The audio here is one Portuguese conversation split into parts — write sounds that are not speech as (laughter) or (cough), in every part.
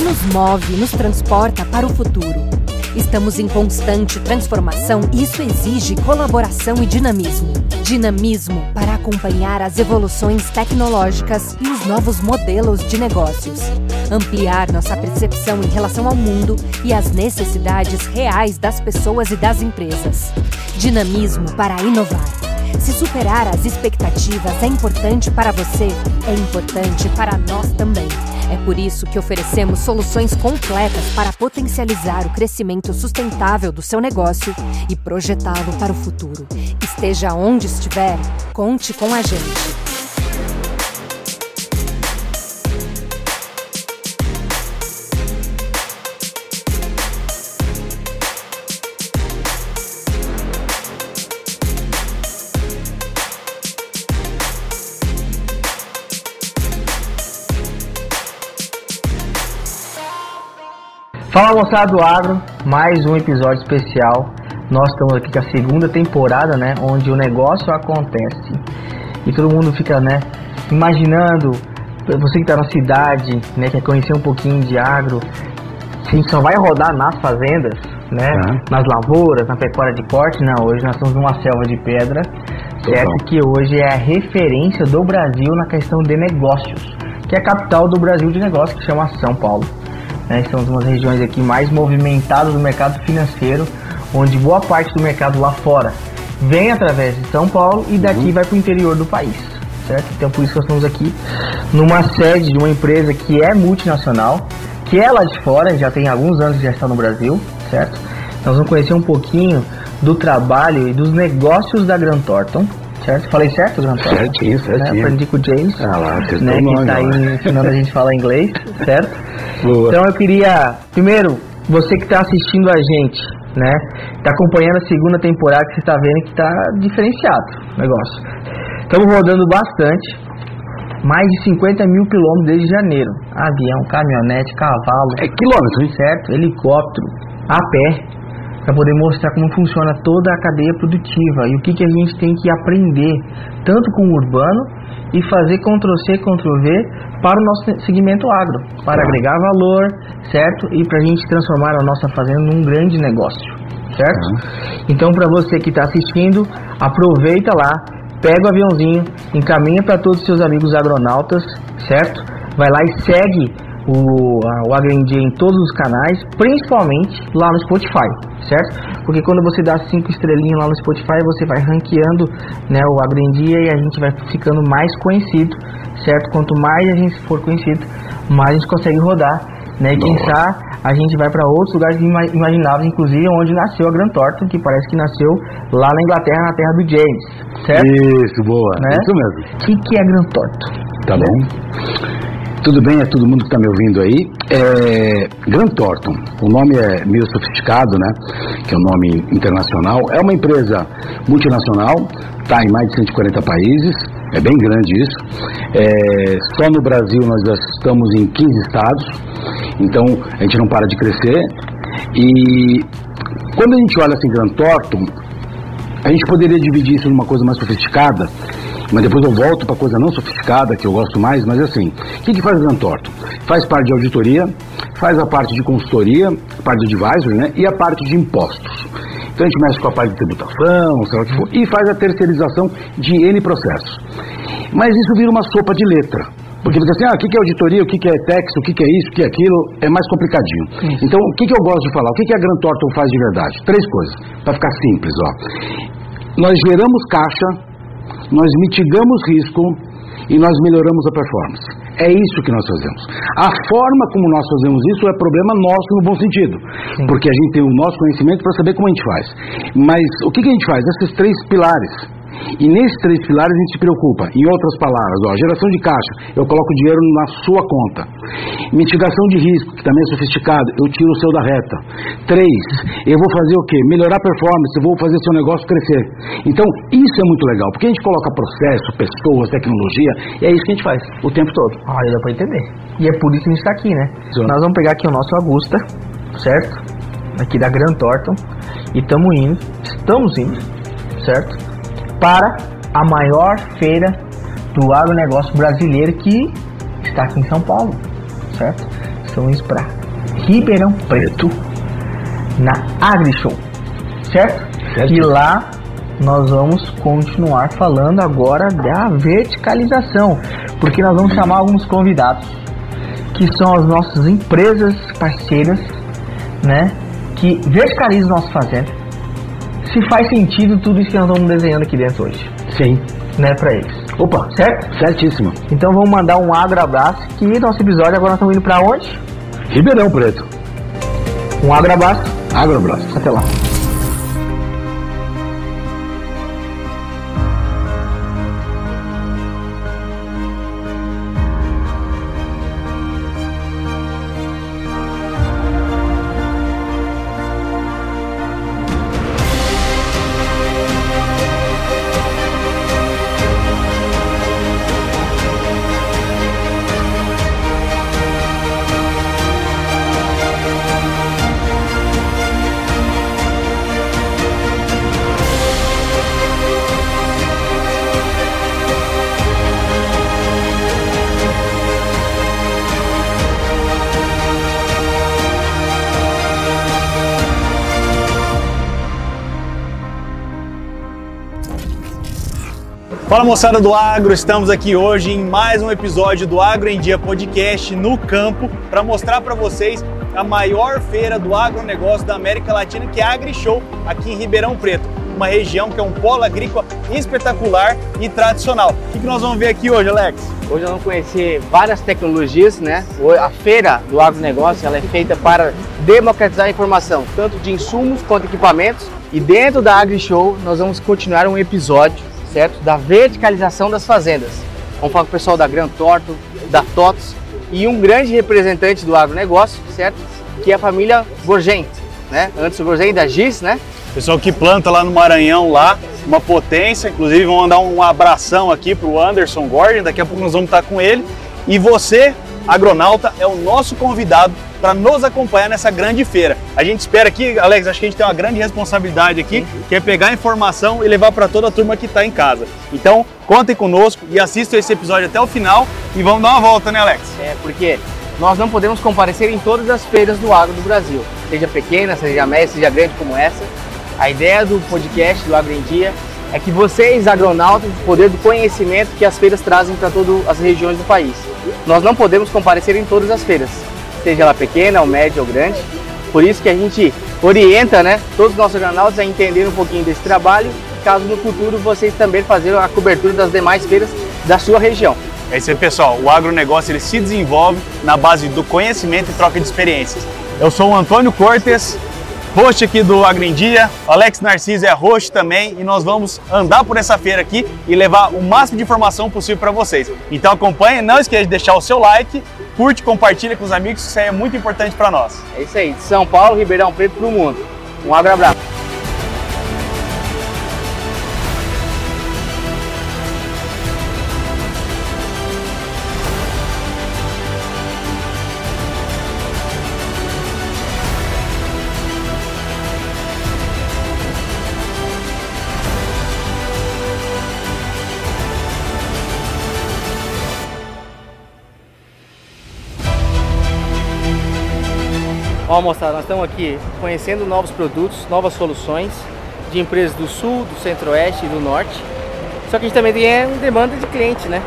que nos move nos transporta para o futuro. Estamos em constante transformação e isso exige colaboração e dinamismo. Dinamismo para acompanhar as evoluções tecnológicas e os novos modelos de negócios. Ampliar nossa percepção em relação ao mundo e às necessidades reais das pessoas e das empresas. Dinamismo para inovar. Se superar as expectativas é importante para você, é importante para nós também. É por isso que oferecemos soluções completas para potencializar o crescimento sustentável do seu negócio e projetá-lo para o futuro. Esteja onde estiver, conte com a gente. Fala moçada do agro, mais um episódio especial. Nós estamos aqui com a segunda temporada, né, onde o negócio acontece e todo mundo fica, né, imaginando. Você que está na cidade, né, quer conhecer um pouquinho de agro, a gente só vai rodar nas fazendas, né, nas lavouras, na pecuária de corte. Não, hoje nós estamos numa selva de pedra, certo? Que hoje é a referência do Brasil na questão de negócios, que é a capital do Brasil de negócios, que chama São Paulo né? São umas regiões aqui mais movimentadas do mercado financeiro, onde boa parte do mercado lá fora vem através de São Paulo e daqui vai para o interior do país, certo? Então por isso que nós estamos aqui numa sede de uma empresa que é multinacional, que é lá de fora, já tem alguns anos que já está no Brasil, certo? Nós vamos conhecer um pouquinho do trabalho e dos negócios da Grant Thornton, certo? Falei certo, Grant Thornton? Certinho, Né? certinho. Aprendi com o James Ah lá, né, que está aí ensinando a gente a falar inglês, (laughs) certo? Boa. Então eu queria, primeiro, você que está assistindo a gente, né, está acompanhando a segunda temporada que você está vendo que está diferenciado o negócio. Estamos rodando bastante, mais de 50 mil quilômetros desde janeiro. Avião, caminhonete, cavalo, É quilômetro, hein? certo? Helicóptero, a pé, para poder mostrar como funciona toda a cadeia produtiva e o que, que a gente tem que aprender, tanto com o urbano e fazer Ctrl-C, Ctrl-V para o nosso segmento agro, para agregar valor, certo? E para a gente transformar a nossa fazenda num grande negócio, certo? Então, para você que está assistindo, aproveita lá, pega o aviãozinho, encaminha para todos os seus amigos agronautas, certo? Vai lá e segue o, a- o AgroND em todos os canais, principalmente lá no Spotify, certo? Porque quando você dá cinco estrelinhas lá no Spotify, você vai ranqueando né, o AgroND e a gente vai ficando mais conhecido, certo? Quanto mais a gente for conhecido, mais a gente consegue rodar, né? E quem sabe a gente vai para outros lugares ima- imagináveis, inclusive onde nasceu a Grant Thornton, que parece que nasceu lá na Inglaterra, na terra do James, certo? Isso, boa. Né? Isso mesmo. O que, que é Grant Thornton? Tá bom. Tudo bem, é todo mundo que está me ouvindo aí. É, Grant Thornton, o nome é meio sofisticado, né? Que é um nome internacional. É uma empresa multinacional, está em mais de 140 países, é bem grande isso. É, só no Brasil nós já estamos em 15 estados, então a gente não para de crescer. E quando a gente olha assim, Grant Thornton, a gente poderia dividir isso numa coisa mais sofisticada, mas depois eu volto para coisa não sofisticada, que eu gosto mais, mas assim, o que, que faz o Grant Thornton? Faz parte de auditoria, faz a parte de consultoria, a parte de advisor, né, e a parte de impostos. Então a gente mexe com a parte de tributação, sei lá o que for, e faz a terceirização de N processos. Mas isso vira uma sopa de letra. Porque fica assim, ah, o que é auditoria, o que é tax, o que é isso, o que é aquilo, é mais complicadinho. Então, o que eu gosto de falar? O que que a Grant Thornton faz de verdade? Três coisas, para ficar simples, ó. Nós geramos caixa, nós mitigamos risco e nós melhoramos a performance. É isso que nós fazemos. A forma como nós fazemos isso é problema nosso no bom sentido, porque a gente tem o nosso conhecimento para saber como a gente faz. Mas o que, que a gente faz? Esses três pilares. E nesses três pilares a gente se preocupa. Em outras palavras, ó, geração de caixa, eu coloco dinheiro na sua conta. Mitigação de risco, que também é sofisticado, eu tiro o seu da reta. Três, eu vou fazer o quê? Melhorar a performance, eu vou fazer seu negócio crescer. Então, isso é muito legal, porque a gente coloca processo, pessoas, tecnologia, e é isso que a gente faz o tempo todo. Olha, dá pra entender. E é por isso que a gente tá aqui, né? Sim. Nós vamos pegar aqui o nosso Augusta, certo? Aqui da Grant Thornton. E estamos indo, estamos indo, certo? Para a maior feira do agronegócio brasileiro que está aqui em São Paulo, certo? estamos para Ribeirão Preto, na AgriShow, certo? certo? E lá nós vamos continuar falando agora da verticalização, porque nós vamos chamar alguns convidados que são as nossas empresas parceiras, né, que verticalizam nossa fazenda. Se faz sentido tudo isso que nós vamos desenhando aqui dentro hoje. Sim. Né, para eles. Opa, certo? Certíssimo. Então vamos mandar um agro abraço que nosso episódio agora nós estamos indo para onde? Ribeirão Preto. Um agro abraço. Agro abraço. Até lá. Fala moçada do agro, estamos aqui hoje em mais um episódio do Agro em Dia Podcast no campo para mostrar para vocês a maior feira do agronegócio da América Latina, que é a AgriShow, aqui em Ribeirão Preto, uma região que é um polo agrícola espetacular e tradicional. O que nós vamos ver aqui hoje, Alex? Hoje nós vamos conhecer várias tecnologias, né? A feira do agronegócio ela é feita para democratizar a informação, tanto de insumos quanto equipamentos. E dentro da AgriShow nós vamos continuar um episódio certo? Da verticalização das fazendas. Vamos falar com o pessoal da Gran Torto, da TOTS e um grande representante do agronegócio, certo? Que é a família Gorgente, né? Antes o Gorgente da GIS, né? Pessoal que planta lá no Maranhão, lá, uma potência. Inclusive, vamos mandar um abração aqui para o Anderson Gordon. Daqui a pouco nós vamos estar com ele. E você, agronauta, é o nosso convidado para nos acompanhar nessa grande feira. A gente espera aqui, Alex, acho que a gente tem uma grande responsabilidade aqui, que é pegar a informação e levar para toda a turma que está em casa. Então, contem conosco e assistam esse episódio até o final e vamos dar uma volta, né, Alex? É, porque nós não podemos comparecer em todas as feiras do agro do Brasil, seja pequena, seja média, seja grande como essa. A ideia do podcast do Agro em Dia é que vocês, agronautas, o poder do conhecimento que as feiras trazem para todas as regiões do país. Nós não podemos comparecer em todas as feiras, seja ela pequena, ou média ou grande. Por isso que a gente orienta né, todos os nossos jornais a entender um pouquinho desse trabalho, caso no futuro vocês também façam a cobertura das demais feiras da sua região. É isso aí, pessoal. O agronegócio ele se desenvolve na base do conhecimento e troca de experiências. Eu sou o Antônio Cortes, host aqui do Agrindia, Alex Narciso é host também e nós vamos andar por essa feira aqui e levar o máximo de informação possível para vocês. Então acompanhe, não esqueça de deixar o seu like, curte, compartilha com os amigos, isso aí é muito importante para nós. É isso aí, de São Paulo, Ribeirão Preto para o mundo. Um abraço. Moçada, nós estamos aqui conhecendo novos produtos, novas soluções de empresas do sul, do centro-oeste e do norte. Só que a gente também tem é, demanda de cliente, né?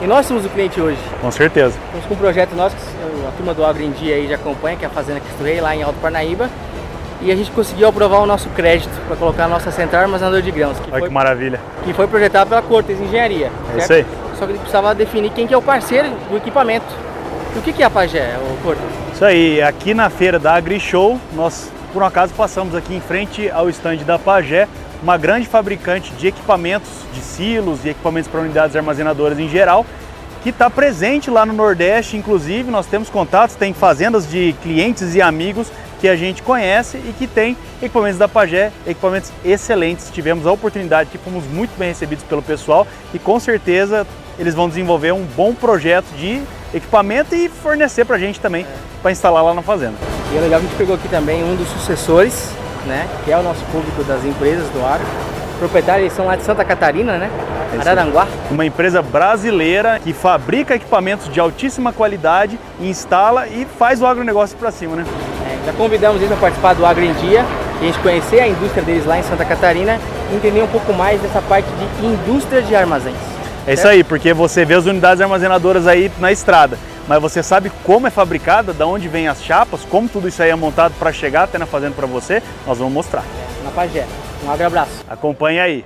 E nós somos o cliente hoje. Com certeza. Estamos com um projeto nosso que a turma do Agro em Dia aí já acompanha, que é a Fazenda Cristo Rei, lá em Alto Parnaíba. E a gente conseguiu aprovar o nosso crédito para colocar a nossa central armazenador de grãos. Que Olha foi, que maravilha. Que foi projetado pela Cortes Engenharia. É isso aí. Só que a gente precisava definir quem que é o parceiro do equipamento. E o que, que é a Pagé, o Cortes? Isso aí, aqui na feira da AgriShow, nós por um acaso passamos aqui em frente ao estande da Pagé, uma grande fabricante de equipamentos de silos e equipamentos para unidades armazenadoras em geral, que está presente lá no Nordeste, inclusive nós temos contatos, tem fazendas de clientes e amigos que a gente conhece e que tem equipamentos da Pagé, equipamentos excelentes. Tivemos a oportunidade que fomos muito bem recebidos pelo pessoal e com certeza eles vão desenvolver um bom projeto de equipamento e fornecer para a gente também é. para instalar lá na fazenda. E é legal que a gente pegou aqui também um dos sucessores, né, que é o nosso público das empresas do agro. Proprietários são lá de Santa Catarina, né? Araranguá. Uma empresa brasileira que fabrica equipamentos de altíssima qualidade, instala e faz o agronegócio para cima, né? É, já convidamos eles a participar do Agro em Dia, a gente conhecer a indústria deles lá em Santa Catarina e entender um pouco mais dessa parte de indústria de armazéns. É isso aí, porque você vê as unidades armazenadoras aí na estrada, mas você sabe como é fabricada, de onde vem as chapas, como tudo isso aí é montado para chegar até na fazenda para você, nós vamos mostrar. Na Pagé. Um abraço. Acompanhe aí.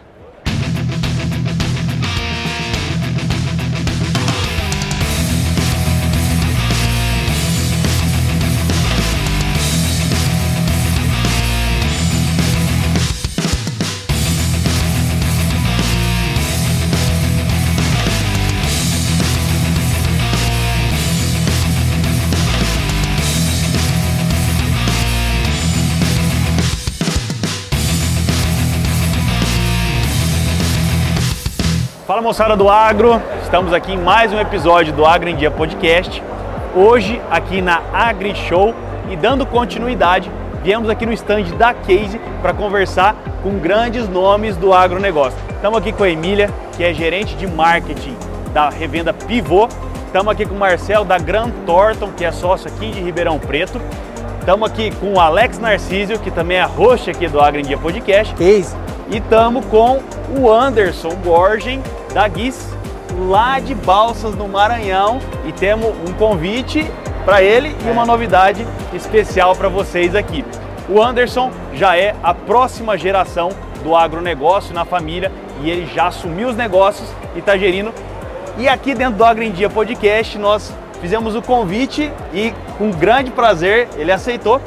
Moçada do Agro, estamos aqui em mais um episódio do Agro em Dia Podcast. Hoje aqui na Agri Show e dando continuidade, viemos aqui no stand da Case para conversar com grandes nomes do agronegócio. Estamos aqui com a Emília, que é gerente de marketing da revenda Pivô. Estamos aqui com o Marcelo da Grand Thornton, que é sócio aqui de Ribeirão Preto. Estamos aqui com o Alex Narcísio, que também é host aqui do Agro em Dia Podcast. Case. E estamos com o Anderson Borgen, da Guis, lá de Balsas, no Maranhão. E temos um convite para ele e uma novidade especial para vocês aqui. O Anderson já é a próxima geração do agronegócio na família e ele já assumiu os negócios e está gerindo. E aqui dentro do Agro em Dia Podcast nós fizemos o convite e com grande prazer ele aceitou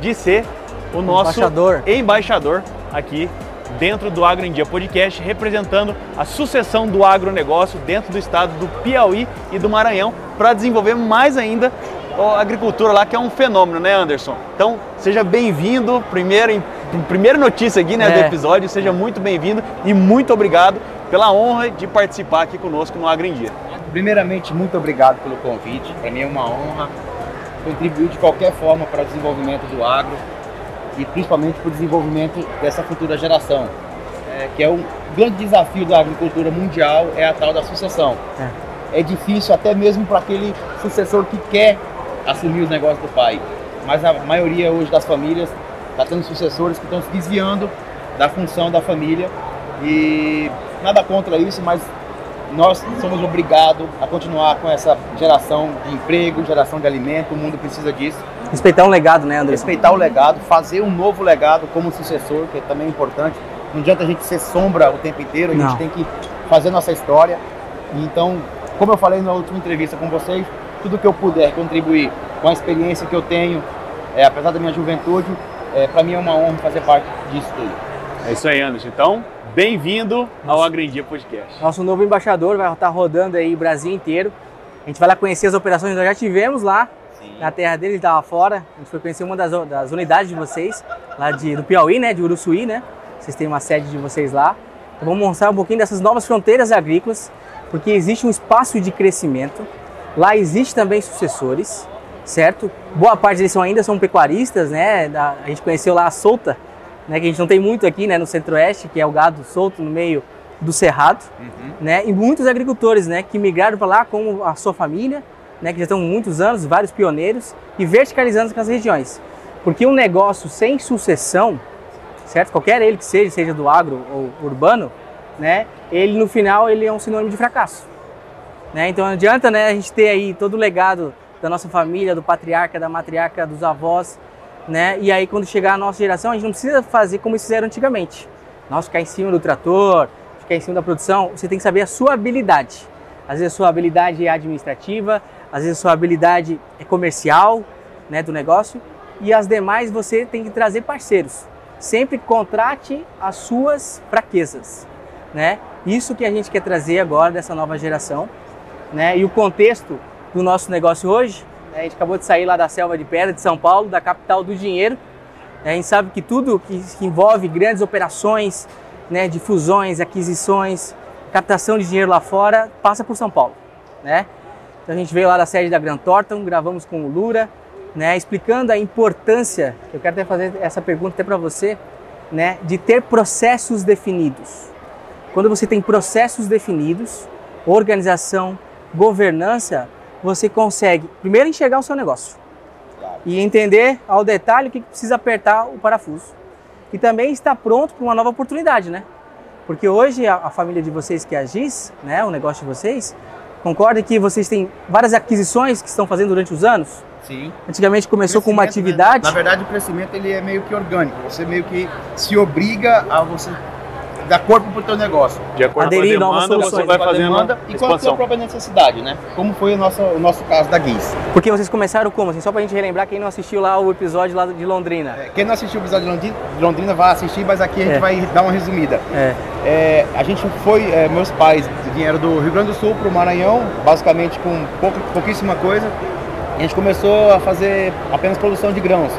de ser o nosso Embaixador. embaixador aqui dentro do Agro em Dia Podcast, representando a sucessão do agronegócio dentro do estado do Piauí e do Maranhão, para desenvolver mais ainda a agricultura lá, que é um fenômeno, né, Anderson? Então, seja bem-vindo, primeiro, em- primeira notícia aqui né, do É. episódio, seja muito bem-vindo e muito obrigado pela honra de participar aqui conosco no Agro em Dia. Primeiramente, muito obrigado pelo convite. Para mim é uma honra contribuir de qualquer forma para o desenvolvimento do agro e principalmente para o desenvolvimento dessa futura geração, é, que é um grande desafio da agricultura mundial é a tal da sucessão. É, difícil até mesmo para aquele sucessor que quer assumir os negócios do pai, mas a maioria hoje das famílias está tendo sucessores que estão se desviando da função da família e nada contra isso, mas nós somos obrigados a continuar com essa geração de emprego, geração de alimento, o mundo precisa disso. Respeitar um legado, né, Anderson? Respeitar o legado, fazer um novo legado como sucessor, que é também importante. Não adianta a gente ser sombra o tempo inteiro, a gente Não. tem que fazer nossa história. E Então, como eu falei na última entrevista com vocês, tudo que eu puder contribuir com a experiência que eu tenho, é, apesar da minha juventude, é, para mim é uma honra fazer parte disso tudo. É isso aí, Anderson. Então, bem-vindo ao Agro em Dia Podcast. Nosso novo embaixador vai estar rodando aí o Brasil inteiro. A gente vai lá conhecer as operações, nós já tivemos lá na terra dele, ele estava fora. A gente foi conhecer uma das, das unidades de vocês, lá de, do Piauí, né, de Uruçuí, né? Vocês têm uma sede de vocês lá. Então vamos mostrar um pouquinho dessas novas fronteiras agrícolas, porque existe um espaço de crescimento. Lá existe também sucessores, certo? Boa parte deles são, ainda são pecuaristas, né? A gente conheceu lá a solta, né? Que a gente não tem muito aqui, né? No centro-oeste, que é o gado solto no meio do cerrado, né? E muitos agricultores, né? Que migraram para lá com a sua família, né? Que já estão muitos anos, vários pioneiros e verticalizando aquelas regiões. Porque um negócio sem sucessão, certo? Qualquer ele que seja, seja do agro ou urbano, né? Ele no final ele é um sinônimo de fracasso. Né? Então não adianta né, a gente ter aí todo o legado da nossa família, do patriarca, da matriarca, dos avós, né? E aí quando chegar a nossa geração, a gente não precisa fazer como eles fizeram antigamente. Nós ficar em cima do trator, ficar em cima da produção, você tem que saber a sua habilidade. Às vezes a sua habilidade é administrativa, às vezes sua habilidade é comercial, né, do negócio, e as demais você tem que trazer parceiros. Sempre contrate as suas fraquezas, né? Isso que a gente quer trazer agora dessa nova geração, né? E o contexto do nosso negócio hoje, né? a gente acabou de sair lá da selva de pedra de São Paulo, da capital do dinheiro. A gente sabe que tudo que, que envolve grandes operações, né, de fusões, aquisições, captação de dinheiro lá fora, passa por São Paulo, né? Então a gente veio lá da sede da Grand Thornton, gravamos com o Lura, né, explicando a importância, eu quero até fazer essa pergunta até para você, né, de ter processos definidos. quando você tem processos definidos, organização, governança, você consegue primeiro enxergar o seu negócio e entender ao detalhe o que precisa apertar o parafuso. E também está pronto para uma nova oportunidade, né? Porque hoje a, a, família de vocês que é a GIS, né, o negócio de vocês, concorda que vocês têm várias aquisições que estão fazendo durante os anos? Sim. Antigamente começou com uma atividade. Né? Na verdade, o crescimento ele é meio que orgânico. Você meio que se obriga a você dar corpo para o teu negócio. De acordo Aderir com a demanda, você vai fazendo demanda e com a sua própria necessidade, né? Como foi o nosso, o nosso caso da Guiz. Porque vocês começaram como? Assim, só para a gente relembrar quem não assistiu lá o episódio lá de Londrina. É, quem não assistiu o episódio de Londrina, Londrina vai assistir, mas aqui a gente é. vai dar uma resumida. É. é a gente foi, é, meus pais vieram do Rio Grande do Sul para o Maranhão, basicamente com pouco, pouquíssima coisa. A gente começou a fazer apenas produção de grãos.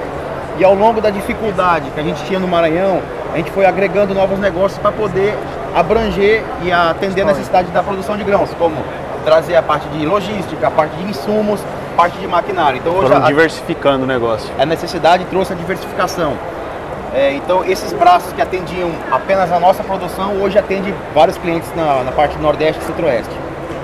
E ao longo da dificuldade que a gente tinha no Maranhão, a gente foi agregando novos negócios para poder abranger e atender a necessidade da produção de grãos, como trazer a parte de logística, a parte de insumos, parte de maquinário. Então hoje Foram a, diversificando o negócio. A necessidade trouxe a diversificação. É, então esses braços que atendiam apenas a nossa produção hoje atende vários clientes na, na parte Nordeste e Centro-Oeste.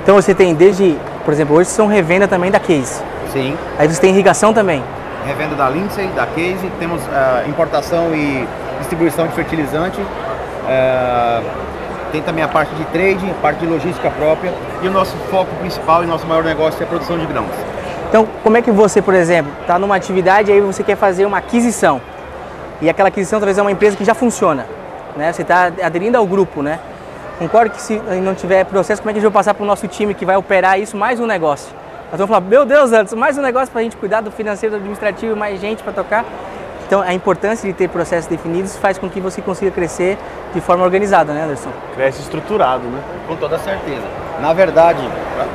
Então você tem desde, por exemplo, hoje são revenda também da Case. Sim. Aí você tem irrigação também. Revenda da Lindsay, da Case, temos uh, importação e distribuição de fertilizante. Uh, tem também a parte de trade, a parte de logística própria e o nosso foco principal e nosso maior negócio é a produção de grãos. Então, como é que você, por exemplo, está numa atividade e aí você quer fazer uma aquisição e aquela aquisição talvez é uma empresa que já funciona, né? Você está aderindo ao grupo, né? Concordo que se não tiver processo, como é que a gente vai passar para o nosso time que vai operar isso mais um negócio? Nós vamos falar, meu Deus, Anderson, mais um negócio para a gente cuidar do financeiro, do administrativo, mais gente para tocar. Então, a importância de ter processos definidos faz com que você consiga crescer de forma organizada, né, Anderson? Cresce estruturado, né? Com toda certeza. Na verdade,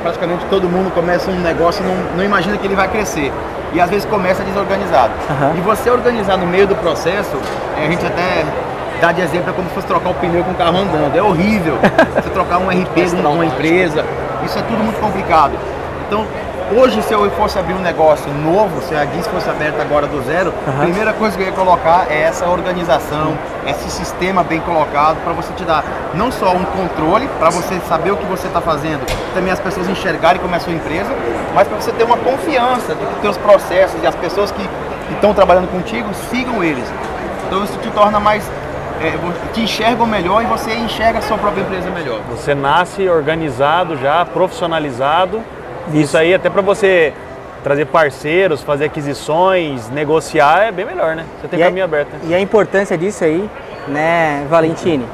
praticamente todo mundo começa um negócio e não, não imagina que ele vai crescer. E às vezes começa desorganizado. Uhum. E você organizar no meio do processo, a gente até dá de exemplo é como se fosse trocar o pneu com o carro andando. É horrível (laughs) você trocar um RP de uma empresa. Isso é tudo muito complicado. Então, Hoje, se eu fosse abrir um negócio novo, se a Guiz fosse aberta agora do zero, uhum. a primeira coisa que eu ia colocar é essa organização, esse sistema bem colocado para você te dar não só um controle, para você saber o que você está fazendo, também as pessoas enxergarem como é a sua empresa, mas para você ter uma confiança de que os teus processos e as pessoas que estão trabalhando contigo sigam eles. Então isso te torna mais é, te enxergam melhor e você enxerga a sua própria empresa melhor. Você nasce organizado já, profissionalizado isso aí, até para você trazer parceiros, fazer aquisições, negociar, é bem melhor, né? Você tem e caminho a, aberto. E a importância disso aí, né, Valentini?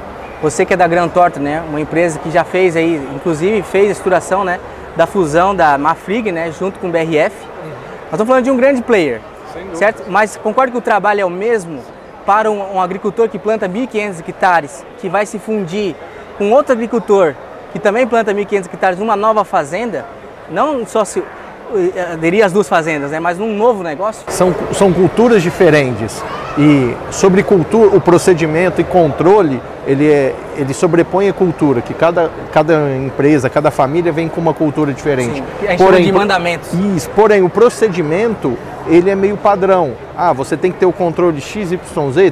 Você que é da Gran Torto, né? Uma empresa que já fez aí, inclusive fez a estruturação, né? Da fusão da Mafrig, né? Junto com o BRF. Uhum. Nós estamos falando de um grande player, certo? Mas concordo que o trabalho é o mesmo para um, um agricultor que planta 1.500 hectares, que vai se fundir com outro agricultor que também planta 1.500 hectares numa nova fazenda, não só se eh, aderir às duas fazendas, né, mas num novo negócio? São, são culturas diferentes e sobre cultura, o procedimento e controle, ele, é, ele sobrepõe a cultura, que cada, cada empresa, cada família vem com uma cultura diferente. Sim, a gente porém, de mandamentos. Isso, porém o procedimento, ele é meio padrão. Ah, você tem que ter o controle XYZ,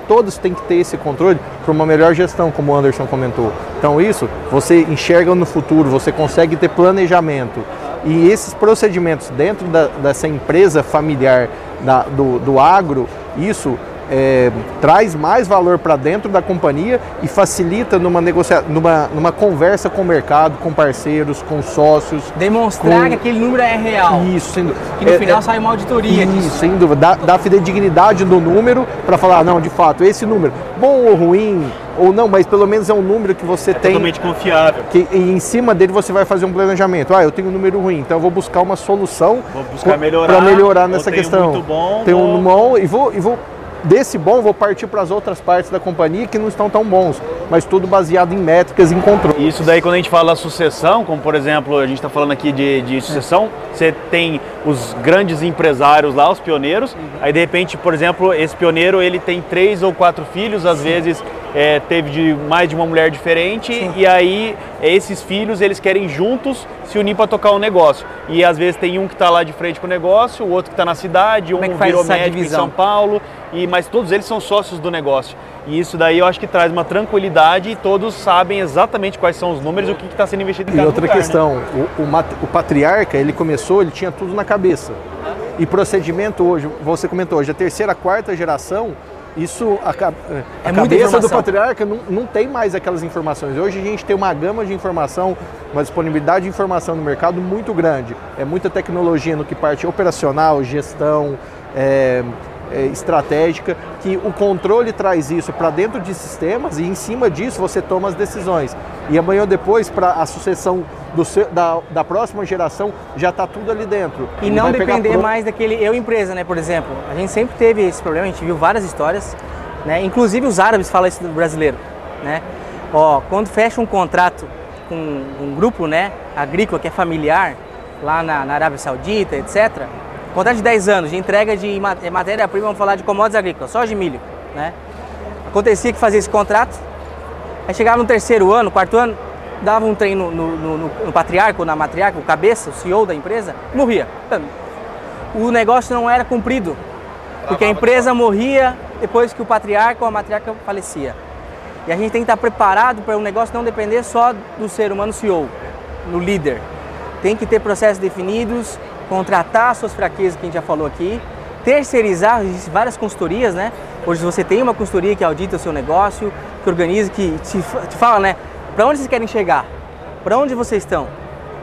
todos têm que ter esse controle para uma melhor gestão, como o Anderson comentou. Então isso, você enxerga no futuro, você consegue ter planejamento. E esses procedimentos dentro da, dessa empresa familiar da, do, do agro, isso é, traz mais valor para dentro da companhia e facilita numa, negocia numa, numa conversa com o mercado, com parceiros, com sócios. Demonstrar com... que aquele número é real. Isso, sem dúvida. Que no é, final é, sai uma auditoria isso, disso. sem dúvida. Dá, dá fidedignidade no número para falar, não, de fato, esse número, bom ou ruim, ou não, mas pelo menos é um número que você é tem. Totalmente confiável. Que, e em cima dele você vai fazer um planejamento. Ah, eu tenho um número ruim, então eu vou buscar uma solução para melhorar, melhorar nessa questão. Muito bom, tem um bom e vou, e vou desse bom vou partir para as outras partes da companhia que não estão tão bons, mas tudo baseado em métricas e em controle. Isso daí quando a gente fala sucessão, como por exemplo a gente está falando aqui de, de sucessão, você tem os grandes empresários lá, os pioneiros, uhum. aí de repente, por exemplo, esse pioneiro ele tem três ou quatro filhos, às Sim. vezes é, teve de mais de uma mulher diferente Sim. e aí esses filhos eles querem juntos se unir para tocar um negócio. E às vezes tem um que está lá de frente com o negócio, o outro que está na cidade, Como é um que faz virou médico divisão? em São Paulo, e mas todos eles são sócios do negócio. E isso daí eu acho que traz uma tranquilidade e todos sabem exatamente quais são os números e o que está sendo investido em E cada outra lugar, né? questão, o, o mat- o patriarca, ele começou, ele tinha tudo na cabeça. E procedimento hoje, você comentou hoje, a terceira, quarta geração, isso, a, ca- a É cabeça do patriarca não, não tem mais aquelas informações. Hoje a gente tem uma gama de informação, uma disponibilidade de informação no mercado muito grande. É muita tecnologia no que parte operacional, gestão, é, é, estratégica, que o controle traz isso para dentro de sistemas e em cima disso você toma as decisões. E amanhã ou depois, para a sucessão seu- da, da próxima geração, já está tudo ali dentro. E não pegar depender pronto. mais daquele eu empresa, né? Por exemplo, a gente sempre teve esse problema, a gente viu várias histórias, né? Inclusive os árabes falam isso do brasileiro, né? Ó, quando fecha um contrato com um grupo, né, agrícola que é familiar lá na, na Arábia Saudita, etc. Contrato de 10 anos de entrega de eh, matéria-prima, vamos falar de commodities agrícolas, só de milho, né? Acontecia que fazia esse contrato, aí chegava no terceiro ano, quarto ano, dava um treino no, no, no, no patriarca ou na matriarca, o cabeça, o CEO da empresa, morria. O negócio não era cumprido, porque a empresa morria depois que o patriarca ou a matriarca falecia. E a gente tem que estar preparado para o negócio não depender só do ser humano CEO, no líder. Tem que ter processos definidos, contratar suas fraquezas que a gente já falou aqui, terceirizar, existem várias consultorias, né? Hoje você tem uma consultoria que audita o seu negócio, que organiza, que te, te fala, né? Para onde vocês querem chegar? Para onde vocês estão?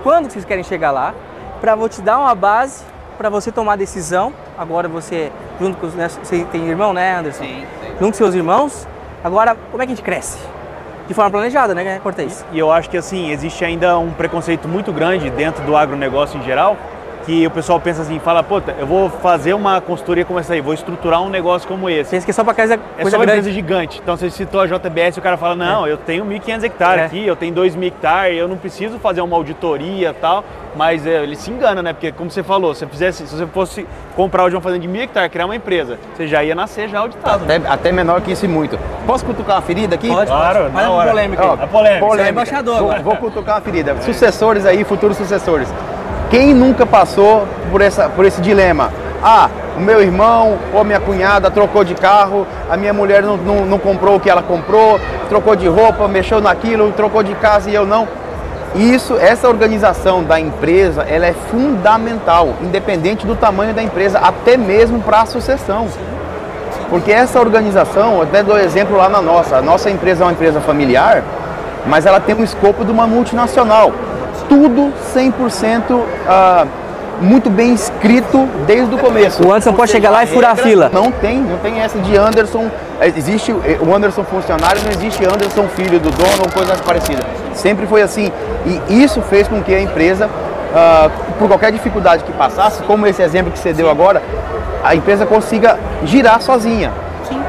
Quando vocês querem chegar lá? Para vou te dar uma base para você tomar decisão. Agora você, junto com os, né, você tem irmão, né, Anderson? Sim. Junto com seus irmãos. Agora, como é que a gente cresce? De forma planejada, né, Cortez? E eu acho que assim, existe ainda um preconceito muito grande dentro do agronegócio em geral, que o pessoal pensa assim, fala, puta, eu vou fazer uma consultoria como essa aí, vou estruturar um negócio como esse. Pensa que é só para casa É coisa só uma grande. empresa gigante. Então você citou a JBS, o cara fala, não, eu tenho 1.500 hectares É. aqui, eu tenho 2.000 hectares, eu não preciso fazer uma auditoria e tal. Mas é, ele se engana, né? Porque como você falou, se, você fizesse, se você fosse comprar hoje uma fazenda de 1.000 hectares, criar uma empresa, você já ia nascer já auditado. Até, até menor que isso e muito. Posso cutucar uma ferida aqui? Pode, Claro, pode. na Faz uma hora. polêmica Ó. A polêmica. Você é embaixador vou, agora. vou cutucar uma ferida. Sucessores aí, futuros sucessores. Quem nunca passou por, essa, por esse dilema? Ah, o meu irmão ou minha cunhada trocou de carro, a minha mulher não, não, não comprou o que ela comprou, trocou de roupa, mexeu naquilo, trocou de casa e eu não. Isso, essa organização da empresa, ela é fundamental, independente do tamanho da empresa, até mesmo para a sucessão. Porque essa organização, até dou exemplo lá na nossa, a nossa empresa é uma empresa familiar, mas ela tem um escopo de uma multinacional. Tudo 100% ah, muito bem escrito desde o começo. O Anderson pode chegar lá e furar a fila. Não tem, não tem essa de Anderson. eh, Existe o Anderson funcionário, não existe Anderson filho do dono ou coisa parecida. Sempre foi assim. E isso fez com que a empresa, ah, por qualquer dificuldade que passasse, como esse exemplo que você deu agora, a empresa consiga girar sozinha.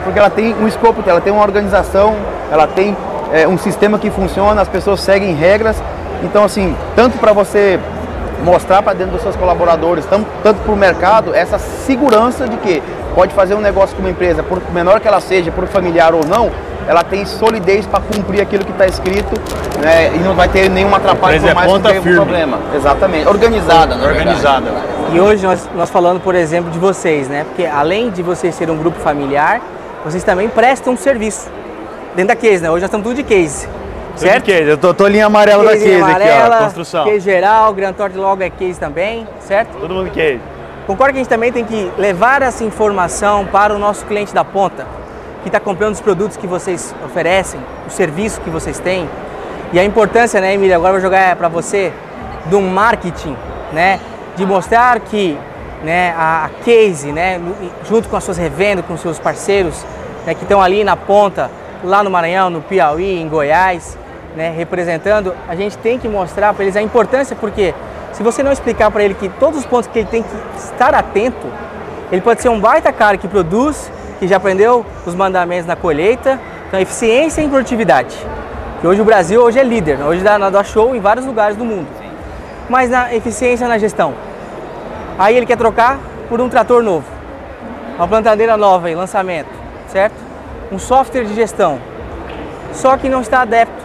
Porque ela tem um escopo, ela tem uma organização, ela tem eh, um sistema que funciona, as pessoas seguem regras. Então, assim, tanto para você mostrar para dentro dos seus colaboradores, tam- tanto para o mercado, essa segurança de que pode fazer um negócio com uma empresa, por menor que ela seja, por familiar ou não, ela tem solidez para cumprir aquilo que está escrito né, e não vai ter nenhuma atrapalho empresa por é mais que ponta tenha um problema. Exatamente. Organizada, na verdade. Organizada. E hoje nós, nós falando, por exemplo, de vocês, né? Porque além de vocês serem um grupo familiar, vocês também prestam serviço dentro da case, né? Hoje nós estamos tudo de case, Certo? certo? Eu tô, tô linha amarela da case amarela, aqui, ó, construção. case geral, Gran Torte logo é case também, certo? Todo mundo case. Concorda que a gente também tem que levar essa informação para o nosso cliente da ponta, que está comprando os produtos que vocês oferecem, o serviço que vocês têm. E a importância, né, Emília, agora eu vou jogar para você, do marketing, né, de mostrar que né, a, a case, né, junto com as suas revendas, com os seus parceiros, né, que estão ali na ponta, lá no Maranhão, no Piauí, em Goiás, né, representando, a gente tem que mostrar para eles a importância, porque se você não explicar para ele que todos os pontos que ele tem que estar atento, ele pode ser um baita cara que produz, que já aprendeu os mandamentos na colheita, então eficiência e produtividade. Que hoje o Brasil hoje é líder, né? hoje dá, dá show em vários lugares do mundo. Mas na eficiência na gestão. Aí ele quer trocar por um trator novo, uma plantadeira nova em lançamento, certo? Um software de gestão. só que não está adepto.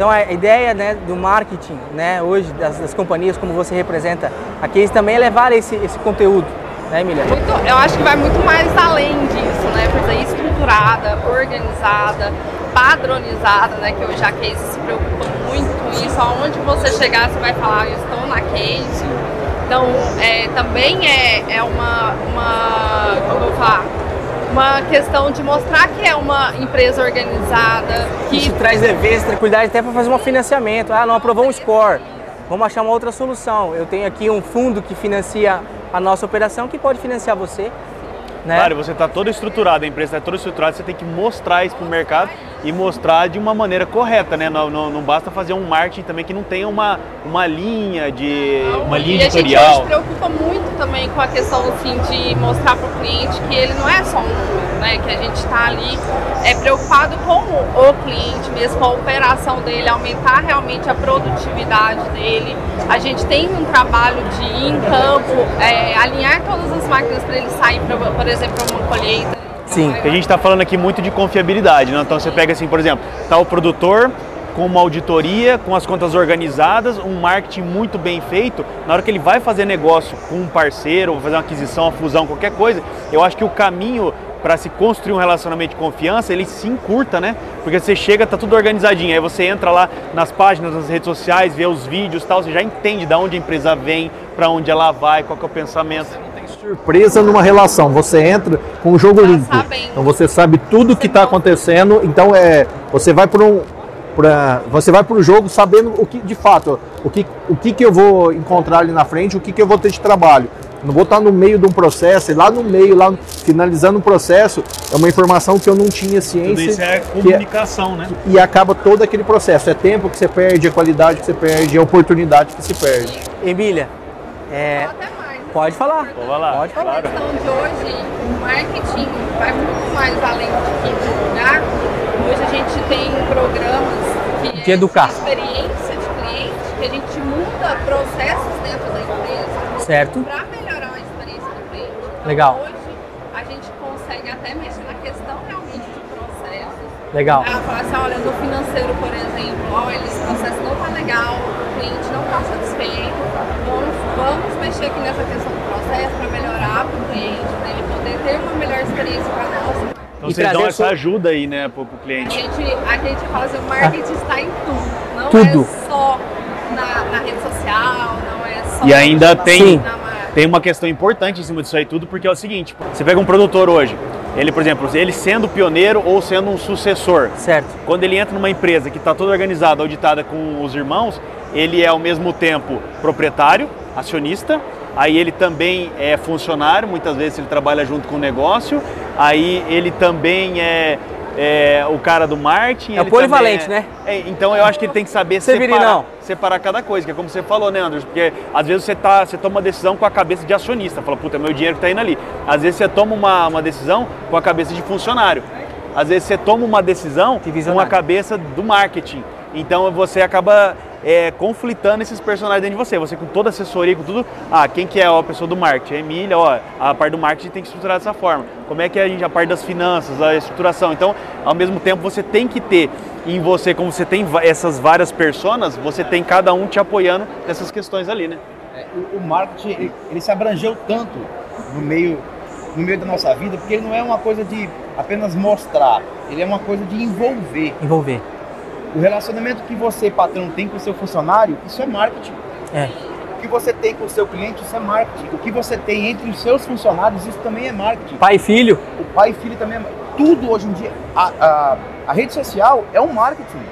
Então a ideia né, do marketing né, hoje das, das companhias, como você representa aqui, também é levar esse, esse conteúdo, né, Emília? Muito, eu acho que vai muito mais além disso, né? Coisa estruturada, organizada, padronizada, né? Que hoje a Case se preocupa muito com isso. Aonde você chegar, você vai falar, eu estou na Case. Então, é, também é, é uma, uma, como eu vou falar, uma questão de mostrar que é uma empresa organizada. Que Isso traz deveres, tranquilidade até para fazer um financiamento. Ah, não aprovou um score. Vamos achar uma outra solução. Eu tenho aqui um fundo que financia a nossa operação que pode financiar você. Né? Claro, você está todo estruturado, a empresa está toda estruturada, você tem que mostrar isso para o mercado e mostrar de uma maneira correta, né? Não, não, não, basta fazer um marketing também que não tenha uma, uma linha de uma linha e editorial. a gente se preocupa muito também com a questão assim, de mostrar para o cliente que ele não é só um número, né? Que a gente está ali é preocupado com o cliente mesmo, com a operação dele, aumentar realmente a produtividade dele. A gente tem um trabalho de ir em campo, é, alinhar todas as máquinas para ele sair, pra, por exemplo, para uma colheita. Sim, a gente está falando aqui muito de confiabilidade, né? Então você pega assim, por exemplo, tá o produtor com uma auditoria, com as contas organizadas, um marketing muito bem feito, na hora que ele vai fazer negócio com um parceiro, fazer uma aquisição, uma fusão, qualquer coisa, eu acho que o caminho para se construir um relacionamento de confiança, ele se encurta, né? Porque você chega, tá tudo organizadinho, aí você entra lá nas páginas, nas redes sociais, vê os vídeos, tal, você já entende de onde a empresa vem, para onde ela vai, qual é o pensamento surpresa numa relação. Você entra com o jogo limpo. Então você sabe tudo o que está acontecendo. Então é, você vai para um, pra, você vai para o jogo sabendo o que de fato, o que, o que, que eu vou encontrar ali na frente, o que, que eu vou ter de trabalho. Não vou estar no meio de um processo, e lá no meio, lá finalizando o processo, é uma informação que eu não tinha ciência. Tudo isso é comunicação, é, né? E acaba todo aquele processo. É tempo que você perde, a qualidade que você perde, a oportunidade que se perde. Emília, é, Pode falar. Pode falar. Pode falar. A questão de hoje, o marketing vai muito mais além de divulgar. Hoje a gente tem programas que de educar. De experiência de cliente, que a gente muda processos dentro da empresa. Certo. Para melhorar a experiência do cliente. Então, Legal. Hoje a gente consegue até mexer na questão realmente de processos. Legal. Ela fala assim, olha, no financeiro, por exemplo, olha, esse processo não tá legal, o cliente não está satisfeito, vamos, mexer aqui nessa questão do processo para melhorar para o cliente, para ele poder ter uma melhor experiência para nós. Então e vocês dão essa ajuda aí, né, pro, pro cliente. A gente, a gente fala assim, o marketing ah. está em tudo, não tudo. é só na, na, rede social, não é só E ainda tem, tem uma questão importante em cima disso aí tudo, porque é o seguinte, você pega um produtor hoje, ele, por exemplo, ele sendo pioneiro ou sendo um sucessor. Certo. Quando ele entra numa empresa que está toda organizada, auditada com os irmãos, ele é ao mesmo tempo proprietário, acionista, aí ele também é funcionário, muitas vezes ele trabalha junto com o negócio, aí ele também é, é o cara do marketing. É polivalente, é, né? É, então eu acho que ele tem que saber separar, separar cada coisa, que é como você falou, né, Anderson? Porque às vezes você, tá, você toma uma decisão com a cabeça de acionista, fala, puta, é meu dinheiro que tá indo ali. Às vezes você toma uma, uma decisão com a cabeça de funcionário. Às vezes você toma uma decisão com a cabeça do marketing. Então você acaba é, conflitando esses personagens dentro de você. Você com toda a assessoria, com tudo. Ah, quem que é a pessoa do marketing? A Emília, ó, a parte do marketing tem que estruturar dessa forma. Como é que a gente, a parte das finanças, a estruturação. Então, ao mesmo tempo, você tem que ter em você, como você tem essas várias personas, você tem cada um te apoiando nessas questões ali, né? É, o, o, marketing, ele, ele se abrangeu tanto no meio no meio da nossa vida, porque ele não é uma coisa de apenas mostrar, ele é uma coisa de envolver. Envolver. O relacionamento que você, patrão, tem com o seu funcionário, isso é marketing. É. O que você tem com o seu cliente, isso é marketing. O que você tem entre os seus funcionários, isso também é marketing. Pai e filho. O pai e filho também é Tudo hoje em dia. A, a, a rede social é um marketing.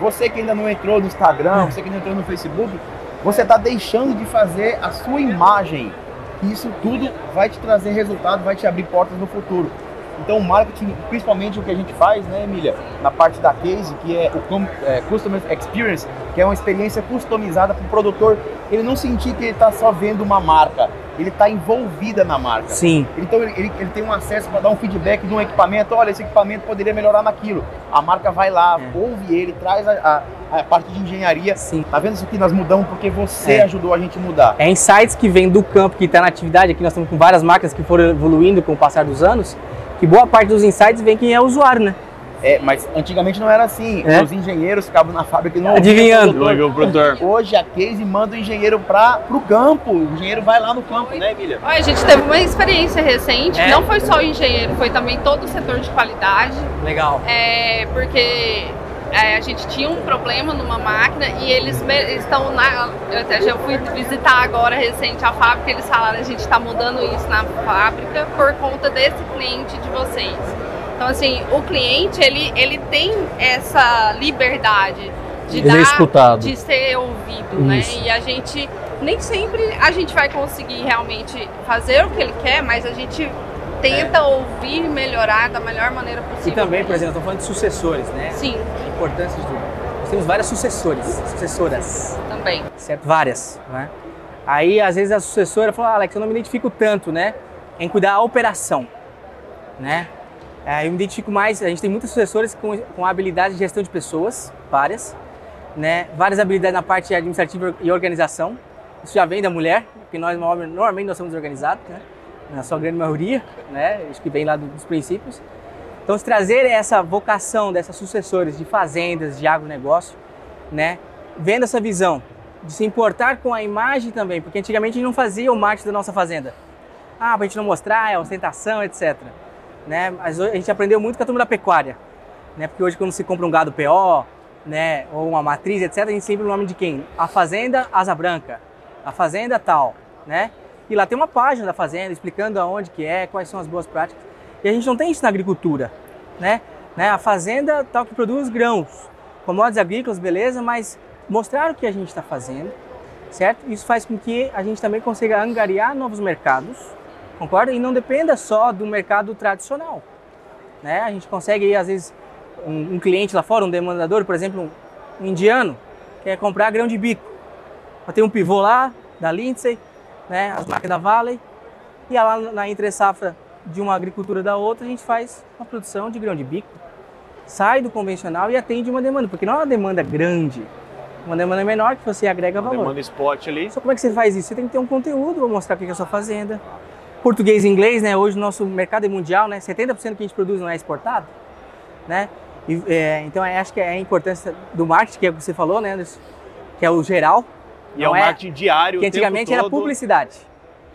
Você que ainda não entrou no Instagram, é. você que não entrou no Facebook, você está deixando de fazer a sua imagem. Isso tudo vai te trazer resultado, vai te abrir portas no futuro. Então, o marketing, principalmente o que a gente faz, né, Emília, na parte da case, que é o é, Customer Experience, que é uma experiência customizada para o produtor, ele não sentir que ele está só vendo uma marca, ele está envolvida na marca. Sim. Então, ele, ele, ele tem um acesso para dar um feedback de um equipamento, olha, esse equipamento poderia melhorar naquilo. A marca vai lá, é. ouve ele, traz a, a, a, parte de engenharia. Sim. Tá vendo isso aqui? Nós mudamos porque você é. ajudou a gente a mudar. É insights que vem do campo, que está na atividade. Aqui nós estamos com várias máquinas que foram evoluindo com o passar dos anos que boa parte dos insights vem quem é o usuário, né? É, mas antigamente não era assim. É? Os engenheiros ficavam na fábrica e não Adivinhando. o produtor. Hoje a Case manda o engenheiro para o campo. O engenheiro vai lá no campo, né, Emília? Olha, a gente teve uma experiência recente, É? não foi só o engenheiro, foi também todo o setor de qualidade, Legal. é, porque é, a gente tinha um problema numa máquina e eles estão na. Eu até já fui visitar agora recente a fábrica, eles falaram a gente está mudando isso na fábrica por conta desse cliente de vocês. Então assim, o cliente ele, ele tem essa liberdade de Ele é dar, escutado. de ser ouvido, né? Isso. E a gente nem sempre a gente vai conseguir realmente fazer o que ele quer, mas a gente tenta ouvir e melhorar da melhor maneira E possível. também, por exemplo, estamos falando de sucessores, né? Sim, A importância de. Nós temos várias sucessores, sucessoras, também. certo? Várias, né? Aí, às vezes, a sucessora fala, ah, Alex, eu não me identifico tanto, né? Em cuidar da operação, né? É, eu me identifico mais, a gente tem muitas sucessoras com, com habilidades de gestão de pessoas, várias, né? Várias habilidades na parte administrativa e organização. Isso já vem da mulher, porque nós, normalmente, nós somos organizados, né? Na sua grande maioria, né? Acho que vem lá do- dos princípios. Então, se trazer essa vocação dessas sucessores de fazendas, de agronegócio, né? Vendo essa visão de se importar com a imagem também, porque antigamente a gente não fazia o marketing da nossa fazenda. Ah, pra gente não mostrar, é ostentação, etc. Né? Mas a gente aprendeu muito com a turma da pecuária, né? Porque hoje quando se compra um gado PO, né, ou uma matriz, etc, a gente sempre o nome de quem? A fazenda Asa Branca, a fazenda tal, né? E lá tem uma página da fazenda explicando aonde que é, quais são as boas práticas. E a gente não tem isso na agricultura, né? né? A fazenda tal que produz grãos, commodities agrícolas, beleza, mas mostrar o que a gente está fazendo, certo? Isso faz com que a gente também consiga angariar novos mercados, concorda? E não dependa só do mercado tradicional, né? A gente consegue, às vezes, um, um cliente lá fora, um demandador, por exemplo, um, um indiano, quer comprar grão de bico. Tem um pivô lá, da Lindsay, né? As marcas da Valley, e lá na entre safra de uma agricultura da outra, a gente faz uma produção de grão de bico, sai do convencional e atende uma demanda, porque não é uma demanda grande, uma demanda menor que você agrega valor. Demanda spot ali. Só como é que você faz isso? Você tem que ter um conteúdo para mostrar o que é a sua fazenda. Português e inglês, né? Hoje o nosso mercado é mundial, né? 70% do que a gente produz não é exportado, né? E, é, então eu acho que é a importância do marketing, que é o que você falou, né? Anderson? Que é o geral. E é o não marketing diário. Que o tempo antigamente era todo. publicidade.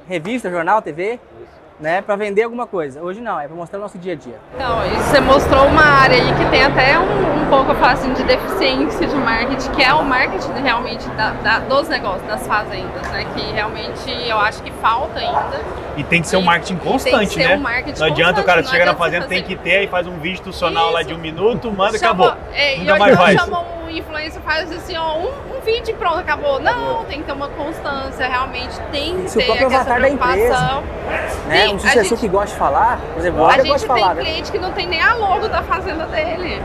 Revista, jornal, TV, né? Para vender alguma coisa. Hoje não, é para mostrar o nosso dia a dia. Então, e você mostrou uma área aí que tem até um, um pouco, eu falo assim, de deficiência de marketing, que é o marketing realmente da- da- dos negócios, das fazendas, né? Que realmente eu acho que falta ainda. E tem que ser um E- marketing tem que constante, ser né? um marketing não adianta o cara não chega na fazenda, tem fazer- que ter e faz um vídeo institucional lá Isso. de um minuto, manda e Chama- acabou. É, e Nunca mais faz. Influencer faz assim, ó, um, um vídeo e pronto, acabou. Não, tem que ter uma constância, realmente tem que é ter essa avatar preocupação. Né? Sim, um sucessor gente- que gosta de falar, por exemplo, A gente gosto de tem falar. né? cliente que não tem nem a logo da fazenda dele.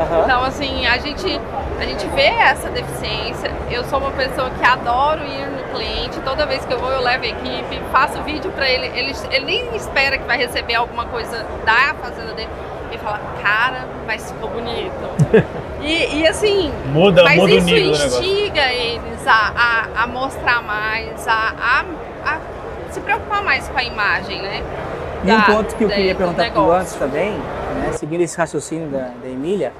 Aham. Então, assim, a gente, a gente vê essa deficiência. Eu sou uma pessoa que adoro ir no cliente. Toda vez que eu vou, eu levo a equipe, faço vídeo pra ele. Ele, ele nem espera que vai receber alguma coisa da fazenda dele. Ele fala, cara, mas ficou bonito. (laughs) e, e assim, Muda, mas muda o isso nível negócio. instiga eles a, a, a mostrar mais, a, a, a se preocupar mais com a imagem, né? E um da- ponto que eu da- queria do perguntar para o. Anderson também, né, seguindo esse raciocínio da, da Emília,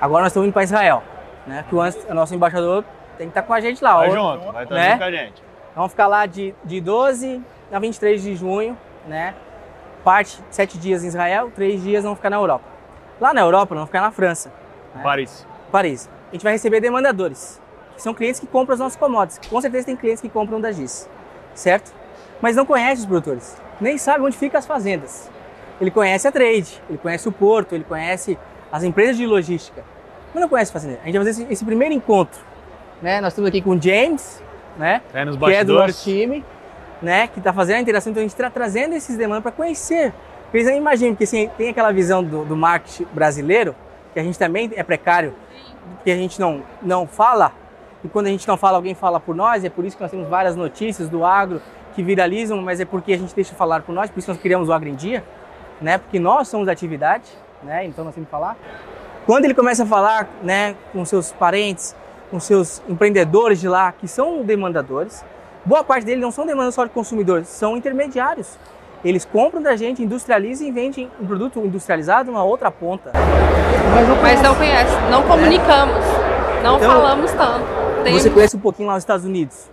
agora nós estamos indo para Israel, né, que o, Anderson, o nosso embaixador tem que estar com a gente lá. Vai junto, vai estar né? junto com a gente. Vamos ficar lá de, de 12 a 23 de junho, né? Parte sete dias em Israel, três dias vamos ficar na Europa. Lá na Europa, vamos ficar na França, Paris. Paris. A gente vai receber demandadores, que são clientes que compram os nossos commodities. Com certeza tem clientes que compram da GIS, certo? Mas não conhece os produtores, nem sabe onde ficam as fazendas. Ele conhece a trade, ele conhece o porto, ele conhece as empresas de logística, mas não conhece fazendeiro. A gente vai fazer esse, esse primeiro encontro, né? Nós estamos aqui com o James, né? É nos que é do nosso time, né, que está fazendo a interação, então a gente está trazendo esses demandas para conhecer. Porque eles não imaginam, porque assim, tem aquela visão do, do marketing brasileiro, que a gente também é precário, que a gente não, não fala, e quando a gente não fala, alguém fala por nós, é por isso que nós temos várias notícias do agro que viralizam, mas é porque a gente deixa falar por nós, por isso nós criamos o Agro em Dia, né, porque nós somos atividade, né, então nós temos que falar. Quando ele começa a falar né, com seus parentes, com seus empreendedores de lá, que são demandadores, boa parte deles não são demandas só de consumidores, são intermediários. Eles compram da gente, industrializam e vendem um produto industrializado numa outra ponta. Mas não, Mas não conhece, não comunicamos, não então, falamos tanto. Tem... Você conhece um pouquinho lá nos Estados Unidos?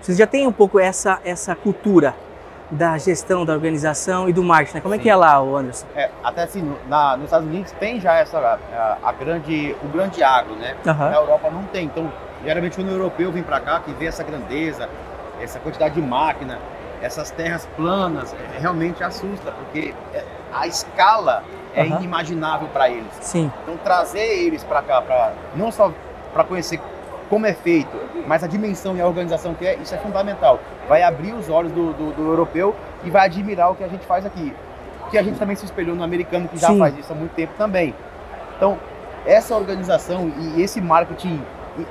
Você já tem um pouco essa, essa cultura da gestão, da organização e do marketing, né? Como Sim. é que é lá, Anderson? É, até assim, na, nos Estados Unidos tem já essa, a, a grande, o grande agro, né? Uhum. Na Europa não tem. Então, geralmente quando o europeu vem para cá, que vê essa grandeza, essa quantidade de máquina, essas terras planas, é, realmente assusta, porque é, a escala é uhum. inimaginável para eles. Sim. Então, trazer eles para cá, pra, não só para conhecer como é feito, mas a dimensão e a organização que é, isso é fundamental. Vai abrir os olhos do, do, do europeu e vai admirar o que a gente faz aqui. Que a gente também se espelhou no americano, que já Sim. faz isso há muito tempo também. Então, essa organização e esse marketing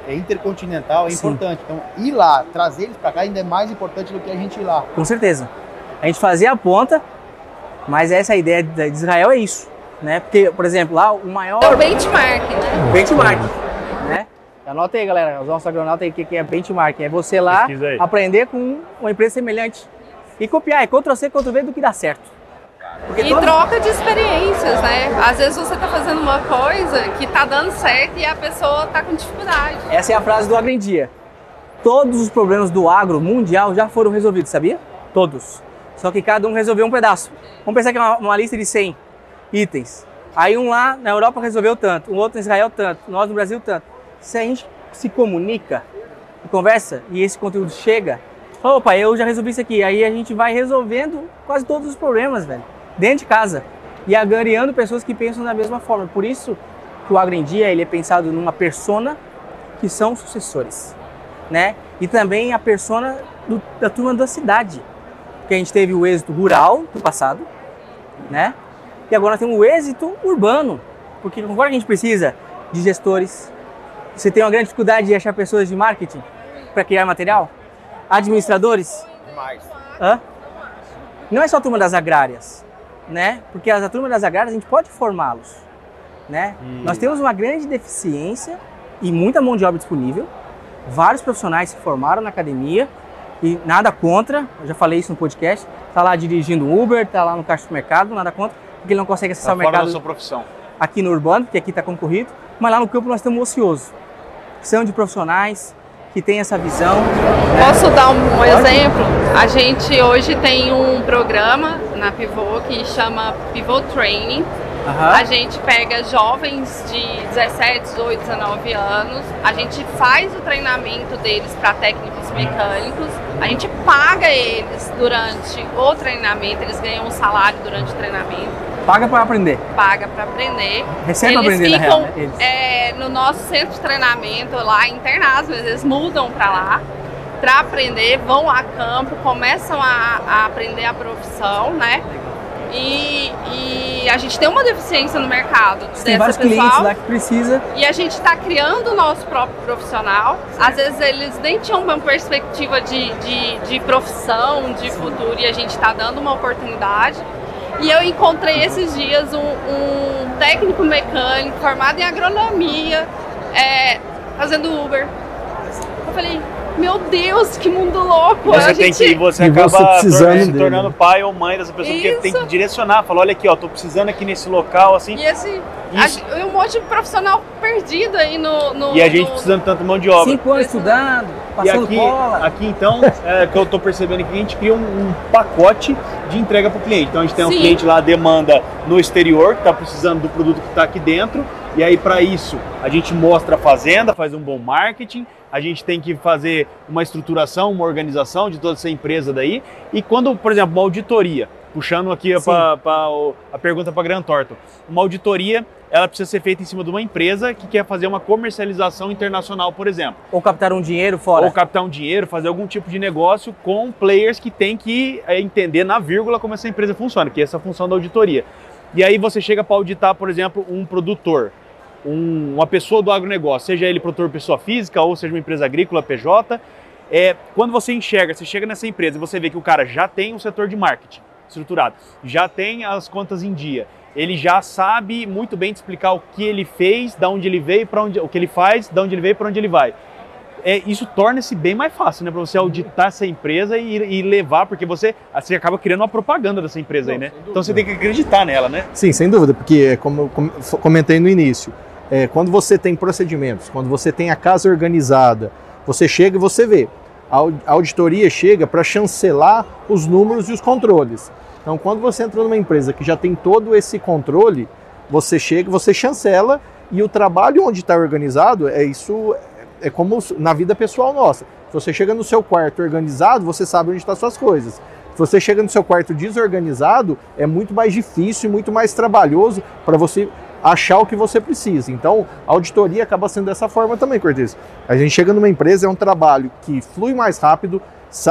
intercontinental é Sim. importante. Então, ir lá, trazer eles para cá ainda é mais importante do que a gente ir lá. Com certeza. A gente fazia a ponta, mas essa ideia de Israel é isso. Né? Porque, por exemplo, lá o maior. É o benchmark, né? Benchmark. Né? Anota aí, galera, os nossos agronautas aí, o que é benchmark? É você lá aprender com uma empresa semelhante e copiar. É Ctrl-C, Ctrl-V do que dá certo. Porque e todo... troca de experiências, né? Às vezes você está fazendo uma coisa que está dando certo e a pessoa está com dificuldade. Essa é a frase do Agrendia. Todos os problemas do agro mundial já foram resolvidos, sabia? Todos. Só que cada um resolveu um pedaço. Vamos pensar que é uma, uma lista de 100 itens. Aí um lá na Europa resolveu tanto, um outro em Israel tanto, nós no Brasil tanto se a gente se comunica, conversa e esse conteúdo chega, opa, eu já resolvi isso aqui. Aí a gente vai resolvendo quase todos os problemas, velho, dentro de casa e agariando pessoas que pensam da mesma forma. Por isso que o Agro em Dia ele é pensado numa persona que são sucessores, né? E também a persona do, da turma da cidade, que a gente teve o êxito rural no passado, né? E agora temos o êxito urbano, porque agora a gente precisa de gestores, você tem uma grande dificuldade de achar pessoas de marketing para criar material? Administradores? Demais. Hã? Não é só a turma das agrárias, né? Porque a turma das agrárias a gente pode formá-los, né? E... Nós temos uma grande deficiência e muita mão de obra disponível. Vários profissionais se formaram na academia e nada contra, eu já falei isso no podcast, tá lá dirigindo Uber, tá lá no caixa do mercado, nada contra, porque ele não consegue acessar tá o mercado. Da sua profissão. Aqui no urbano, porque aqui está concorrido, mas lá no campo nós estamos ocioso são de profissionais que têm essa visão. Né? Posso dar um, um exemplo? A gente hoje tem um programa na Pivô que chama Pivô Training. Uhum. A gente pega jovens de 17, 18, 19 anos, a gente faz o treinamento deles para técnicos mecânicos, a gente paga eles durante o treinamento, eles ganham um salário durante o treinamento Paga para aprender. Paga para aprender. Recebe para aprender, ficam, na real, né? É, no nosso centro de treinamento lá internados, eles mudam para lá para aprender, vão a campo, começam a, a aprender a profissão, né? E, e, a gente tem uma deficiência no mercado tem vários pessoal, clientes lá que precisa. E a gente está criando o nosso próprio profissional. Às vezes eles nem tinham uma perspectiva de, de, de profissão, de futuro, e a gente está dando uma oportunidade. E eu encontrei esses dias um, um técnico mecânico formado em agronomia, é, fazendo Uber. Eu falei, meu Deus, que mundo louco! Você tem gente... que você acaba você se tornando pai ou mãe dessa pessoa, Isso. porque tem que direcionar, falar, olha aqui, ó, tô precisando aqui nesse local, assim. E esse isso. A, um monte de profissional perdido aí no. no e a gente no... precisando tanto mão de obra. Cinco anos estudando, passando e aqui, cola. Aqui então, é, que eu estou percebendo que a gente cria um, um pacote de entrega para o cliente. Então a gente tem Sim. um cliente lá, demanda no exterior, que está precisando do produto que está aqui dentro. E aí, para isso, a gente mostra a fazenda, faz um bom marketing, a gente tem que fazer uma estruturação, uma organização de toda essa empresa daí. E quando, por exemplo, uma auditoria, puxando aqui pra, pra, a pergunta para Gran Torto, uma auditoria ela precisa ser feita em cima de uma empresa que quer fazer uma comercialização internacional, por exemplo. Ou captar um dinheiro fora. Ou captar um dinheiro, fazer algum tipo de negócio com players que tem que é, entender na vírgula como essa empresa funciona, que é essa função da auditoria. E aí você chega para auditar, por exemplo, um produtor, um, uma pessoa do agronegócio, seja ele produtor pessoa física ou seja uma empresa agrícola, PJ. É, quando você enxerga, você chega nessa empresa e você vê que o cara já tem um setor de marketing estruturado, já tem as contas em dia, ele já sabe muito bem te explicar o que ele fez, da onde ele veio, para onde, o que ele faz, da onde ele veio, para onde ele vai. é, isso torna-se bem mais fácil, né? Para você auditar essa empresa e, e, levar, porque você, você acaba criando uma propaganda dessa empresa Não, aí, né? Então você tem que acreditar nela, né? Sim, sem dúvida, porque como eu comentei no início, é, quando você tem procedimentos, quando você tem a casa organizada, você chega e você vê. A auditoria chega para chancelar os números e os controles. Então, quando você entra numa empresa que já tem todo esse controle, você chega, você chancela e o trabalho onde está organizado é isso é como na vida pessoal nossa. Se você chega no seu quarto organizado, você sabe onde estão suas coisas. Se você chega no seu quarto desorganizado, é muito mais difícil e muito mais trabalhoso para você achar o que você precisa. Então, a auditoria acaba sendo dessa forma também, Cortez. A gente chega numa empresa, é um trabalho que flui mais rápido,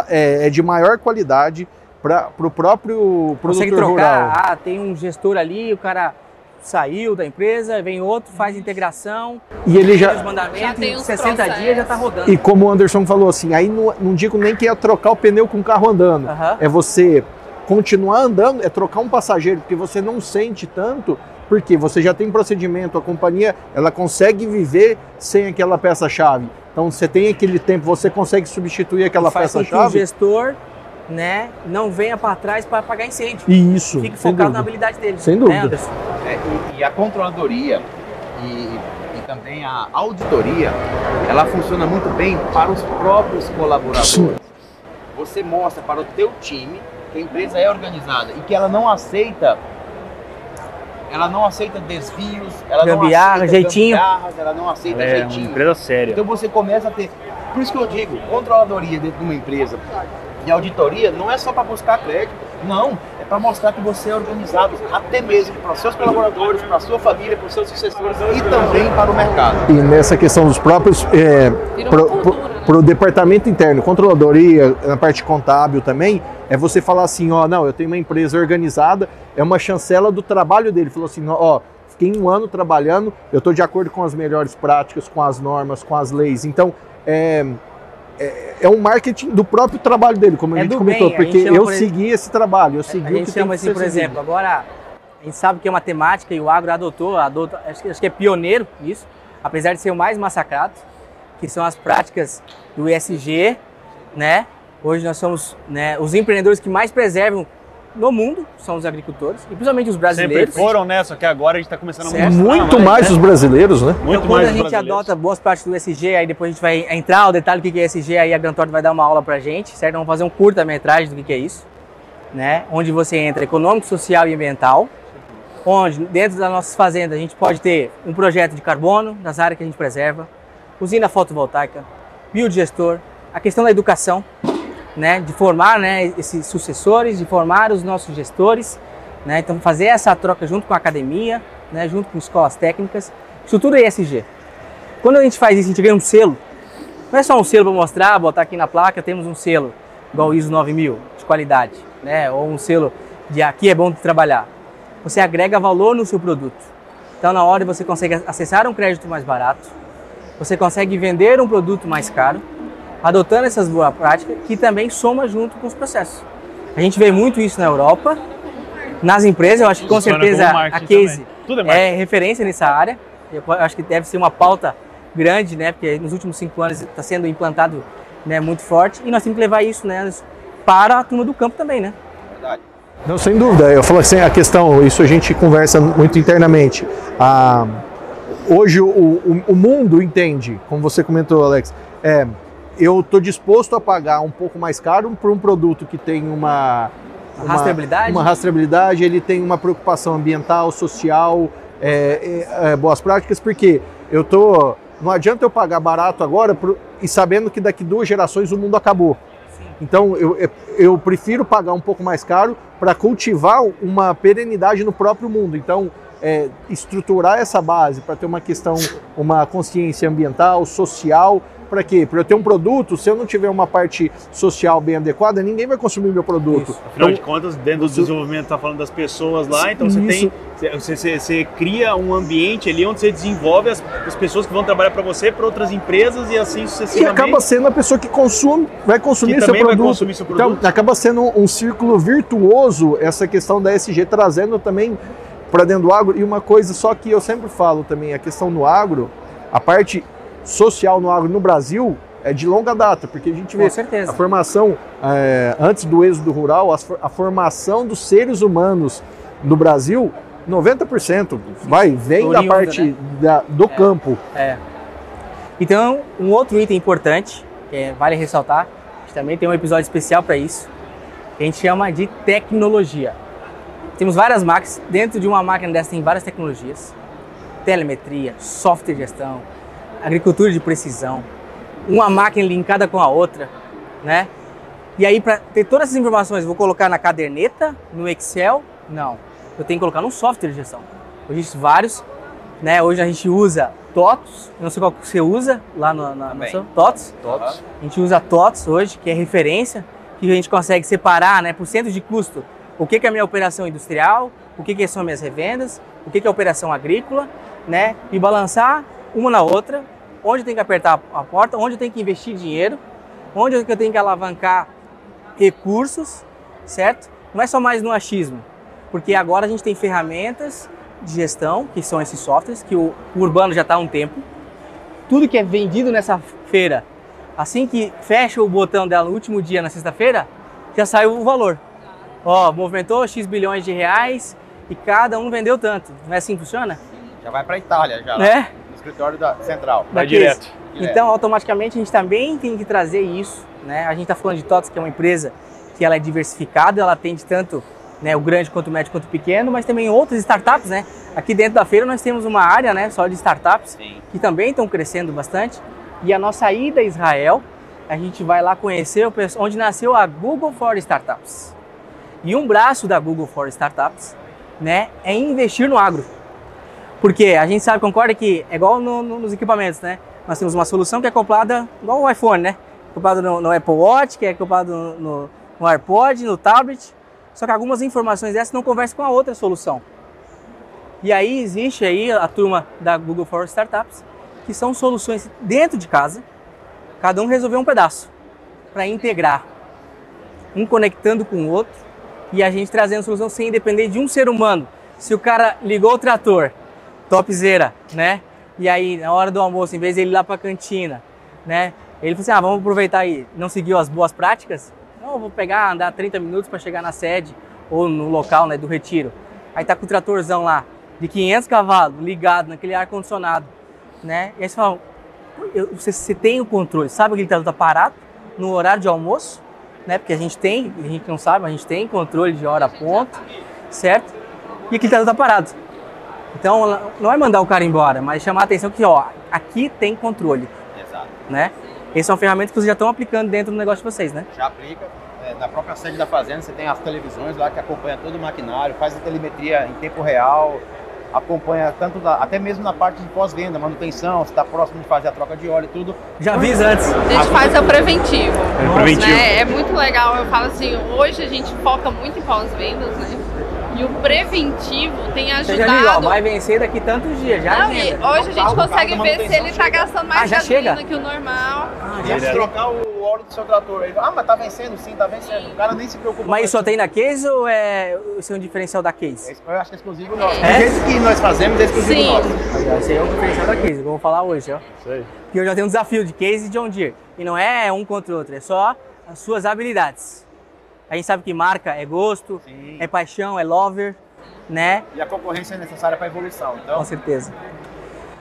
é, é de maior qualidade para o pro próprio produtor Consegue trocar, rural. Ah, tem um gestor ali, o cara saiu da empresa, vem outro, faz integração. E ele já. Os mandamentos, já tem 60 processos. dias já está rodando. E como o Anderson falou assim, aí não, não digo nem que é trocar o pneu com o carro andando. É você continuar andando, é trocar um passageiro, porque você não sente tanto, porque você já tem procedimento, a companhia ela consegue viver sem aquela peça-chave. Então você tem aquele tempo, você consegue substituir aquela peça-chave. O gestor né, não venha para trás para apagar incêndio. Isso. Fique focado dúvida. na habilidade dele. Sem né, dúvida. Né, é, e, e, a controladoria e, e, também a auditoria, ela funciona muito bem para os próprios colaboradores. Sim. Você mostra para o teu time que a empresa é organizada e que ela não aceita ela não aceita desvios, ela Gambiarra, não aceita jeitinho. ela não aceita é, jeitinho. Uma empresa séria. Então você começa a ter, por isso que eu digo, controladoria dentro de uma empresa auditoria não é só para buscar crédito, não, é para mostrar que você é organizado, até mesmo para os seus colaboradores, para a sua família, para os seus sucessores e também para o mercado. E nessa questão dos próprios, é, para o departamento interno, controladoria, na parte contábil também, é você falar assim, ó, não, eu tenho uma empresa organizada, é uma chancela do trabalho dele, falou assim, ó, fiquei um ano trabalhando, eu estou de acordo com as melhores práticas, com as normas, com as leis, então, é, é, é um marketing do próprio trabalho dele, como é a gente comentou, bem, porque gente eu segui esse trabalho, eu segui a gente o que chama tem assim, por exemplo, seguido. agora a gente sabe que é uma temática e o agro adotou, adota, acho, que, acho que é pioneiro nisso, apesar de ser o mais massacrado, que são as práticas do ESG, né? Hoje nós somos né, os empreendedores que mais preservam no mundo são os agricultores, e principalmente os brasileiros. Sempre foram, né? Só que agora a gente está começando a mostrar. Muito mais, mais né? os brasileiros, né? Muito então, quando a gente adota boas partes do ESG, aí depois a gente vai entrar no detalhe do que é ESG, aí a Grantorte vai dar uma aula pra gente, certo? Vamos fazer um curta-metragem do que é isso, né? Onde você entra econômico, social e ambiental, onde dentro das nossas fazendas a gente pode ter um projeto de carbono nas áreas que a gente preserva, usina fotovoltaica, biodigestor, a questão da educação, né, de formar né, esses sucessores, de formar os nossos gestores, né, então fazer essa troca junto com a academia, né, junto com escolas técnicas, isso tudo é ESG. Quando a gente faz isso, a gente ganha um selo, não é só um selo para mostrar, botar aqui na placa, temos um selo igual ISO 9000 de qualidade, né, ou um selo de aqui é bom de trabalhar. Você agrega valor no seu produto. Então, na hora você consegue acessar um crédito mais barato, você consegue vender um produto mais caro, adotando essas boas práticas que também soma junto com os processos. A gente vê muito isso na Europa, nas empresas, eu acho que com certeza a Case é, é, referência nessa área. Eu acho que deve ser uma pauta grande, né? Porque nos últimos cinco anos está sendo implantado né, muito forte e nós temos que levar isso né, para a turma do campo também, né? Verdade. Não, sem dúvida. Eu falo assim, a questão, isso a gente conversa muito internamente. Ah, hoje o, o, o mundo entende, como você comentou, Alex, é, eu estou disposto a pagar um pouco mais caro por um produto que tem uma, uma rastreabilidade, uma rastreabilidade ele tem uma preocupação ambiental, social, é, é, é, boas práticas, porque eu tô, não adianta eu pagar barato agora pro, e sabendo que daqui duas gerações o mundo acabou. Sim. Então eu, eu prefiro pagar um pouco mais caro para cultivar uma perenidade no próprio mundo. Então é, estruturar essa base para ter uma questão, uma consciência ambiental, social para quê? Para eu ter um produto, se eu não tiver uma parte social bem adequada, ninguém vai consumir meu produto. Isso. Afinal então, de contas, dentro do desenvolvimento está falando das pessoas lá, então você tem, você, você, você, cria um ambiente ali onde você desenvolve as, as pessoas que vão trabalhar para você, para outras empresas e assim sucessivamente. E acaba sendo a pessoa que consome, vai consumir, que seu, produto. Vai consumir seu produto. Então, acaba sendo um, um círculo virtuoso essa questão da SG trazendo também para dentro do agro. E uma coisa só que eu sempre falo também, a questão do agro, a parte social no agro no Brasil é de longa data, porque a gente vê a formação, é, antes do êxodo rural, for- a formação dos seres humanos no Brasil, 90% vai, vem da parte né? da- do campo. É. Então, um outro item importante, que é- vale ressaltar, a gente também tem um episódio especial para isso, que a gente chama de tecnologia. Temos várias máquinas, dentro de uma máquina dessa tem várias tecnologias. Telemetria, software de gestão, agricultura de precisão, uma máquina linkada com a outra, né? E aí, para ter todas essas informações, vou colocar na caderneta, no Excel? Não. Eu tenho que colocar num software de gestão. Hoje existem vários, né? Hoje a gente usa TOTOS, eu não sei qual que você usa lá no, na, no TOTOS. Todos. A gente usa TOTOS hoje, que é referência, que a gente consegue separar, né, por cento de custo, o que, que é a minha operação industrial, o que, que são minhas revendas, o que, que é a operação agrícola, né, e balançar uma na outra, onde tenho que apertar a porta, onde tenho que investir dinheiro, onde eu tenho que alavancar recursos, certo? Não é só mais no achismo, porque agora a gente tem ferramentas de gestão, que são esses softwares, que o, urbano já está há um tempo. Tudo que é vendido nessa feira, assim que fecha o botão dela no último dia, na sexta-feira, já sai o valor. Ó, movimentou X bilhões de reais e cada um vendeu tanto. Não é assim que funciona? Já vai pra Itália, já. Né? Escritório da Central. Vai direto. Direto. Então, automaticamente, a gente também tem que trazer isso. Né? A gente está falando de TOTS, que é uma empresa que ela é diversificada, ela atende tanto né, o grande quanto o médio quanto o pequeno, mas também outras startups. Né? Aqui dentro da feira nós temos uma área né, só de startups Sim. que também estão crescendo bastante. E a nossa ida a Israel, a gente vai lá conhecer o pessoal- onde nasceu a Google for Startups. E um braço da Google for Startups né, é investir no agro. Porque a gente sabe, concorda que é igual no- no- nos equipamentos, né? Nós temos uma solução que é acoplada, igual o iPhone, né? Acoplado no, no Apple Watch, que é acoplado no, no, AirPod, no tablet. Só que algumas informações dessas não conversam com a outra solução. E aí existe aí a turma da Google for Startups, que são soluções dentro de casa, cada um resolveu um pedaço para integrar, um conectando com o outro e a gente trazendo solução sem depender de um ser humano. Se o cara ligou o trator, topzera, né? E aí na hora do almoço, em vez de ele ir lá para a cantina, né? Ele falou assim: "Ah, vamos aproveitar aí, não seguiu as boas práticas? Não, vou pegar, andar 30 minutos para chegar na sede ou no local, né, do retiro. Aí tá com o tratorzão lá de 500 cavalos ligado naquele ar condicionado, né? E aí você fala, você, você tem o controle, sabe que ele tá, tá parado no horário de almoço, né? Porque a gente tem, a gente não sabe, mas a gente tem controle de hora ponto, certo? E aquele tá, tá parado. Então não é mandar o cara embora, mas chamar a atenção que ó, aqui tem controle, Exato. né? Essa é uma ferramenta que vocês já estão aplicando dentro do negócio de vocês, né? Já aplica. É, na própria sede da fazenda você tem as televisões lá que acompanham todo o maquinário, faz a telemetria em tempo real, acompanha tanto da, até mesmo na parte de pós-venda, manutenção, se está próximo de fazer a troca de óleo e tudo. Já avisa antes. A gente faz o preventivo. É preventivo. Né? É muito legal. Eu falo assim, hoje a gente foca muito em pós-vendas, né? E o preventivo tem Você já liga, ó, ajudado. vai vencer daqui tantos dias, já Não, agenda. hoje a gente carro- o consegue ver se ele tá chega. gastando mais Ah, gasolina chega? que o normal. Ah, E já se trocar o óleo do seu trator, ele, ah, mas tá vencendo, sim, tá vencendo. O cara nem se preocupa. Mas isso só tem na case ou é esse é um diferencial da case? Eu acho que é exclusivo nosso. É? Jeito que nós fazemos, é exclusivo Sim. nosso. Esse aí é o diferencial da case, vou falar hoje, ó. Isso aí. E eu já tenho um desafio de case e John Deere. E não é um contra o outro, é só as suas habilidades. A gente sabe que marca é gosto, Sim. é paixão, é lover, né? E a concorrência é necessária para evolução. Então, Com certeza.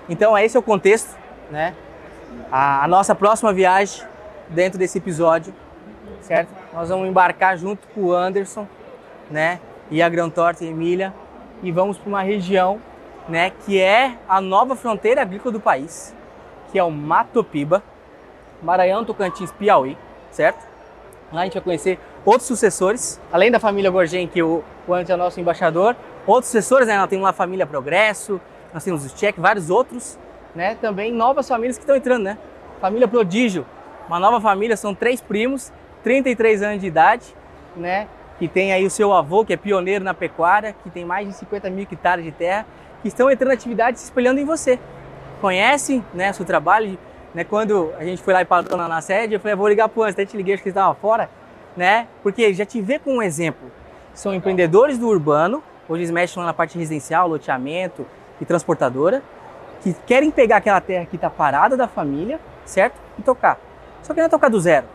Então, esse é o contexto, né? A, a nossa próxima viagem dentro desse episódio, certo? Nós vamos embarcar junto com o Anderson, né? E a Gran Torta e Emília e vamos para uma região, né? Que é a nova fronteira agrícola do país, que é o Mato Piba, Maranhão, Tocantins, Piauí, certo? Lá a gente vai conhecer outros sucessores, além da família Gorgen, que o, o é nosso embaixador, outros sucessores, né? Nós temos lá a família Progresso, nós temos o Check, vários outros, né? Também novas famílias que estão entrando, né? Família Prodígio, uma nova família, são três primos, 33 anos de idade, né? Que tem aí o seu avô, que é pioneiro na pecuária, que tem mais de 50 mil hectares de terra, que estão entrando na atividade se espelhando em você. Conhecem, né, o seu trabalho, né? Quando a gente foi lá e parou na, na sede, eu falei, "Eu vou ligar pro Anderson, até te liguei, acho que ele estava fora, né? Porque já te vê com um exemplo. São empreendedores do urbano, hoje eles mexem na parte residencial, loteamento e transportadora, que querem pegar aquela terra que está parada da família, certo? E tocar. Só que não é tocar do zero.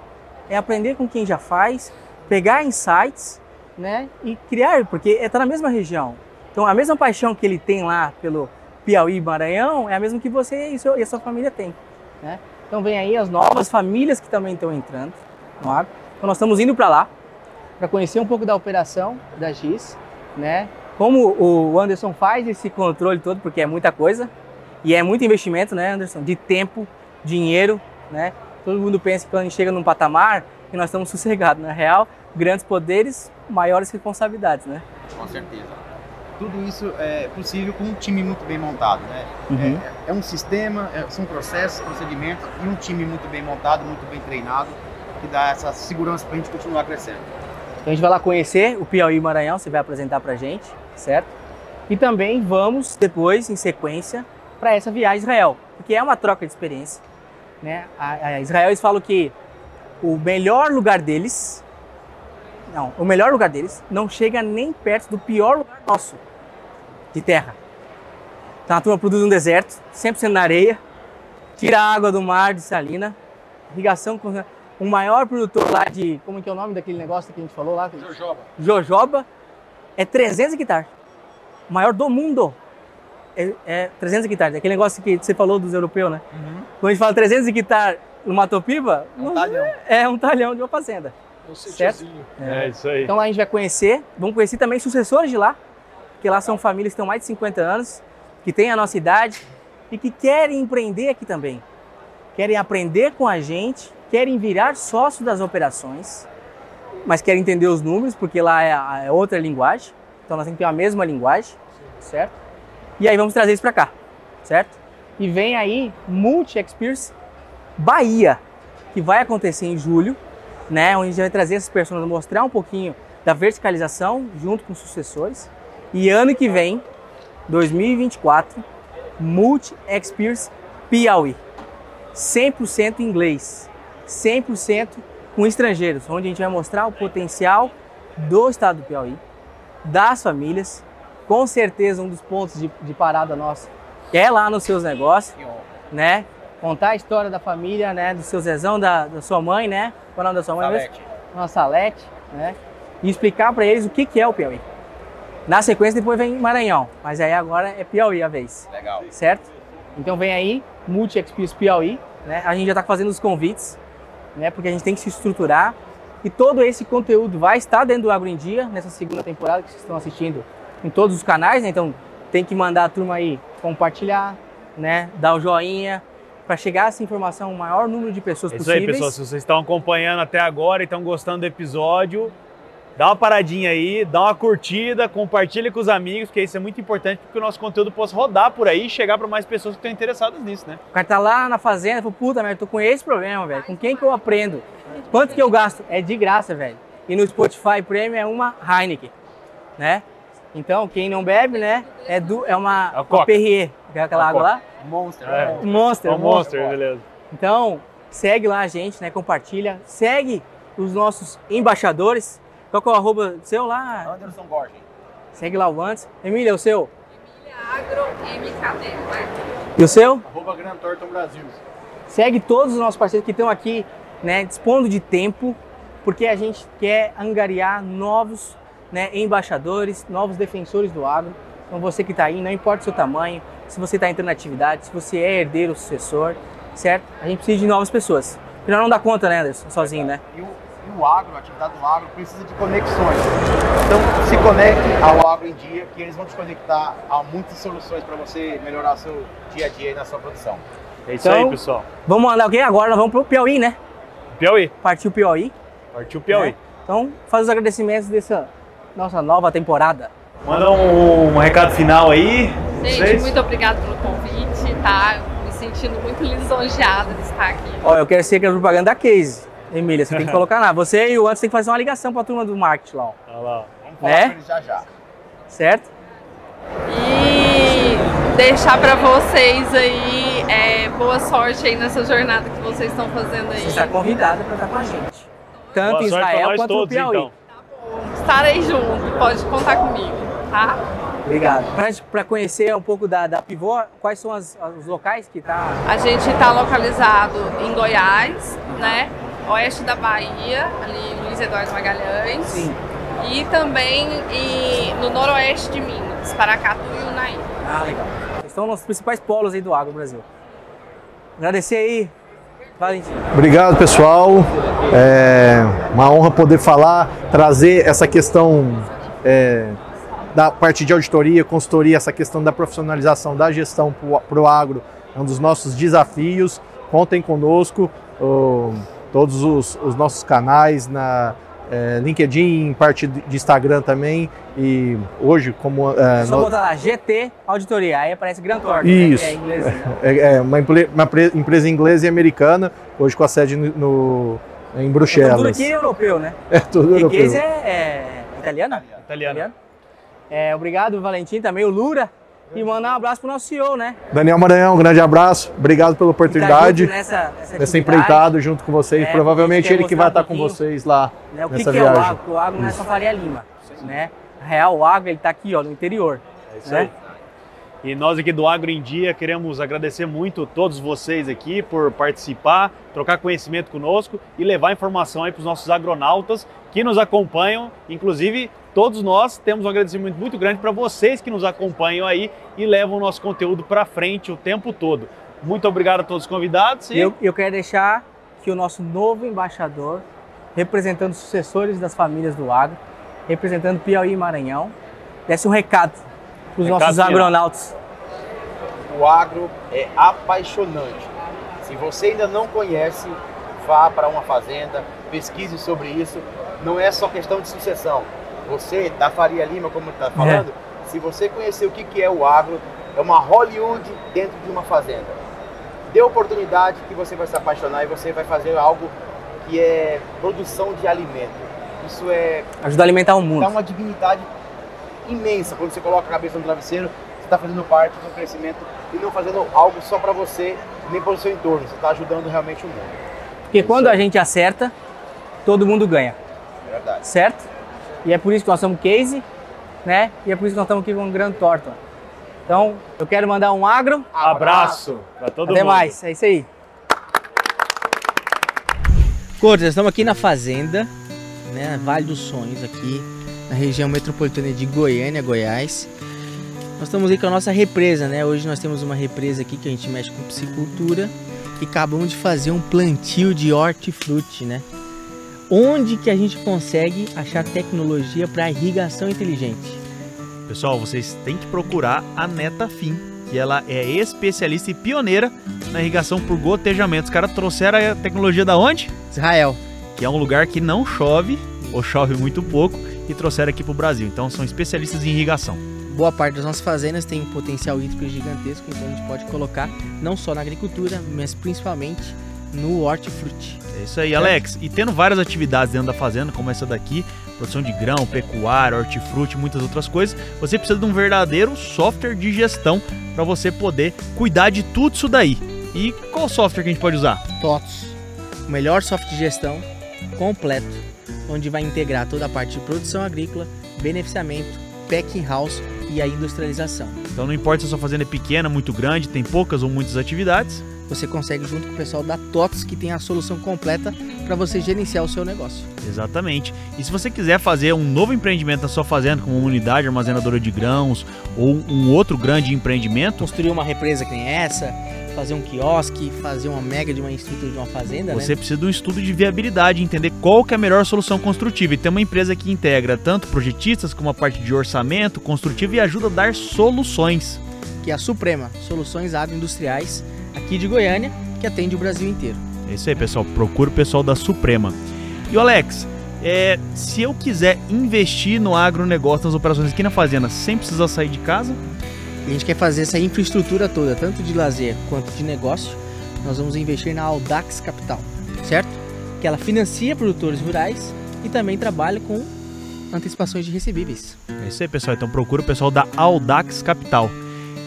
É aprender com quem já faz, pegar insights, né? E criar, porque está na mesma região. Então a mesma paixão que ele tem lá pelo Piauí Maranhão é a mesma que você e, seu, e a sua família tem. Né? Então vem aí as novas famílias que também estão entrando no agro. Então nós estamos indo para lá para conhecer um pouco da operação da GIS, né? Como o Anderson faz esse controle todo, porque é muita coisa e é muito investimento, né, Anderson? De tempo, dinheiro, né? Todo mundo pensa que quando a gente chega num patamar que nós estamos sossegados. Na real, grandes poderes, maiores responsabilidades, né? Com certeza. Tudo isso é possível com um time muito bem montado, né? Uhum. É, é um sistema, é, são processos, procedimentos e um time muito bem montado, muito bem treinado, que dá essa segurança para a gente continuar crescendo. Então a gente vai lá conhecer o Piauí Maranhão, você vai apresentar pra gente, certo? E também vamos depois, em sequência, para essa viagem a Israel, porque é uma troca de experiência. Né? A, a Israel eles falam que o melhor lugar deles, não, o melhor lugar deles não chega nem perto do pior lugar nosso de terra. Então a turma produz um deserto, 100% na areia, tira a água do mar de salina, irrigação com o maior produtor lá de, como que é o nome daquele negócio que a gente falou lá? Jojoba. Jojoba é 300 hectares. O maior do mundo. É, é 300 hectares. Aquele negócio que você falou dos europeus, né? Uhum. Quando a gente fala 300 hectares no Matopiba, É um talhão. é um talhão de uma fazenda. certo? É isso aí. Então lá a gente vai conhecer, vamos conhecer também sucessores de lá, porque lá são famílias que têm mais de 50 anos, que têm a nossa idade e que querem empreender aqui também. Querem aprender com a gente, querem virar sócio das operações, mas querem entender os números, porque lá é, é outra linguagem. Então nós temos que ter a mesma linguagem, certo? E aí vamos trazer isso para cá, certo? E vem aí Multi Experience Bahia, que vai acontecer em julho, né? Onde a gente vai trazer essas pessoas, mostrar um pouquinho da verticalização junto com os sucessores. E ano que vem, 2024, Multi Experience Piauí. 100% inglês, 100% com estrangeiros, onde a gente vai mostrar o potencial do estado do Piauí, das famílias. Com certeza, um dos pontos de, de parada nossa é lá nos seus negócios, né? Contar a história da família, né? Do seu Zezão, da, da sua mãe, né? Qual é o nome da sua mãe? Salete. Uma Salete, né? E explicar para eles o que, que é o Piauí. Na sequência, depois vem Maranhão, mas aí agora é Piauí a vez Legal. certo? Então vem aí, Multi Experience Piauí, né? A gente já está fazendo os convites, né? Porque a gente tem que se estruturar e todo esse conteúdo vai estar dentro do Agro em Dia nessa segunda temporada que vocês estão assistindo em todos os canais, né? Então tem que mandar a turma aí compartilhar, né? Dar o joinha para chegar essa informação ao maior número de pessoas É isso aí, possíveis. pessoal. Se vocês estão acompanhando até agora e estão gostando do episódio, dá uma paradinha aí, dá uma curtida, compartilha com os amigos, porque isso é muito importante para que o nosso conteúdo possa rodar por aí e chegar para mais pessoas que estão interessadas nisso, né? O cara tá lá na fazenda, fala, puta, merda, tô com esse problema, velho. Com quem que eu aprendo? Quanto que eu gasto? É de graça, velho. E no Spotify Premium é uma Heineken, né? Então, quem não bebe, né, é, do, é uma, É a uma Coca. Perrier, que é aquela A água lá. Monster. É. Um Monster, É um um Monster. monster, beleza. Então, segue lá a gente, né, compartilha. Segue os nossos embaixadores. Qual que é o arroba seu lá? Anderson Borges. Segue lá o antes. Emília, o seu? Agro MKD, né? E o seu? Arroba Gran Thornton Brasil. Segue todos os nossos parceiros que estão aqui, né, dispondo de tempo, porque a gente quer angariar novos né, embaixadores, novos defensores do agro. Então você que está aí, não importa o seu tamanho, se você está entrando na atividade, se você é herdeiro, sucessor, certo? A gente precisa de novas pessoas. Afinal, não dá conta, né, Anderson? Sozinho, né? E o, e o agro, a atividade do agro, precisa de conexões. Então, se conecte ao agro em dia, que eles vão te conectar a muitas soluções para você melhorar seu dia a dia aí na sua produção. É isso Então- aí, pessoal. Vamos mandar o quê? Agora nós vamos pro Piauí, né? Piauí. Partiu Piauí. Partiu Piauí. né? Então, faz os agradecimentos dessa nossa nova temporada. Manda um, um recado final aí. Gente, vocês. muito obrigada pelo convite, tá? Me sentindo muito lisonjeada de estar aqui. Ó, eu quero ser a propaganda da Case. Emília, você tem que (laughs) colocar lá. Você e o Anderson tem que fazer uma ligação pra turma do marketing lá, ó. Olha lá. Vamos falar Né? com eles já já. certo? E deixar pra vocês aí é, boa sorte aí nessa jornada que vocês estão fazendo aí. Você está convidada para estar com a gente. Tanto Boa em Israel quanto no todos, Piauí. então. Estarei junto, pode contar comigo, tá? Obrigado. Para conhecer um pouco da, da Pivô, quais são as, os locais que está? A gente está localizado em Goiás, né? Oeste da Bahia, ali Luiz Eduardo Magalhães. Sim. E também em, no noroeste de Minas, Paracatu e Unaí. Ah, legal. Estão nos principais polos aí do agro Brasil. Agradecer aí, Valentim. Obrigado, pessoal. É uma honra poder falar, trazer essa questão é, da parte de auditoria, consultoria, essa questão da profissionalização da gestão para o agro é um dos nossos desafios. Contem conosco, todos os, os, nossos canais na é, LinkedIn, parte de Instagram também. E hoje, como. É, Só no... botar lá, GT Auditoria, aí aparece Grand Thornton. Isso. Né? (laughs) É, é, uma, uma, empresa inglesa e americana, hoje com a sede no, no em Bruxelas. Tudo aqui é europeu, né? (laughs) É tudo europeu. é, é italiano? Italiano. italiano. É, obrigado, Valentim, também o Lura. E mandar um abraço pro nosso CEO, né? Daniel Maranhão, um grande abraço. Obrigado pela oportunidade. Nessa, nessa, nessa empreitada junto com vocês. É, Provavelmente ele que vai estar com vocês lá né, o nessa que viagem. O que é o agro? O agro não é só Faria Lima, né? A real, o agro ele tá aqui, ó, no interior. É isso né? aí. E nós aqui do Agro em Dia queremos agradecer muito todos vocês aqui por participar, trocar conhecimento conosco e levar informação aí para os nossos agronautas que nos acompanham. Inclusive, todos nós temos um agradecimento muito grande para vocês que nos acompanham aí e levam o nosso conteúdo para frente o tempo todo. Muito obrigado a todos os convidados. E... Eu, eu quero deixar que o nosso novo embaixador, representando os sucessores das famílias do agro, representando Piauí e Maranhão, desse um recado para os nossos agronautas. O agro é apaixonante. Se você ainda não conhece, vá para uma fazenda, pesquise sobre isso. Não é só questão de sucessão. Você, da Faria Lima, como está falando, é. se você conhecer o que, que é o agro, é uma Hollywood dentro de uma fazenda. Dê oportunidade que você vai se apaixonar e você vai fazer algo que é produção de alimento. Isso é. Ajuda a alimentar o mundo. Dá uma dignidade imensa. Quando você coloca a cabeça no travesseiro, você está fazendo parte do crescimento e não fazendo algo só para você, nem para o seu entorno. Você está ajudando realmente o mundo. Porque isso quando é. a gente acerta, todo mundo ganha. É verdade. Certo? E é por isso que nós somos case, né? E é por isso que nós estamos aqui com o Grand Thornton. Então, eu quero mandar um agro. Abraço para todo Até mundo. Até mais, é isso aí. Cortes, estamos aqui na fazenda, né? Vale dos Sonhos, aqui na região metropolitana de Goiânia, Goiás. Nós estamos aí com a nossa represa, né? Hoje nós temos uma represa aqui que a gente mexe com piscicultura e acabamos de fazer um plantio de hortifruti, né? Onde que a gente consegue achar tecnologia para irrigação inteligente? Pessoal, vocês têm que procurar a Netafim, que ela é especialista e pioneira na irrigação por gotejamento. Os caras trouxeram a tecnologia da onde? Israel. Que é um lugar que não chove, ou chove muito pouco, e trouxeram aqui para o Brasil. Então são especialistas em irrigação. Boa parte das nossas fazendas tem um potencial hídrico gigantesco, então a gente pode colocar não só na agricultura, mas principalmente no hortifruti. É isso aí, Alex. E tendo várias atividades dentro da fazenda, como essa daqui, produção de grão, pecuária, hortifruti, muitas outras coisas, você precisa de um verdadeiro software de gestão para você poder cuidar de tudo isso daí. E qual software que a gente pode usar? TOTS. O melhor software de gestão completo, onde vai integrar toda a parte de produção agrícola, beneficiamento, packing house e a industrialização. Então não importa se a sua fazenda é pequena, muito grande, tem poucas ou muitas atividades, você consegue junto com o pessoal da TOTS que tem a solução completa para você gerenciar o seu negócio. Exatamente. E se você quiser fazer um novo empreendimento na sua fazenda, como uma unidade armazenadora de grãos ou um outro grande empreendimento, construir uma represa que nem essa, fazer um quiosque, fazer uma mega de uma estrutura de uma fazenda, você né? precisa de um estudo de viabilidade, entender qual que é a melhor solução construtiva. E tem uma empresa que integra tanto projetistas como a parte de orçamento construtivo e ajuda a dar soluções. Que é a Suprema, Soluções Agroindustriais aqui de Goiânia, que atende o Brasil inteiro. É isso aí, pessoal. Procura o pessoal da Suprema. E o Alex, é, se eu quiser investir no agronegócio, nas operações aqui na fazenda, sem precisar sair de casa? a gente quer fazer essa infraestrutura toda, tanto de lazer quanto de negócio. Nós vamos investir na Audax Capital, certo? Que ela financia produtores rurais e também trabalha com antecipações de recebíveis. É isso aí, pessoal. Então procura o pessoal da Audax Capital.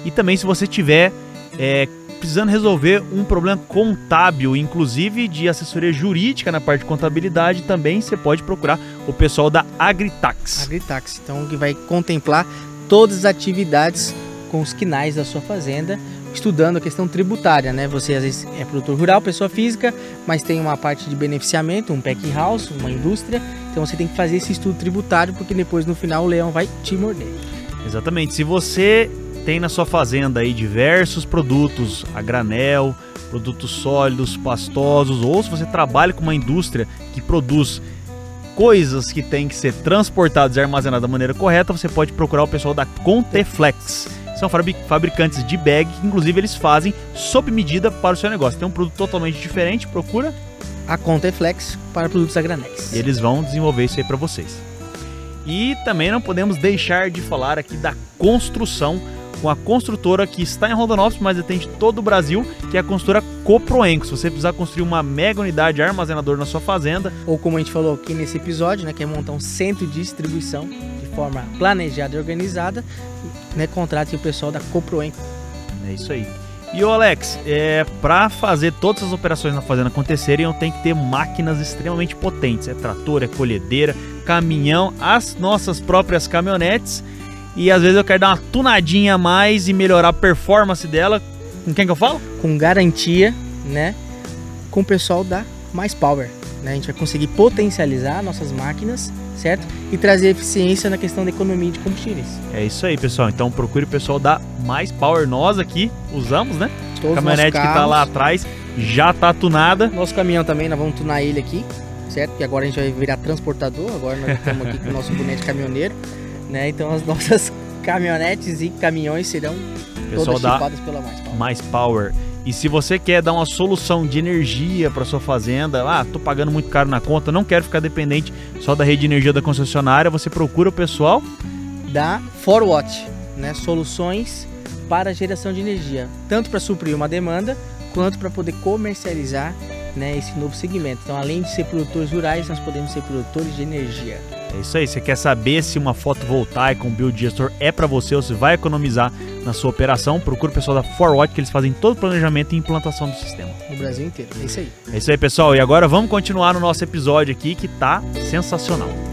E também se você tiver é, precisando resolver um problema contábil, inclusive de assessoria jurídica na parte de contabilidade, também você pode procurar o pessoal da Agritax. Agritax, então que vai contemplar todas as atividades com os quinais da sua fazenda, estudando a questão tributária, né? Você às vezes é produtor rural, pessoa física, mas tem uma parte de beneficiamento, um pack house, uma indústria, então você tem que fazer esse estudo tributário porque depois no final o leão vai te morder. Exatamente. Se você tem na sua fazenda aí diversos produtos a granel, produtos sólidos, pastosos, ou se você trabalha com uma indústria que produz coisas que têm que ser transportadas e armazenadas da maneira correta, você pode procurar o pessoal da Conteflex. São fabricantes de bag que, inclusive, eles fazem sob medida para o seu negócio. Tem um produto totalmente diferente, procura a Conteflex para produtos a granex. E eles vão desenvolver isso aí para vocês. E também não podemos deixar de falar aqui da construção com a construtora que está em Rondonópolis, mas atende todo o Brasil, que é a construtora Coproenco. Se você precisar construir uma mega unidade armazenadora na sua fazenda, ou como a gente falou aqui nesse episódio, né, que é montar um centro de distribuição de forma planejada e organizada, né, contrate o pessoal da Coproenco. É isso aí. E o Alex, é, para fazer todas as operações na fazenda acontecerem, eu tenho que ter máquinas extremamente potentes. É trator, é colhedeira, caminhão, as nossas próprias caminhonetes e às vezes eu quero dar uma tunadinha a mais e melhorar a performance dela. Com quem que eu falo? Com garantia, né? Com o pessoal da Mais Power. Né? A gente vai conseguir potencializar nossas máquinas, certo? E trazer eficiência na questão da economia de combustíveis. É isso aí, pessoal. Então procure o pessoal da Mais Power. Nós aqui usamos, né? Todos a caminhonete que tá lá atrás já tá tunada. Nosso caminhão também, nós vamos tunar ele aqui, certo? Porque agora a gente vai virar transportador. Agora nós estamos aqui com o nosso boneco caminhoneiro. Né? Então as (laughs) nossas caminhonetes e caminhões serão todas equipadas pela Mais Power. Mais Power. E se você quer dar uma solução de energia para sua fazenda, ah, tô pagando muito caro na conta, não quero ficar dependente só da rede de energia da concessionária, você procura o pessoal da Forwatch, né? Soluções para geração de energia, tanto para suprir uma demanda quanto para poder comercializar né, esse novo segmento. Então, além de ser produtores rurais, nós podemos ser produtores de energia. É isso aí. Você quer saber se uma fotovoltaica, um biodigestor é para você ou se vai economizar na sua operação? Procure o pessoal da Forward que eles fazem todo o planejamento e implantação do sistema. No Brasil inteiro. É isso aí. É isso aí, pessoal. E agora vamos continuar no nosso episódio aqui que tá sensacional.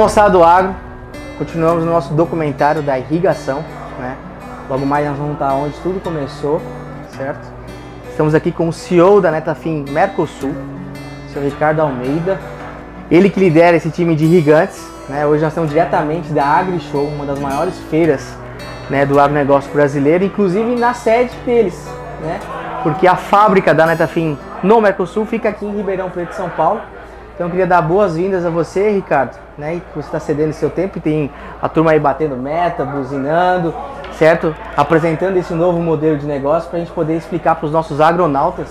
Moçada do agro, continuamos no nosso documentário da irrigação, né? Logo mais nós vamos estar onde tudo começou, certo? Estamos aqui com o CEO da Netafim Mercosul, o seu Ricardo Almeida. Ele que lidera esse time de irrigantes, né? Hoje nós estamos diretamente da AgriShow, uma das maiores feiras né, do agronegócio brasileiro, inclusive na sede deles, né? Porque a fábrica da Netafim no Mercosul fica aqui em Ribeirão Preto, São Paulo então eu queria dar boas-vindas a você, Ricardo, né? Que você está cedendo seu tempo e tem a turma aí batendo meta, buzinando, certo? Apresentando esse novo modelo de negócio para a gente poder explicar para os nossos agronautas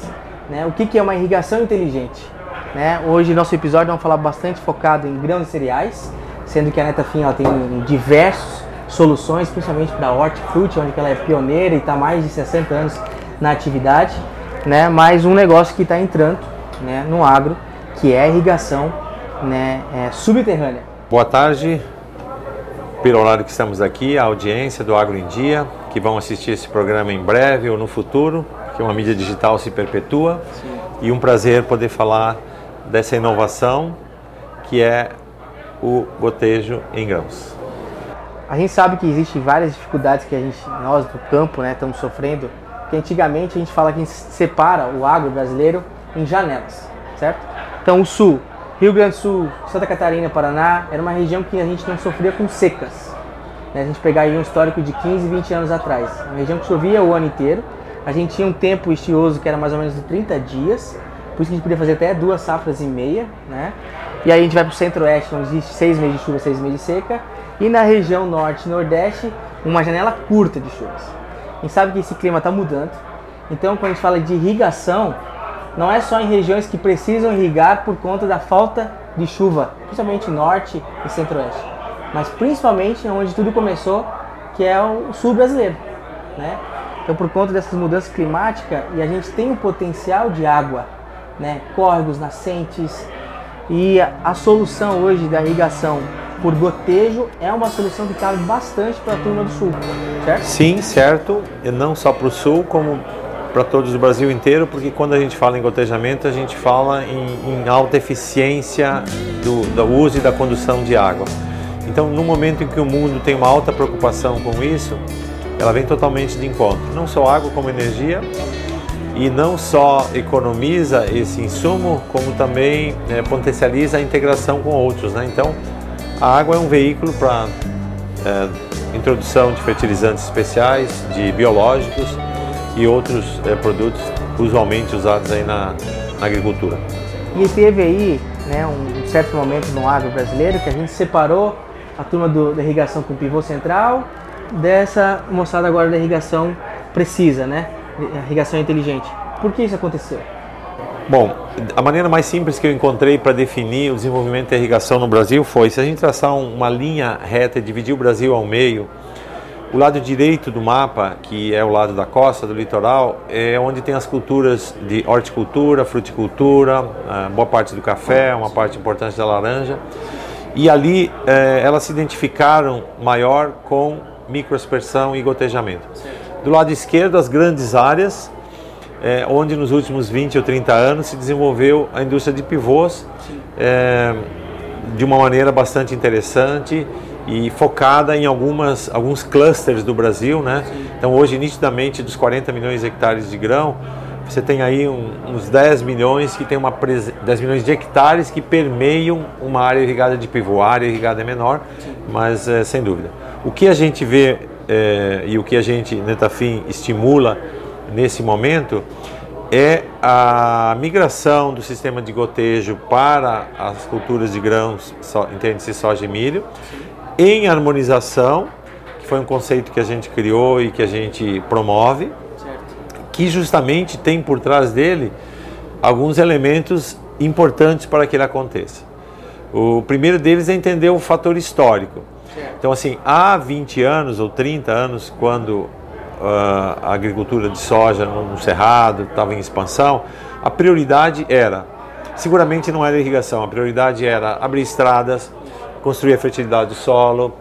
né, o que, que é uma irrigação inteligente. Né? Hoje nosso episódio vamos falar bastante focado em grãos e cereais, sendo que a Netafim ela tem diversas soluções, principalmente para hortifruti, onde ela é pioneira e está mais de 60 anos na atividade, né? Mas um negócio que está entrando, né, no agro que é a irrigação né, é, subterrânea. Boa tarde, pelo horário que estamos aqui, a audiência do Agro em Dia, que vão assistir esse programa em breve ou no futuro, que uma mídia digital se perpetua. Sim. E um prazer poder falar dessa inovação que é o gotejo em grãos. A gente sabe que existem várias dificuldades que a gente, nós do campo, né, estamos sofrendo, porque antigamente a gente fala que a gente separa o agro brasileiro em janelas, certo? Então o sul, Rio Grande do Sul, Santa Catarina, Paraná, era uma região que a gente não sofria com secas. Né? A gente pegar aí um histórico de 15, 20 anos atrás. Uma região que chovia o ano inteiro. A gente tinha um tempo estioso que era mais ou menos de 30 dias. Por isso que a gente podia fazer até duas safras e meia, né? E aí a gente vai para o centro-oeste, onde existe seis meses de chuva, seis meses de seca. E na região norte e nordeste, uma janela curta de chuvas. A gente sabe que esse clima está mudando Então, quando a gente fala de irrigação, não é só em regiões que precisam irrigar por conta da falta de chuva, principalmente norte e centro-oeste, mas principalmente onde tudo começou, que é o sul brasileiro, né? Então, por conta dessas mudanças climáticas, e a gente tem um potencial de água, né? Córregos, nascentes, e a, solução hoje da irrigação por gotejo é uma solução que cabe bastante para a turma do sul, certo? Sim, certo. E não só para o sul, como para todos do Brasil inteiro, porque quando a gente fala em gotejamento, a gente fala em, em alta eficiência do, do uso e da condução de água. Então, no momento em que o mundo tem uma alta preocupação com isso, ela vem totalmente de encontro. Não só água como energia, e não só economiza esse insumo, como também é, potencializa a integração com outros. Né? Então, a água é um veículo para é, introdução de fertilizantes especiais, de biológicos e outros é, produtos usualmente usados aí na, na, agricultura. E teve aí né, um certo momento no agro brasileiro que a gente separou a turma do, da irrigação com pivô central dessa moçada agora da irrigação precisa, né? irrigação inteligente. Por que isso aconteceu? Bom, a maneira mais simples que eu encontrei para definir o desenvolvimento da irrigação no Brasil foi se a gente traçar uma linha reta e dividir o Brasil ao meio, o lado direito do mapa, que é o lado da costa, do litoral, é onde tem as culturas de horticultura, fruticultura, boa parte do café, uma parte importante da laranja. E ali eh, elas se identificaram maior com microaspersão e gotejamento. Do lado esquerdo, as grandes áreas, é, onde nos últimos 20 ou 30 anos se desenvolveu a indústria de pivôs é, de uma maneira bastante interessante e focada em algumas, alguns clusters do Brasil. Né? Então, hoje, nitidamente, dos 40 milhões de hectares de grão, você tem aí um, uns 10 milhões que tem uma 10 milhões de hectares que permeiam uma área irrigada de pivô. A área irrigada é menor, mas é, sem dúvida. O que a gente vê é, e o que a gente, Netafim, estimula nesse momento é a migração do sistema de gotejo para as culturas de grãos, entende-se soja e milho, em harmonização, que foi um conceito que a gente criou e que a gente promove, que justamente tem por trás dele alguns elementos importantes para que ele aconteça. O primeiro deles é entender o fator histórico. Então, assim, há 20 anos ou 30 anos, quando uh, a agricultura de soja no Cerrado estava em expansão, a prioridade era, seguramente não era irrigação, a prioridade era abrir estradas, construir a fertilidade do solo,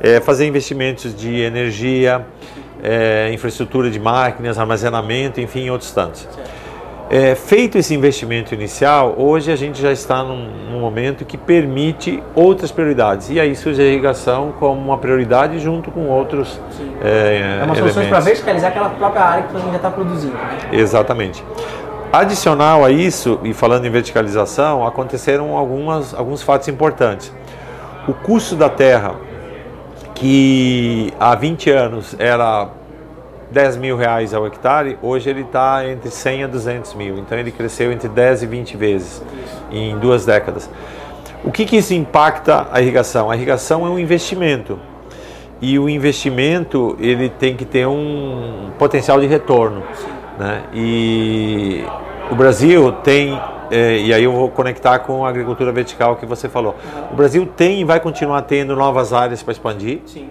é, fazer investimentos de energia, é, infraestrutura de máquinas, armazenamento, enfim, outros tantos. É, feito esse investimento inicial, hoje a gente já está num, num, momento que permite outras prioridades. E aí surge a irrigação como uma prioridade junto com outros é, é uma solução para verticalizar aquela própria área que a gente já está produzindo. Né? Exatamente. Adicional a isso, e falando em verticalização, aconteceram algumas, alguns fatos importantes. O custo da terra, que há 20 anos era 10 mil reais ao hectare, hoje ele está entre 100 a 200 mil. Então ele cresceu entre 10 e 20 vezes em duas décadas. O que, que isso impacta a irrigação? A irrigação é um investimento e o investimento ele tem que ter um potencial de retorno, né? E o Brasil tem é, e aí eu vou conectar com a agricultura vertical que você falou. O Brasil tem e vai continuar tendo novas áreas para expandir. Sim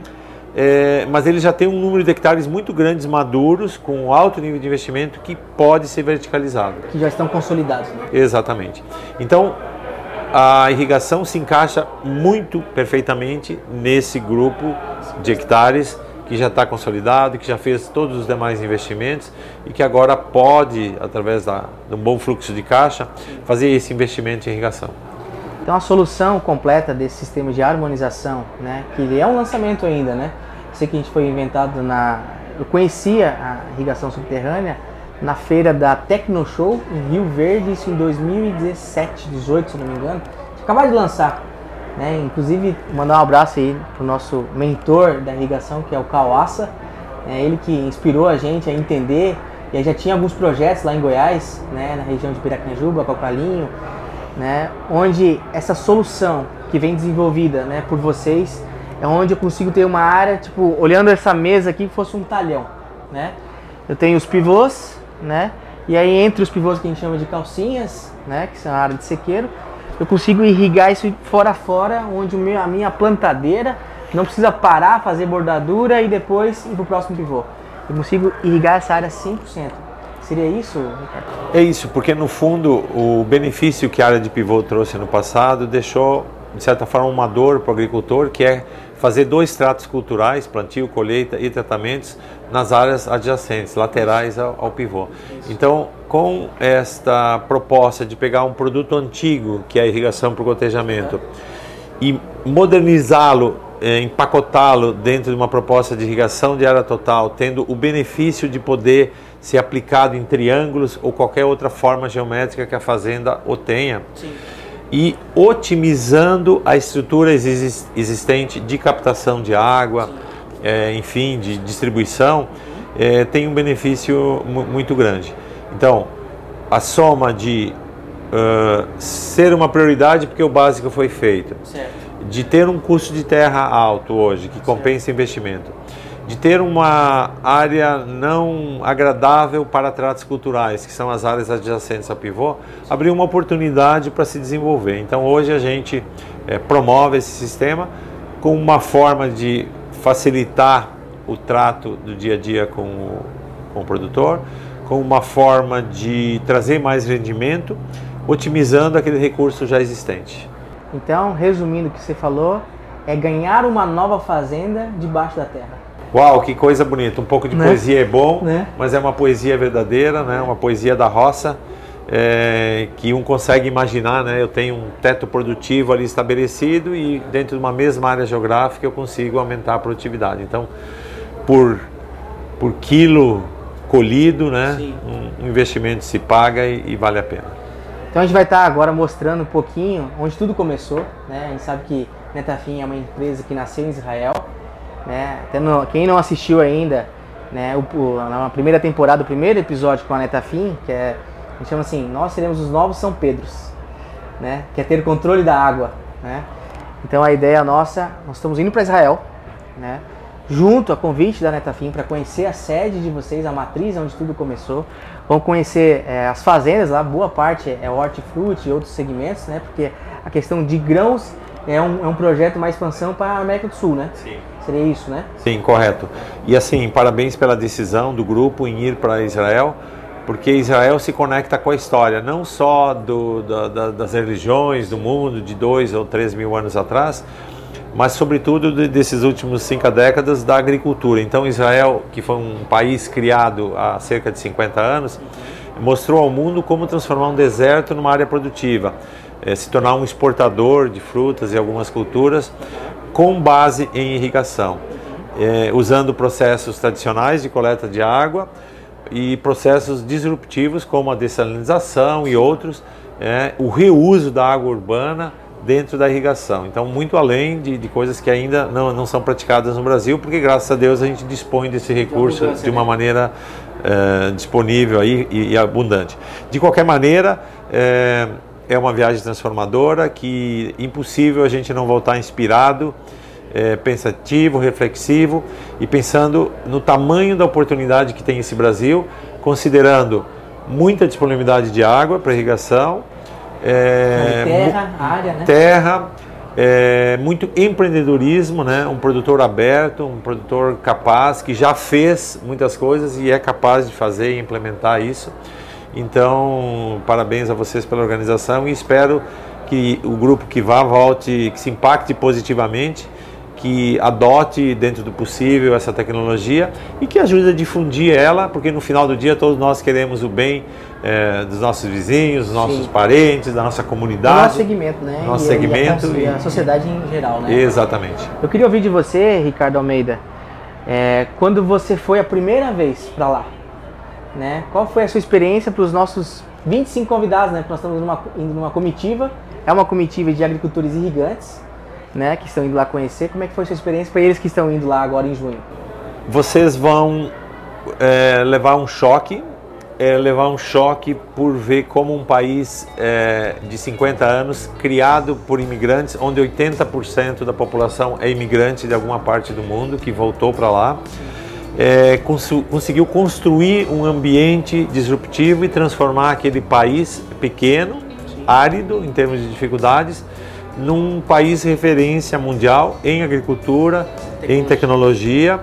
é, mas ele já tem um número de hectares muito grandes, maduros, com alto nível de investimento, que pode ser verticalizado. Que já estão consolidados. Né? Exatamente. Então, a irrigação se encaixa muito perfeitamente nesse grupo de hectares que já está consolidado, que já fez todos os demais investimentos e que agora pode, através da, de um bom fluxo de caixa, fazer esse investimento em irrigação. Então a solução completa desse sistema de harmonização, né, que é um lançamento ainda, né? Sei que a gente foi inventado na, eu conhecia a irrigação subterrânea na feira da Tecno Show em Rio Verde, isso em 2017, 18, se não me engano. Acabaram de lançar, né? Inclusive mandar um abraço aí pro nosso mentor da irrigação, que é o Kawasa, é ele que inspirou a gente a entender e já tinha alguns projetos lá em Goiás, né, na região de Piracanjuba, Cocalinho, né, onde essa solução que vem desenvolvida né, por vocês é onde eu consigo ter uma área, tipo, olhando essa mesa aqui, que fosse um talhão. Né? Eu tenho os pivôs, né? E aí entre os pivôs que a gente chama de calcinhas, né, que são a área de sequeiro, eu consigo irrigar isso fora fora, onde meu, a minha plantadeira não precisa parar, fazer bordadura e depois ir para o próximo pivô. Eu consigo irrigar essa área 100%. Seria isso, Ricardo? É isso, porque no fundo o benefício que a área de pivô trouxe no passado deixou, de certa forma, uma dor para o agricultor, que é fazer dois tratos culturais, plantio, colheita e tratamentos, nas áreas adjacentes, laterais ao, ao pivô. Então, com esta proposta de pegar um produto antigo, que é a irrigação por gotejamento, e modernizá-lo, eh, empacotá-lo dentro de uma proposta de irrigação de área total, tendo o benefício de poder ser aplicado em triângulos ou qualquer outra forma geométrica que a fazenda o tenha. Sim. E otimizando a estrutura existente de captação de água, é, enfim, de distribuição, é, tem um benefício muito grande. Então, a soma de uh, ser uma prioridade porque o básico foi feito, certo. de ter um custo de terra alto hoje, que compensa certo. investimento, de ter uma área não agradável para tratos culturais, que são as áreas adjacentes ao pivô, abriu uma oportunidade para se desenvolver. Então hoje a gente é, promove esse sistema com uma forma de facilitar o trato do dia a dia com o, com o produtor, com uma forma de trazer mais rendimento, otimizando aquele recurso já existente. Então, resumindo o que você falou, é ganhar uma nova fazenda debaixo da terra. Uau, que coisa bonita! Um pouco de né? poesia é bom, né? mas é uma poesia verdadeira, né? Uma poesia da roça é, que um consegue imaginar, né? Eu tenho um teto produtivo ali estabelecido e dentro de uma mesma área geográfica eu consigo aumentar a produtividade. Então, por, por quilo colhido, né? Um, um investimento se paga e, e, vale a pena. Então a gente vai estar agora mostrando um pouquinho onde tudo começou, né? A gente sabe que Netafim é uma empresa que nasceu em Israel, né? Até quem não assistiu ainda, né? O, o, na primeira temporada, o primeiro episódio com a Netafim, que é a gente chama assim, nós seremos os novos São Pedros, né? Que é ter controle da água, né? Então a ideia nossa, nós estamos indo para Israel, né? Junto a convite da Netafim para conhecer a sede de vocês, a matriz onde tudo começou. Vão conhecer é, as fazendas lá, boa parte é hortifruti e outros segmentos, né? Porque a questão de grãos é um, é um projeto, uma expansão para a América do Sul, né? Sim. Seria isso, né? Sim, correto. E assim, parabéns pela decisão do grupo em ir para Israel porque Israel se conecta com a história, não só do, da, da, das religiões do mundo de dois ou três mil anos atrás, mas sobretudo de, desses últimos cinco décadas da agricultura. Então Israel, que foi um país criado há cerca de 50 anos, mostrou ao mundo como transformar um deserto numa área produtiva, é, se tornar um exportador de frutas e algumas culturas com base em irrigação, é, usando processos tradicionais de coleta de água e processos disruptivos como a dessalinização e outros, é, o reuso da água urbana dentro da irrigação. Então, muito além de, de, coisas que ainda não, não são praticadas no Brasil, porque graças a Deus a gente dispõe desse recurso de uma maneira é, disponível aí e, e, abundante. De qualquer maneira, é, é uma viagem transformadora que impossível a gente não voltar inspirado é, pensativo, reflexivo e pensando no tamanho da oportunidade que tem esse Brasil, considerando muita disponibilidade de água para irrigação, é, terra, área, né? terra é, muito empreendedorismo, né? um produtor aberto, um produtor capaz, que já fez muitas coisas e é capaz de fazer e implementar isso. Então, parabéns a vocês pela organização e espero que o grupo que vá volte, que se impacte positivamente que adote dentro do possível essa tecnologia e que ajude a difundir ela, porque no final do dia todos nós queremos o bem é, dos nossos vizinhos, dos nossos Sim. parentes, da nossa comunidade. Do nosso segmento, né? Nosso e, segmento. E a, e a, sociedade em geral, né? Exatamente. Eu queria ouvir de você, Ricardo Almeida, é, quando você foi a primeira vez para lá, né? Qual foi a sua experiência para os nossos 25 convidados, né? Nós estamos numa, indo numa comitiva, é uma comitiva de agricultores irrigantes, né, que estão indo lá conhecer. Como é que foi a sua experiência para eles que estão indo lá agora em junho? Vocês vão é, levar um choque, é, levar um choque por ver como um país é, de 50 anos, criado por imigrantes, onde 80% da população é imigrante de alguma parte do mundo que voltou para lá. É, cons conseguiu construir um ambiente disruptivo e transformar aquele país pequeno, árido em termos de dificuldades, num país referência mundial em agricultura, tecnologia. em tecnologia,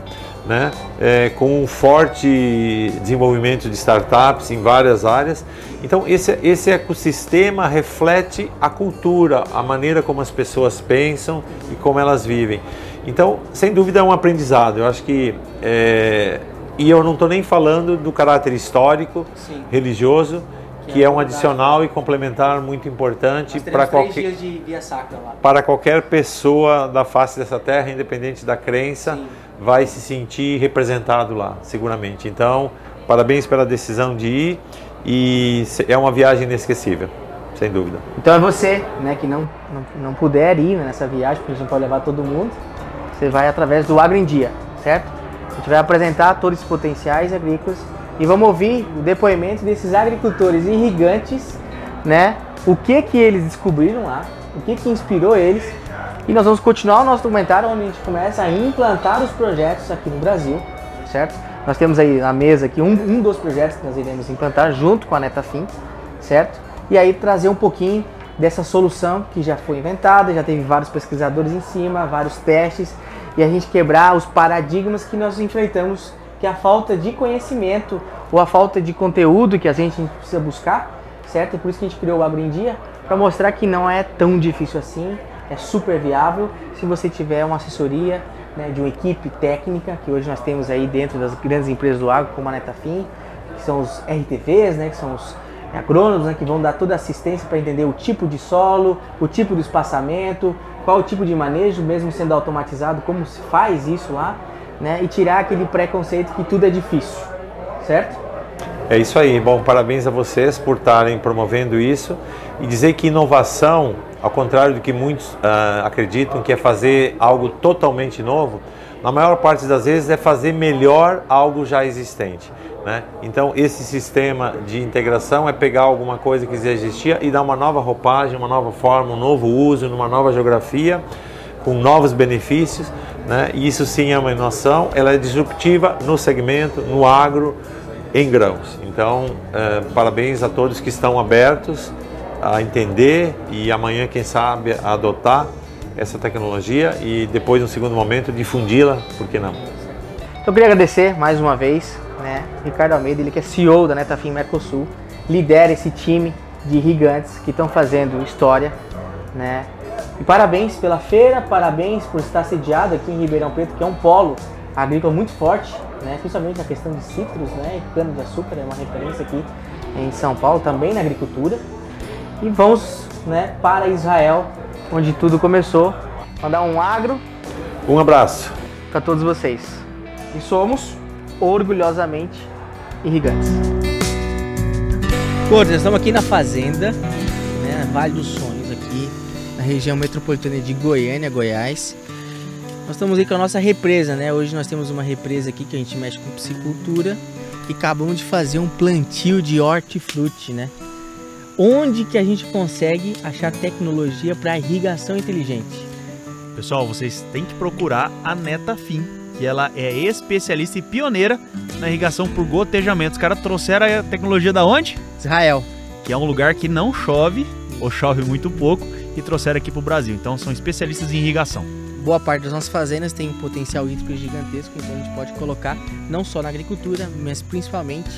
né? É, com um forte desenvolvimento de startups em várias áreas. Então, esse, esse ecossistema reflete a cultura, a maneira como as pessoas pensam e como elas vivem. Então, sem dúvida, é um aprendizado. Eu acho que. É, e eu não estou nem falando do caráter histórico, Sim. religioso, que, que é, é, um adicional e complementar muito importante para qualquer, para qualquer pessoa da face dessa terra, independente da crença, Sim. vai se sentir representado lá, seguramente. Então, parabéns pela decisão de ir e é uma viagem inesquecível, sem dúvida. Então é você, né, que não, não, não puder ir nessa viagem, porque a gente não pode levar todo mundo, você vai através do Agro em Dia, certo? A gente vai apresentar todos os potenciais agrícolas e vamos ouvir o depoimento desses agricultores irrigantes, né? O que que eles descobriram lá, o que que inspirou eles e nós vamos continuar o nosso documentário onde a gente começa a implantar os projetos aqui no Brasil, certo? Nós temos aí na mesa aqui um, um dos projetos que nós iremos implantar junto com a Netafim, certo? E aí trazer um pouquinho dessa solução que já foi inventada, já teve vários pesquisadores em cima, vários testes, e a gente quebrar os paradigmas que nós enfrentamos que é a falta de conhecimento ou a falta de conteúdo que a gente precisa buscar, certo? E por isso que a gente criou o Agro em Dia, para mostrar que não é tão difícil assim, é super viável se você tiver uma assessoria né, de uma equipe técnica, que hoje nós temos aí dentro das grandes empresas do agro, como a Netafim, que são os RTVs, né, que são os agrônomos né, que vão dar toda a assistência para entender o tipo de solo, o tipo de espaçamento, qual o tipo de manejo, mesmo sendo automatizado, como se faz isso lá né? E tirar aquele preconceito que tudo é difícil, certo? É isso aí. Bom, parabéns a vocês por estarem promovendo isso e dizer que inovação, ao contrário do que muitos uh, acreditam, que é fazer algo totalmente novo, na maior parte das vezes é fazer melhor algo já existente. Né? Então, esse sistema de integração é pegar alguma coisa que já existia e dar uma nova roupagem, uma nova forma, um novo uso, numa nova geografia, com novos benefícios né? E isso sim é uma inovação, ela é disruptiva no segmento, no agro, em grãos. Então, é, parabéns a todos que estão abertos a entender e amanhã, quem sabe, a adotar essa tecnologia e depois, no segundo momento, difundi-la, por que não? Eu queria agradecer mais uma vez, né, Ricardo Almeida, ele que é CEO da Netafim Mercosul, lidera esse time de gigantes que estão fazendo história, né, e parabéns pela feira, parabéns por estar sediado aqui em Ribeirão Preto, que é um polo agrícola muito forte, né? principalmente na questão de citros né? e cana-de-açúcar, é uma referência aqui em São Paulo, também na agricultura. E vamos né, para Israel, onde tudo começou. Mandar um agro. Um abraço. Para todos vocês. E somos orgulhosamente irrigantes. Pô, nós estamos aqui na fazenda, né, Vale dos Sonhos na região metropolitana de Goiânia, Goiás. Nós estamos aí com a nossa represa, né? Hoje nós temos uma represa aqui que a gente mexe com piscicultura e acabamos de fazer um plantio de hortifruti, né? Onde que a gente consegue achar tecnologia para irrigação inteligente? Pessoal, vocês têm que procurar a Netafim, que ela é especialista e pioneira na irrigação por gotejamento. Os caras trouxeram a tecnologia da onde? Israel. Que é um lugar que não chove, ou chove muito pouco, e trouxeram aqui para o Brasil. Então são especialistas em irrigação. Boa parte das nossas fazendas tem um potencial hídrico gigantesco, então a gente pode colocar não só na agricultura, mas principalmente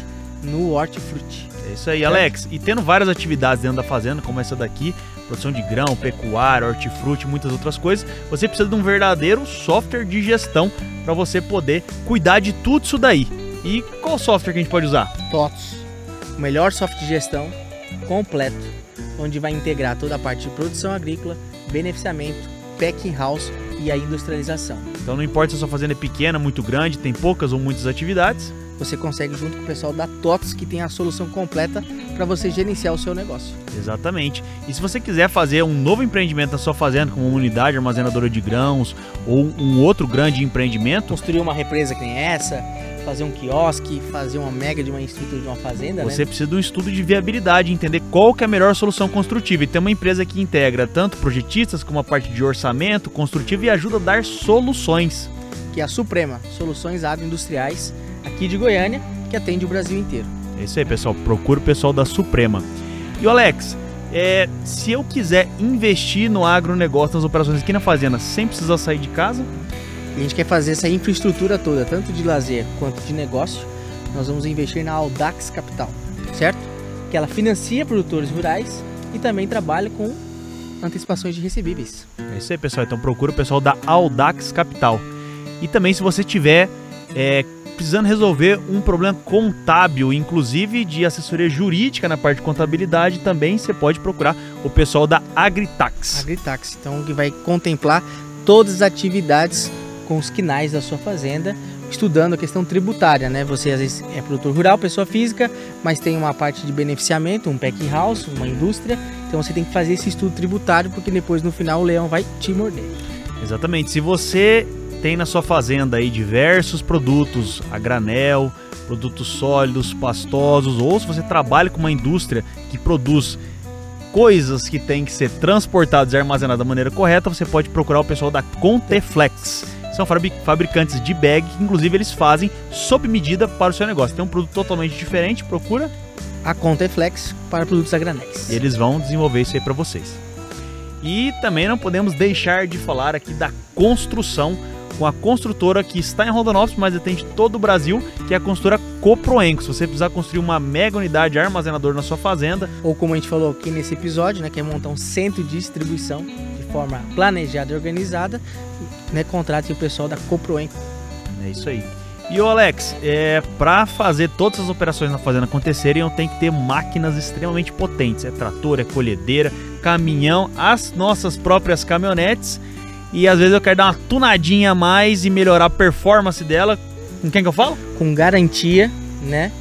no hortifruti. É isso aí, Alex. E tendo várias atividades dentro da fazenda, como essa daqui, produção de grão, pecuária, hortifruti, muitas outras coisas, você precisa de um verdadeiro software de gestão para você poder cuidar de tudo isso daí. E qual software que a gente pode usar? TOTS. O melhor software de gestão completo onde vai integrar toda a parte de produção agrícola, beneficiamento, packing house e a industrialização. Então não importa se a sua fazenda é pequena, muito grande, tem poucas ou muitas atividades, você consegue junto com o pessoal da TOTS que tem a solução completa para você gerenciar o seu negócio. Exatamente. E se você quiser fazer um novo empreendimento na sua fazenda, como uma unidade armazenadora de grãos ou um outro grande empreendimento, construir uma represa que nem essa, fazer um quiosque, fazer uma mega de uma estrutura de uma fazenda, Você né? precisa de um estudo de viabilidade, entender qual que é a melhor solução construtiva. E tem uma empresa que integra tanto projetistas como a parte de orçamento construtivo e ajuda a dar soluções. que é a Suprema, Soluções Agroindustriais, aqui de Goiânia, que atende o Brasil inteiro. É isso aí, pessoal. Procura o pessoal da Suprema. E o Alex, é, se eu quiser investir no agronegócio, nas operações aqui na fazenda, sem precisar sair de casa? A gente quer fazer essa infraestrutura toda, tanto de lazer quanto de negócio. Nós vamos investir na Audax Capital, certo? Que ela financia produtores rurais e também trabalha com antecipações de recebíveis. É isso aí, pessoal. Então procura o pessoal da Audax Capital. E também se você tiver é, precisando resolver um problema contábil, inclusive de assessoria jurídica na parte de contabilidade, também você pode procurar o pessoal da Agritax. Agritax, então que vai contemplar todas as atividades com os quinais da sua fazenda, estudando a questão tributária, né? Você às vezes é produtor rural, pessoa física, mas tem uma parte de beneficiamento, um pack house, uma indústria, então você tem que fazer esse estudo tributário porque depois no final o leão vai te morder. Exatamente. Se você tem na sua fazenda aí diversos produtos a granel, produtos sólidos, pastosos, ou se você trabalha com uma indústria que produz coisas que têm que ser transportadas e armazenadas da maneira correta, você pode procurar o pessoal da Conteflex. São fabricantes de bag que, inclusive, eles fazem sob medida para o seu negócio. Tem um produto totalmente diferente, procura a Conteflex para produtos a granéis. E eles vão desenvolver isso aí para vocês. E também não podemos deixar de falar aqui da construção com a construtora que está em Rondonópolis, mas atende todo o Brasil, que é a construtora Coproenco. Se você precisar construir uma mega unidade armazenador na sua fazenda, ou como a gente falou aqui nesse episódio, né, que é montar um centro de distribuição de forma planejada e organizada, né, contrate o pessoal da Coproenco. É isso aí. E o Alex, é, para fazer todas as operações na fazenda acontecerem, eu tenho que ter máquinas extremamente potentes. É trator, é colhedeira, caminhão, as nossas próprias caminhonetes e às vezes eu quero dar uma tunadinha a mais e melhorar a performance dela. Com quem que eu falo? Com garantia, né?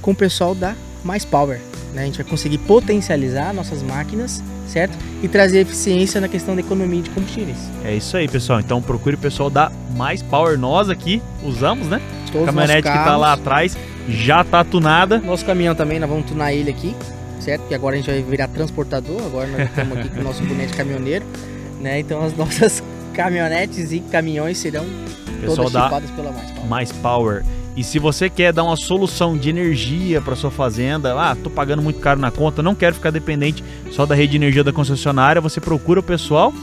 Com o pessoal da Mais Power. Né? A gente vai conseguir potencializar nossas máquinas, certo? E trazer eficiência na questão da economia de combustíveis. É isso aí, pessoal. Então procure o pessoal da Mais Power. Nós aqui usamos, né? Todos a caminhonete que tá lá atrás já tá tunada. Nosso caminhão também, nós vamos tunar ele aqui, certo? Porque agora a gente vai virar transportador. Agora nós estamos aqui com o nosso boneco caminhoneiro né? Então as (laughs) nossas caminhonetes e caminhões serão Pessoal todas chipadas pela Mais Power. Mais Power. E se você quer dar uma solução de energia para sua fazenda, ah, tô pagando muito caro na conta, não quero ficar dependente só da rede de energia da concessionária, você procura o pessoal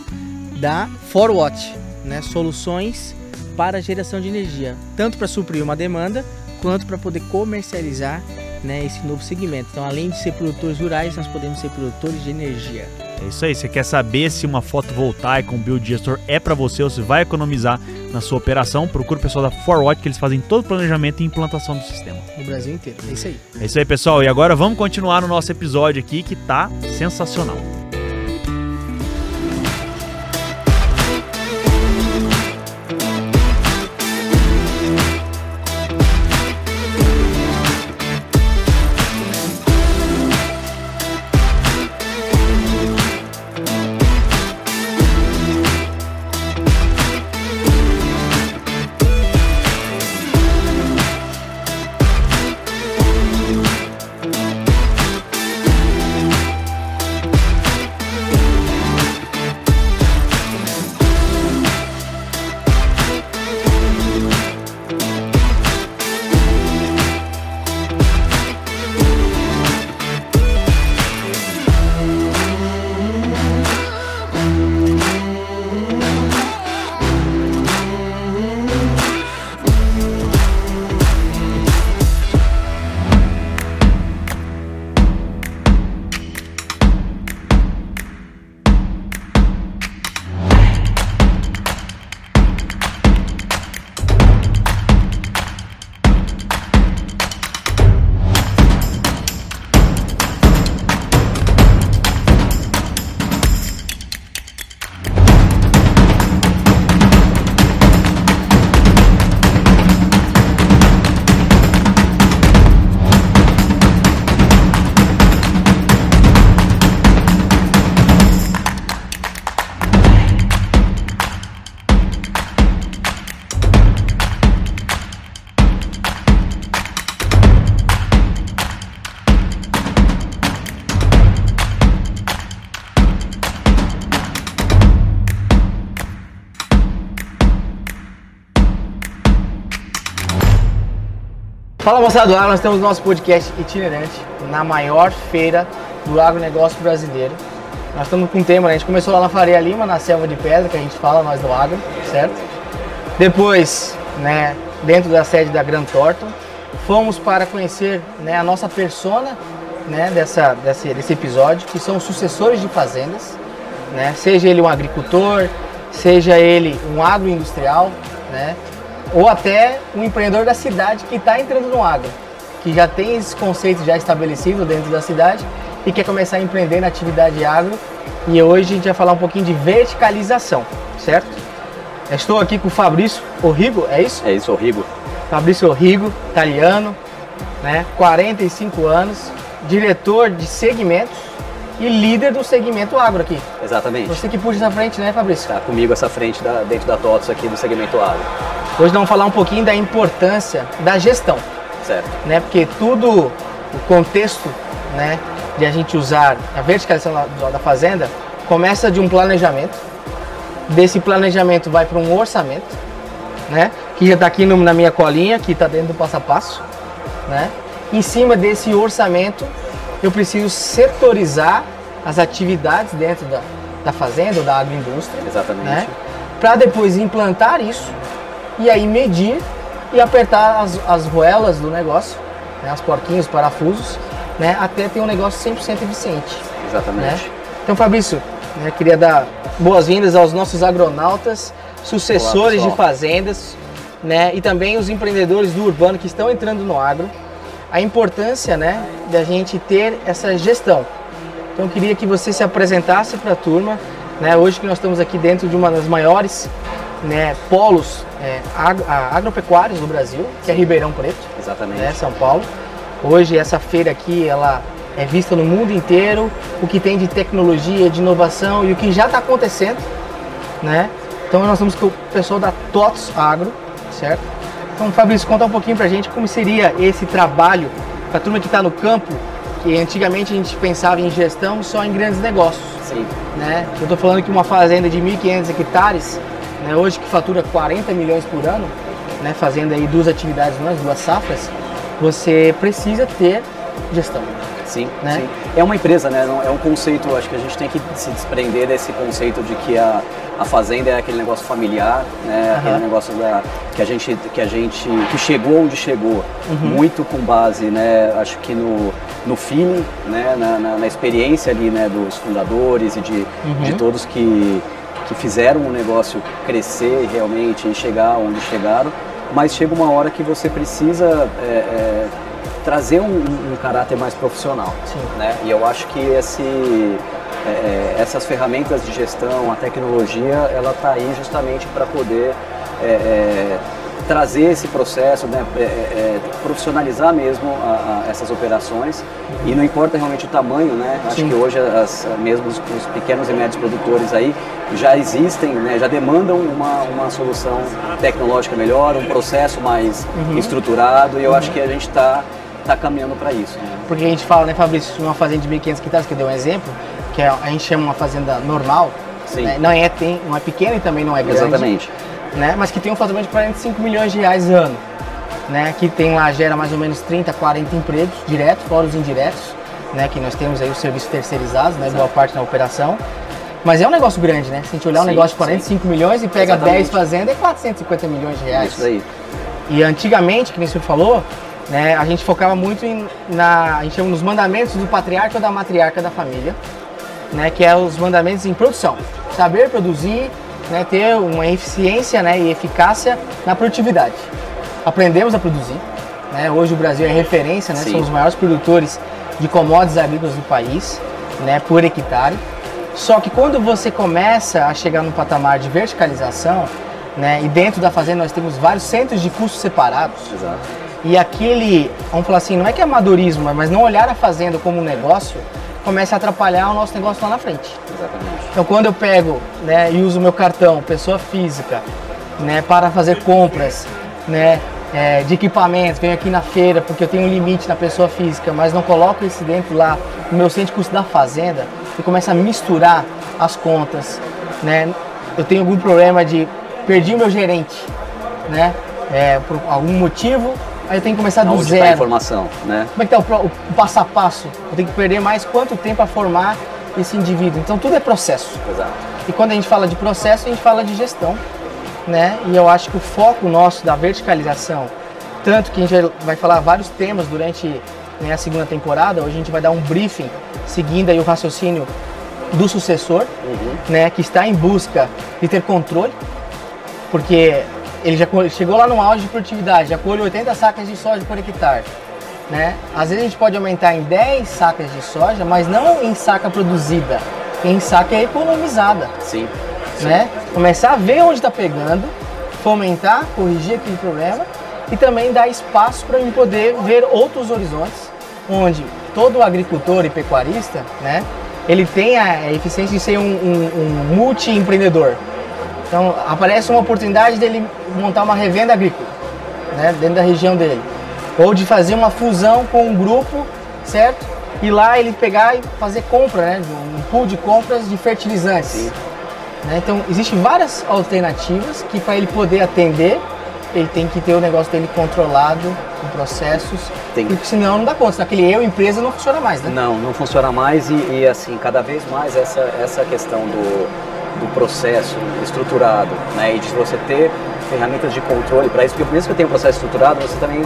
da Forwatch, né? Soluções para geração de energia, tanto para suprir uma demanda quanto para poder comercializar né, esse novo segmento. Então, além de ser produtores rurais, nós podemos ser produtores de energia. É isso aí. Você quer saber se uma fotovoltaica, um biodigestor é para você ou se vai economizar na sua operação? Procure o pessoal da Forward que eles fazem todo o planejamento e implantação do sistema. No Brasil inteiro. É isso aí. É isso aí, pessoal. E agora vamos continuar no nosso episódio aqui que tá sensacional. Fala moçada do agro, nós temos nosso podcast itinerante na maior feira do agronegócio brasileiro. Nós estamos com um tema, né? a gente começou lá na Faria Lima, na Selva de Pedra, que a gente fala, nós do agro, certo? Depois, né, dentro da sede da Grand Thornton, fomos para conhecer né, a nossa persona né, dessa, desse, desse episódio, que são os sucessores de fazendas, né? seja ele um agricultor, seja ele um agroindustrial, né? Ou até um empreendedor da cidade que está entrando no agro, que já tem esses conceitos já estabelecidos dentro da cidade e quer começar a empreender na atividade agro. E hoje a gente vai falar um pouquinho de verticalização, certo? Estou aqui com o Fabrício Orrigo, é isso? É isso, Orrigo. Fabrício Orrigo, italiano, né? 45 anos, diretor de segmentos e líder do segmento agro aqui. Exatamente. Você que puxa essa frente, né, Fabrício? Está comigo essa frente da, dentro da TOTS aqui do segmento agro. Hoje nós vamos falar um pouquinho da importância da gestão. Certo. Né? Porque tudo o contexto, né, de a gente usar a verticalização da, da fazenda começa de um planejamento. Desse planejamento vai para um orçamento, né? Que já está aqui no, na minha colinha, que está dentro do passo a passo, né? Em cima desse orçamento, eu preciso setorizar as atividades dentro da, da fazenda ou da agroindústria. Exatamente. Né? Para depois implantar isso e aí medir e apertar as, as roelas do negócio, né? as porquinhos, os parafusos, né? até ter um negócio 100% eficiente. Exatamente. Né? Então, Fabrício, né, queria dar boas-vindas aos nossos agronautas, sucessores Olá, de fazendas, né, e também os empreendedores do urbano que estão entrando no agro. A importância, né, da gente ter essa gestão. Então, eu queria que você se apresentasse para a turma, né, hoje que nós estamos aqui dentro de uma das maiores né, polos é, agro, agropecuários do Brasil, que é Ribeirão Preto, Exatamente. Né, São Paulo. Hoje essa feira aqui, ela é vista no mundo inteiro, o que tem de tecnologia, de inovação e o que já está acontecendo, né? Então nós estamos com o pessoal da TOTS Agro, certo? Então Fabrício, conta um pouquinho pra gente como seria esse trabalho para a turma que está no campo, que antigamente a gente pensava em gestão só em grandes negócios. Sim. Né? Eu estou falando que uma fazenda de 1.500 hectares, né, hoje que fatura 40 milhões por ano, né, fazendo aí duas atividades, duas safras, você precisa ter gestão. Sim, Né? sim. É uma empresa, né? É um conceito, acho que a gente tem que se desprender desse conceito de que a, a fazenda é aquele negócio familiar, né? Aquele negócio da, que a gente que a gente que chegou onde chegou, muito com base, né? Acho que no, no feeling, né? Na, na- na experiência ali, né? Dos fundadores e de, de todos que que fizeram o negócio crescer realmente e chegar onde chegaram, mas chega uma hora que você precisa é, é, trazer um, um caráter mais profissional. Sim. Né? E eu acho que esse, é, é, essas ferramentas de gestão, a tecnologia, ela está aí justamente para poder é, é, trazer esse processo, né? é, é, profissionalizar mesmo a- a- essas operações. E não importa realmente o tamanho, né? Acho Sim. que hoje as, mesmo os, os pequenos e médios produtores aí já existem, né? já demandam uma, uma solução tecnológica melhor, um processo mais estruturado. E eu acho que a gente está tá caminhando para isso. Né? Porque a gente fala, né, Fabrício, uma fazenda de 1.500 hectares, que eu dei um exemplo, que é- a gente chama uma fazenda normal, Sim. né, não, é, tem, não é pequena e também não é grande. Exatamente. né? Mas que tem um faturamento de 45 milhões de reais ano. Né? Que tem lá, gera mais ou menos 30, 40 empregos diretos, fora os indiretos, né? Que nós temos aí os serviços terceirizados, né? Boa parte na operação. Mas é um negócio grande, né? Se a gente olhar um Sim, negócio de 45 milhões e pega Exatamente. 10 fazendas, é 450 milhões de reais. Isso daí. E antigamente, que nem o senhor falou, né, a gente focava muito em, na, a gente chama nos mandamentos do patriarca ou da matriarca da família, né, que é os mandamentos em produção. Saber produzir, né, ter uma eficiência né, e eficácia na produtividade. Aprendemos a produzir. Né, hoje o Brasil é referência, né, Sim. somos os maiores produtores de commodities agrícolas do país, né, por hectare. Só que quando você começa a chegar num patamar de verticalização, né, e dentro da fazenda nós temos vários centros de custos separados, Exato. E aquele, vamos falar assim, não é que é amadorismo, mas não olhar a fazenda como um negócio, começa a atrapalhar o nosso negócio lá na frente. Exatamente. Então quando eu pego né, e uso meu cartão, pessoa física, né, para fazer compras né, é, de equipamentos, venho aqui na feira porque eu tenho um limite na pessoa física, mas não coloco esse dentro lá no meu centro de custo da fazenda e começa a misturar as contas. Né? Eu tenho algum problema de perdi o meu gerente, né? É, por algum motivo, Aí eu tenho que começar do Onde está a zero. informação, né? Como é que tá o, o passo a passo? Eu tenho que perder mais quanto tempo a formar esse indivíduo? Então tudo é processo. Exato. E quando a gente fala de processo, a gente fala de gestão, né? E eu acho que o foco nosso da verticalização, tanto que a gente vai- falar vários temas durante né, a segunda temporada, hoje a gente vai dar um briefing seguindo aí o raciocínio do sucessor, né, que está em busca de ter controle, porque ele já chegou lá no auge de produtividade, já colhe 80 sacas de soja por hectare. Né? Às vezes a gente pode aumentar em 10 sacas de soja, mas não em saca produzida, em saca economizada. Sim. Né? Começar a ver onde está pegando, fomentar, corrigir aquele problema e também dar espaço para mim poder ver outros horizontes, onde todo agricultor e pecuarista, né, ele tem a eficiência de ser um, um, um multi-empreendedor. Então aparece uma oportunidade dele montar uma revenda agrícola, né, dentro da região dele, ou de fazer uma fusão com um grupo, certo? E lá ele pegar e fazer compra, né, um pool de compras de fertilizantes. Né? Então, existem várias alternativas que para ele poder atender, ele tem que ter o negócio dele controlado, com processos, Tem. porque senão não dá conta, senão aquele eu, empresa, não funciona mais, né? Não, não funciona mais e, e, assim, cada vez mais essa, essa questão do, do processo estruturado, né? E de você ter ferramentas de controle para isso, porque mesmo que tenha um processo estruturado, você também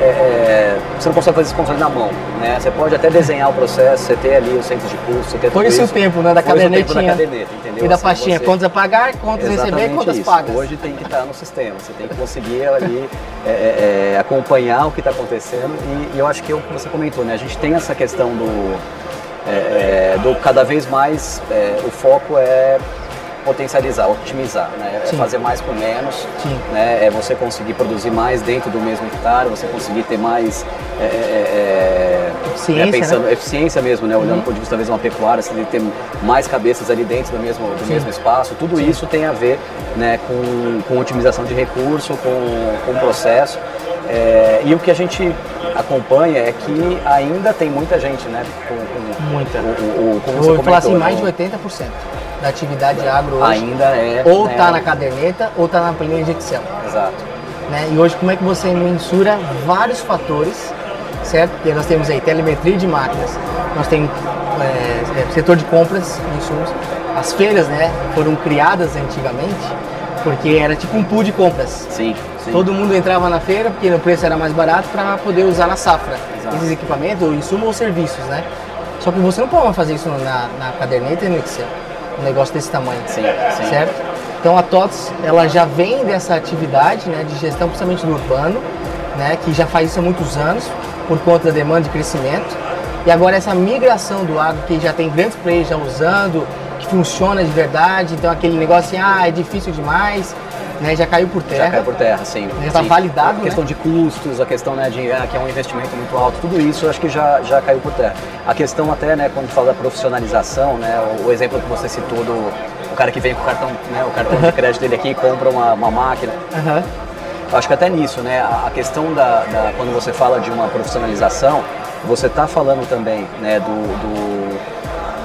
é, é, você não consegue fazer esse controle na mão, né? Você pode até desenhar o processo, você ter ali o centro de custo, você ter Foi esse o isso. tempo, né, da cadernetinha. da caderneta, entendeu? E da Assim, pastinha, você- contas a pagar, contas a receber, contas isso. pagas. Hoje tem que estar no sistema, você tem que conseguir ali é, é, é, acompanhar o que está acontecendo e, e eu acho que é o que você comentou, né? A gente tem essa questão do, é, é, do cada vez mais é, o foco é potencializar, otimizar, né? É Sim. fazer mais com menos, Sim. né? É você conseguir produzir mais dentro do mesmo hectare, você conseguir ter mais é, é, é, Eficiência, né, pensando né? eficiência mesmo, né? Olhando Uhum. do ponto de vista talvez uma pecuária, você tem que ter mais cabeças ali dentro do mesmo, do Sim. mesmo espaço. Tudo isso tem a ver né, com, com otimização de recurso, com, com processo. É, e o que a gente acompanha é que ainda tem muita gente, né? Com, com Muita. O, o, o- como Eu você vou falar assim, comentou, mais né, de 80% da atividade agro hoje Ainda é, ou né? está na caderneta ou está na planilha de Excel. Exato. né? E hoje como é que você mensura vários fatores, certo? Porque nós temos aí telemetria de máquinas, nós temos é, é, setor de compras de insumos, as feiras, né, foram criadas antigamente porque era tipo um pool de compras. Sim, sim. Todo mundo entrava na feira porque o preço era mais barato para poder usar na safra Exato. esses equipamentos, ou insumos ou serviços, né? Só que você não pode fazer isso na, na caderneta e no Excel, um negócio desse tamanho, Sim, sim. certo? Então a TOTS ela já vem dessa atividade né, de gestão principalmente do urbano, né, que já faz isso há muitos anos por conta da demanda de crescimento. E agora essa migração do agro que já tem grandes players já usando, que funciona de verdade, então aquele negócio assim, ah, é difícil demais, né, já caiu por terra. Já caiu por terra, sim. Já tá Sim. validado, A questão né? de custos, a questão né, de ah, que é um investimento muito alto, tudo isso eu acho que já, já caiu por terra. A questão até, né, quando fala da profissionalização, né, o, o exemplo que você citou do o cara que vem com o cartão, né, o cartão de crédito dele aqui e compra uma, uma máquina. Eu acho que até nisso, né, a, a questão da, da- quando você fala de uma profissionalização, você está falando também, né, do, do-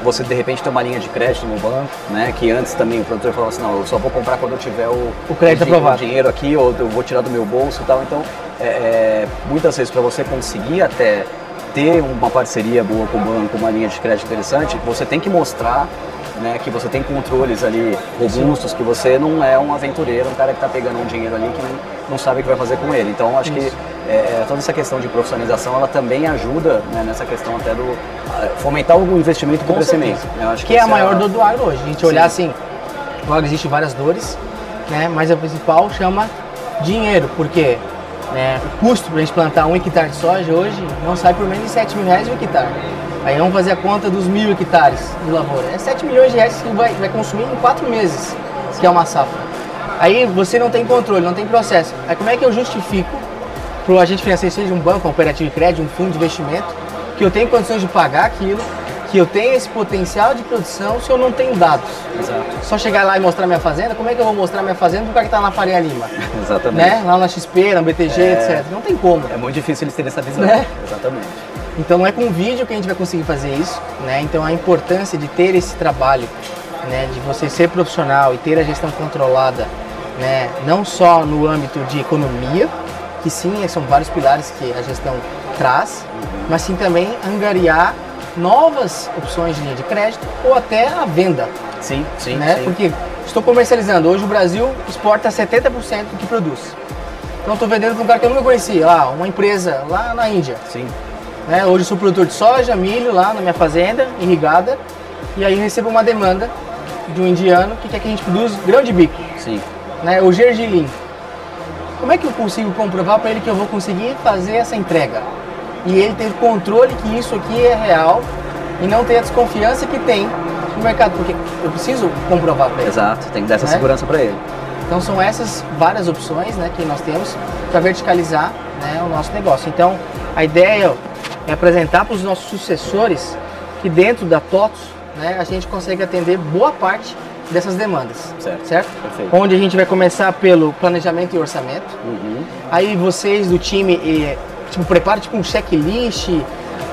você de repente ter uma linha de crédito no banco, né, que antes também o produtor falava assim, não, eu só vou comprar quando eu tiver o, O crédito di- aprovado. dinheiro aqui ou eu vou tirar do meu bolso e tal. Então, é, é, muitas vezes para você conseguir até ter uma parceria boa com o banco, uma linha de crédito interessante, você tem que mostrar né, que você tem controles ali robustos, que você não é um aventureiro, um cara que está pegando um dinheiro ali que não, não sabe o que vai fazer com ele. Então, acho que Isso. é, é, toda essa questão de profissionalização, ela também ajuda né, nessa questão até do fomentar o investimento com o crescimento. Eu acho que é a essa maior dor do agro hoje. A gente Sim. olhar assim, no agro existe várias dores, né? Mas a principal chama dinheiro, porque né, o custo para a gente plantar um hectare de soja hoje não sai por menos de 7 mil reais o hectare. Aí vamos fazer a conta dos mil hectares de lavoura. É 7 milhões de reais que vai, vai consumir em 4 meses, que é uma safra. Aí você não tem controle, não tem processo. Aí como é que eu justifico para o agente financeiro, seja um banco, uma cooperativa de crédito, um fundo de investimento, que eu tenho condições de pagar aquilo, que eu tenho esse potencial de produção se eu não tenho dados? Exato. Só chegar lá e mostrar minha fazenda, como é que eu vou mostrar minha fazenda pro cara que tá na Faria Lima? Exatamente. Né? Lá na XP, na BTG, É. etc. Não tem como. É muito difícil eles terem essa visão. Né? Exatamente. Então não é com vídeo que a gente vai conseguir fazer isso, né? Então a importância de ter esse trabalho, né? De você ser profissional e ter a gestão controlada, né? Não só no âmbito de economia, que sim, são vários pilares que a gestão traz, mas sim também angariar novas opções de linha de crédito ou até a venda. Sim, sim, né? sim. Porque estou comercializando. Hoje o Brasil exporta 70% do que produz. Então estou vendendo para um cara que eu nunca conheci, lá, uma empresa lá na Índia. Sim. Né? Hoje sou produtor de soja, milho lá na minha fazenda, irrigada, e aí recebo uma demanda de um indiano que quer que a gente produza grão de bico. Sim. Né? O gergelim. Como é que eu consigo comprovar para ele que eu vou conseguir fazer essa entrega? E ele ter controle que isso aqui é real e não ter a desconfiança que tem no mercado, porque eu preciso comprovar para ele. Exato, tem que dar essa Né? segurança para ele. Então são essas várias opções né, que nós temos para verticalizar né, o nosso negócio. Então a ideia é apresentar para os nossos sucessores que dentro da TOTOS né, a gente consegue atender boa parte dessas demandas. Certo. Perfeito. Onde a gente vai começar pelo planejamento e orçamento. Uhum. Aí vocês do time tipo, preparam tipo um checklist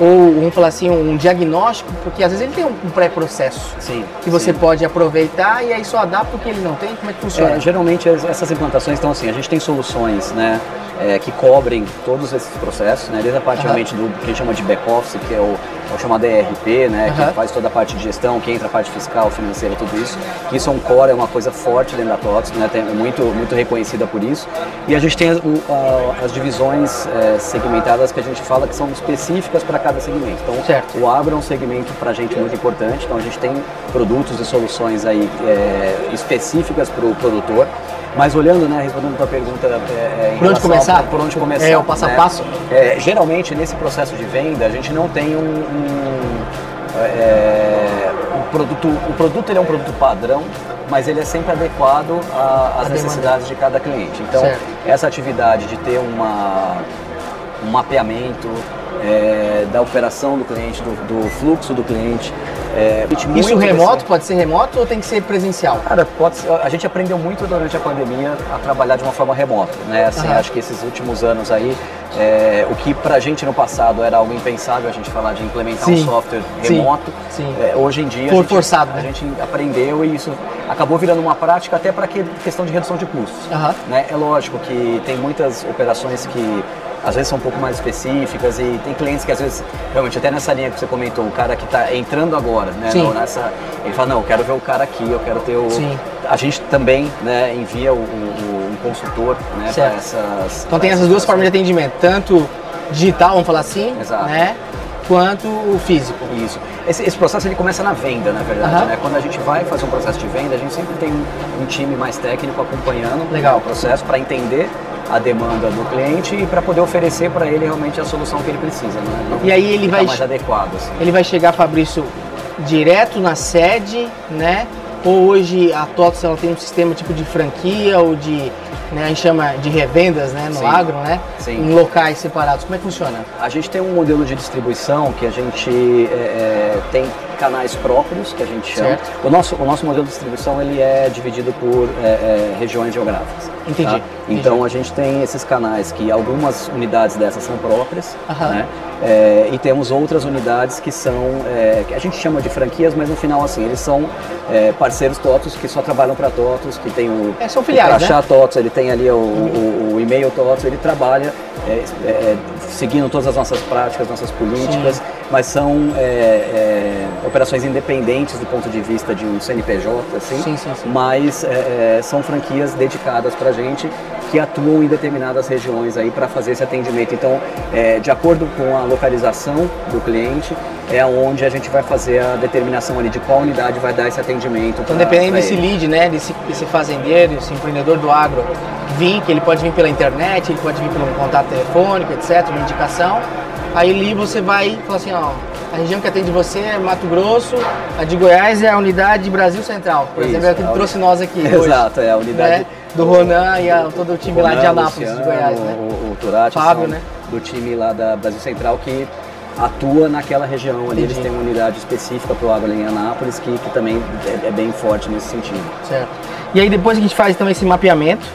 ou vamos falar assim, um diagnóstico, porque às vezes ele tem um pré-processo que você sim. pode aproveitar e aí só adapta o que ele não tem, como é que funciona? É, geralmente as- essas implantações, então assim, a gente tem soluções, né, é, que cobrem todos esses processos, né, desde a parte Aham. realmente do que a gente chama de back-office, que é o, é o chamado ERP, né, Aham. que faz toda a parte de gestão, que entra a parte fiscal, financeira, tudo isso, que isso é um core, é uma coisa forte dentro da TOTS, né, é muito, muito reconhecida por isso. E a gente tem as, o- a- as divisões é, segmentadas que a gente fala que são específicas para cada segmento. Então, Certo. o agro é um segmento para a gente muito importante, então a gente tem produtos e soluções aí é, específicas para o produtor. Mas olhando, né, respondendo a tua pergunta, é, é, Por onde começar? a- por onde começar? É, o passo a né? passo. É, geralmente nesse processo de venda a gente não tem um, um, é, um produto, o produto ele é um produto padrão, mas ele é sempre adequado a- às A necessidades de cada cliente. Então Certo. essa atividade de ter uma um mapeamento é, da operação do cliente, do, do fluxo do cliente. é, Isso remoto, pode ser remoto ou tem que ser presencial? Cara, pode ser- a gente aprendeu muito durante a pandemia a trabalhar de uma forma remota, né? Assim, Aham. acho que esses últimos anos aí, é, o que pra gente no passado era algo impensável, a gente falar de implementar Sim. um software Sim. remoto, Sim. é, hoje em dia a gente, forçado, né? a gente aprendeu e isso acabou virando uma prática até para questão de redução de custos. Aham. né? É lógico que tem muitas operações que às vezes são um pouco mais específicas e tem clientes que às vezes, realmente até nessa linha que você comentou, o cara que está entrando agora, né? Sim. Nessa, ele fala, não, eu quero ver o cara aqui, eu quero ter o. Sim. A gente também né, envia o, o- um consultor né, para essas. Então tem essas duas formas de atendimento, tanto digital, vamos falar assim, Exato. né? Quanto o físico. Isso. Esse, esse processo ele começa na venda, na verdade. Aham. Né? Quando a gente vai fazer um processo de venda, a gente sempre tem um, um time mais técnico acompanhando Legal. o processo para entender a demanda do cliente e para poder oferecer para ele realmente a solução que ele precisa. Né? E aí ele vai- mais adequado. Assim. Ele vai chegar, Fabrício, direto na sede, né? Ou hoje a TOTS ela tem um sistema tipo de franquia ou de, né, a gente chama de revendas, né, no Sim. agro, né? Sim. Em locais separados. Como é que funciona? A gente tem um modelo de distribuição que a gente é, é, tem canais próprios, que a gente chama. Certo. O nosso, o nosso modelo de distribuição ele é dividido por é, é, regiões geográficas. Entendi, tá? Então a gente tem esses canais que algumas unidades dessas são próprias, Aham. né? É, e temos outras unidades que são, é, que a gente chama de franquias, mas no final assim, eles são é, parceiros TOTOS que só trabalham para TOTOS, que tem o, É, são filiais, o crachá né? TOTOS, ele tem ali o, o- o e-mail TOTOS, ele trabalha é, seguindo todas as nossas práticas, nossas políticas, mas são operações independentes do ponto de vista de um CNPJ, assim, Sim, sim, sim. mas é, é, são franquias dedicadas para gente que atuam em determinadas regiões aí para fazer esse atendimento. Então, é, de acordo com a localização do cliente, é onde a gente vai fazer a determinação ali de qual unidade vai dar esse atendimento. Então, pra- dependendo pra desse lead, né, desse, desse fazendeiro, desse empreendedor do agro, vir, que ele pode vir pela internet, ele pode vir pelo contato telefônico, etc., uma indicação. Aí ali você vai falar assim, ó, a região que atende você é Mato Grosso, a de Goiás é a unidade Brasil Central. Por Isso, exemplo, é o que trouxe nós aqui hoje. Exato, é a unidade. né, Do Ronan e a- todo o time lá de Ronan, Anápolis, de Luciano, Goiás, né? O, o Turati Fábio, né? do time lá da Brasil Central que atua naquela região ali. Eles Entendi. têm uma unidade específica para o agro ali em Anápolis que, que também é, é bem forte nesse sentido. Certo. E aí depois a gente faz então esse mapeamento,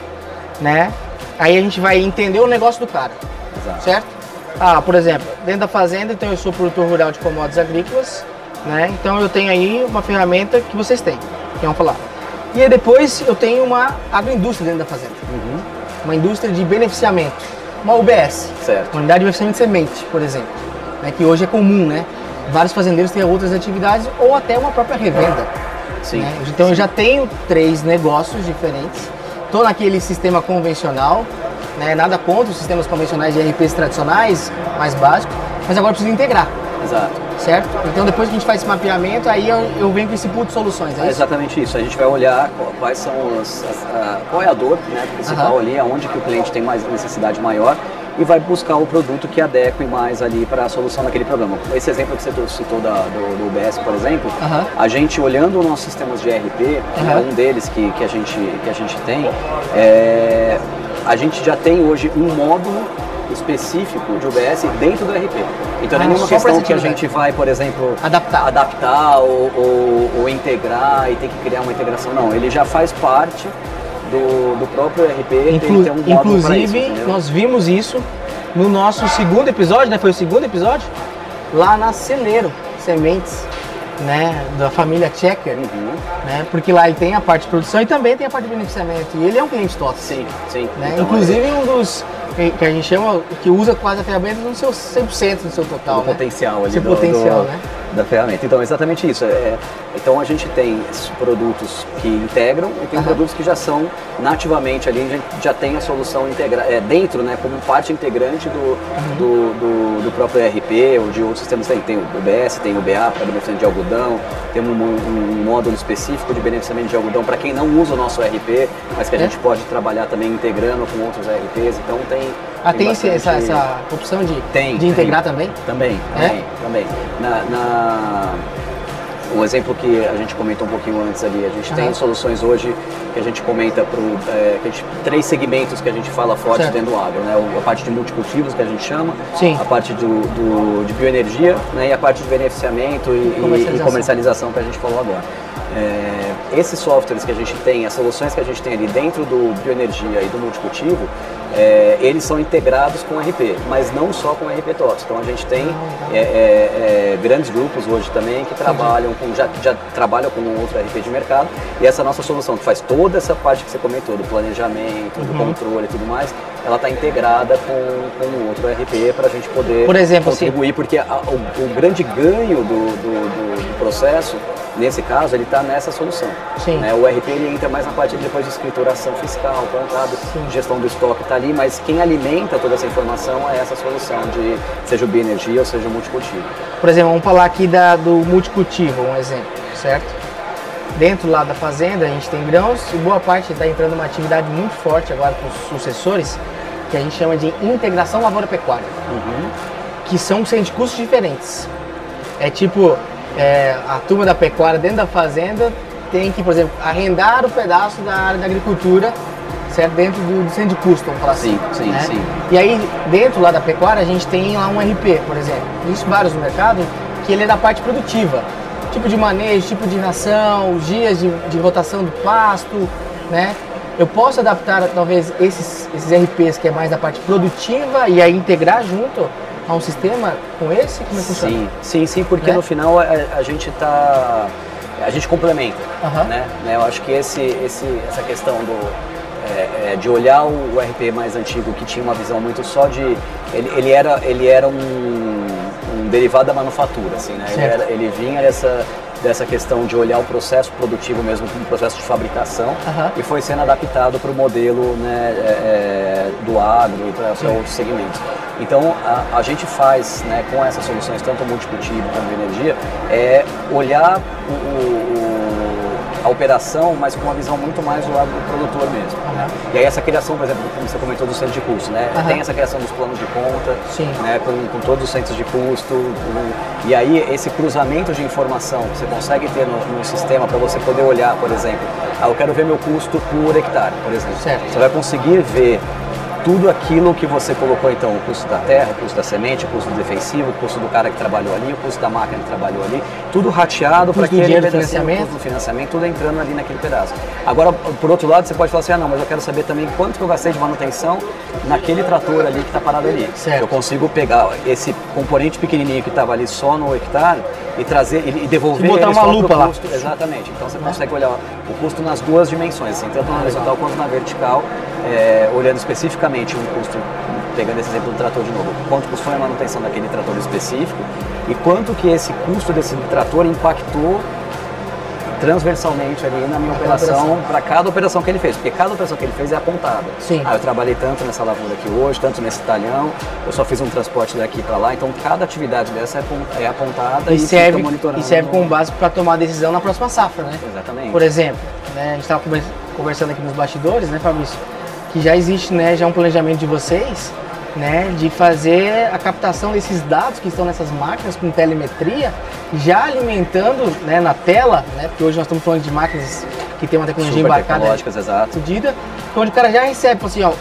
né? Aí a gente vai entender o negócio do cara, Exato. certo? Ah, por exemplo, dentro da fazenda, então eu sou produtor rural de commodities agrícolas, né? Então eu tenho aí uma ferramenta que vocês têm, que vamos falar. E aí depois eu tenho uma agroindústria dentro da fazenda, Uhum. uma indústria de beneficiamento. uma UBS, Certo. unidade de beneficiamento de semente, por exemplo, né, que hoje é comum, né? Vários fazendeiros têm outras atividades ou até uma própria revenda. Sim. né? Então eu já tenho três negócios diferentes. Estou naquele sistema convencional, né? nada contra os sistemas convencionais de RPs tradicionais, mais básicos, mas agora eu preciso integrar, Exato. certo? Então depois que a gente faz esse mapeamento, aí eu, eu venho com esse pool de soluções, é É exatamente isso. A gente vai olhar qual- quais são as, as- a- qual é a dor né, principal Aham. ali, aonde que o cliente tem mais necessidade maior e vai buscar o produto que adeque mais ali para a solução daquele problema. Esse exemplo que você citou da, do, do UBS, por exemplo, Aham. a gente olhando os nossos sistemas de ERP, Aham. um deles que, que, a gente, que a gente tem, é, a gente já tem hoje um módulo específico de UBS dentro do RP. Então não é Ah, nenhuma só pra questão que a gente vai, por exemplo, Adaptar. adaptar ou, ou- ou integrar e ter que criar uma integração. Não, ele já faz parte do, do próprio RP, tem Inclu- um isso, inclusive, entendeu? nós vimos isso no nosso segundo episódio, né? Foi o segundo episódio? Lá na Celeiro Sementes, né? Da família Checker, Uhum. né? Porque lá ele tem a parte de produção e também tem a parte de beneficiamento. E ele é um cliente top. Sim, sim. Né? Então, Inclusive um dos que que a gente chama, que usa quase a ferramenta no seu 100% do seu total, do né? potencial ali Seu do, potencial, do- né? Da ferramenta. Então, exatamente isso. É, então, a gente tem produtos que integram e tem Aham. produtos que já são nativamente ali, a gente já tem a solução integra é, dentro, né, como parte integrante do, Uhum. do, do- do próprio ERP ou de outros sistemas. Tem, tem o UBS, tem o BA para beneficiamento de algodão, tem um, um módulo específico de beneficiamento de algodão para quem não usa o nosso ERP, mas que a É. gente pode trabalhar também integrando com outros ERPs. Então, tem. Ah, tem esse- essa, essa opção de, Tem, de integrar tem. também? Também, É? também, também. Na, na- o exemplo que a gente comentou um pouquinho antes ali, a gente tem Aham. soluções hoje que a gente comenta para três segmentos que a gente fala forte Certo. dentro do agro, né? A parte de multicultivos que a gente chama, Sim. a parte do, do- de bioenergia né? e a parte de beneficiamento e, e- e Comercialização. comercialização que a gente falou agora. É, esses softwares que a gente tem, as soluções que a gente tem ali dentro do bioenergia e do multicultivo, é, eles são integrados com o RP, mas não só com o RP TOTS. Então a gente tem é, é, é, grandes grupos hoje também que trabalham com, já, já trabalham com um outro RP de mercado e essa nossa solução que faz toda essa parte que você comentou, do planejamento, do Uhum. controle e tudo mais, ela está integrada com, com um outro RP para a gente poder Por exemplo, contribuir, porque a- o, o grande ganho do, do- do- do processo, nesse caso, ele está nessa solução. Sim. né? O RP ele entra mais na parte de depois de escrituração fiscal, contrato, gestão do estoque está ali, mas quem alimenta toda essa informação é essa solução de seja o bioenergia ou seja o multicultivo. Por exemplo, vamos falar aqui da, do multicultivo, um exemplo, certo? Dentro lá da fazenda a gente tem grãos e boa parte está entrando uma atividade muito forte agora com os sucessores, que a gente chama de integração lavoura-pecuária, que são sem custos diferentes. É tipo, é, a turma da pecuária dentro da fazenda tem que, por exemplo, arrendar o pedaço da área da agricultura, certo? Dentro do, do centro de custo, vamos falar Sim, assim. sim, né? sim. E aí, dentro lá da pecuária, a gente tem lá um RP, por exemplo. Isso vários no mercado, que ele é da parte produtiva. Tipo de manejo, tipo de ração, dias de, de rotação do pasto, né? Eu posso adaptar, talvez, esses, esses RPs que é mais da parte produtiva e aí integrar junto a um sistema com esse? Como é que funciona? Sim, sim, sim, porque Né? no final a, a gente tá. A gente complementa. Né? Eu acho que esse, esse, essa questão do, é, é, de olhar o RP mais antigo que tinha uma visão muito só de. Ele, ele era, ele era um, um derivado da manufatura, assim, né? Ele, era- ele vinha dessa, dessa questão de olhar o processo produtivo mesmo como processo de fabricação Aham. e foi sendo adaptado para o modelo né, é, é, do agro e para outros segmentos. Então a, a gente faz né, com essas soluções, tanto multicultivo quanto energia, é olhar o- o- a operação, mas com uma visão muito mais do lado do produtor mesmo. né? E aí essa criação, por exemplo, como você comentou do centro de custo, né? Aham. tem essa criação dos planos de conta, Sim. né, com, com todos os centros de custo. com- e aí esse cruzamento de informação que você consegue ter no, no sistema para você poder olhar, por exemplo, ah, eu quero ver meu custo por hectare, por exemplo. Certo. Você vai conseguir ver tudo aquilo que você colocou, então, o custo da terra, o custo da semente, o custo do defensivo, o custo do cara que trabalhou ali, o custo da máquina que trabalhou ali, tudo rateado para aquele pedacinho, financiamento. custo do financiamento, tudo entrando ali naquele pedaço. Agora, por outro lado, você pode falar assim, ah, não, mas eu quero saber também quanto que eu gastei de manutenção naquele trator ali que está parado ali. Certo. Eu consigo pegar esse componente pequenininho que estava ali só no hectare e trazer e devolver E botar uma lupa lá. Exatamente. Então você consegue olhar o custo nas duas dimensões, assim, tanto na horizontal quanto na vertical, é, olhando especificamente um custo pegando esse exemplo do trator de novo, quanto custou a manutenção daquele trator específico e quanto que esse custo desse trator impactou transversalmente ali na minha operação, para cada operação que ele fez, porque cada operação que ele fez é apontada. Sim. Ah, eu trabalhei tanto nessa lavoura aqui hoje, tanto nesse talhão, eu só fiz um transporte daqui para lá, então cada atividade dessa é é apontada e, E serve, monitorando. e serve como base para tomar decisão na próxima safra, né? Exatamente. Por exemplo, né, a gente estava conversando aqui nos bastidores, né, Fabrício, que já existe né, já um planejamento de vocês né, de fazer a captação desses dados que estão nessas máquinas com telemetria, já alimentando né, na tela, né, porque hoje nós estamos falando de máquinas que tem uma tecnologia Super embarcada exato. onde o cara já recebe, assim, ó,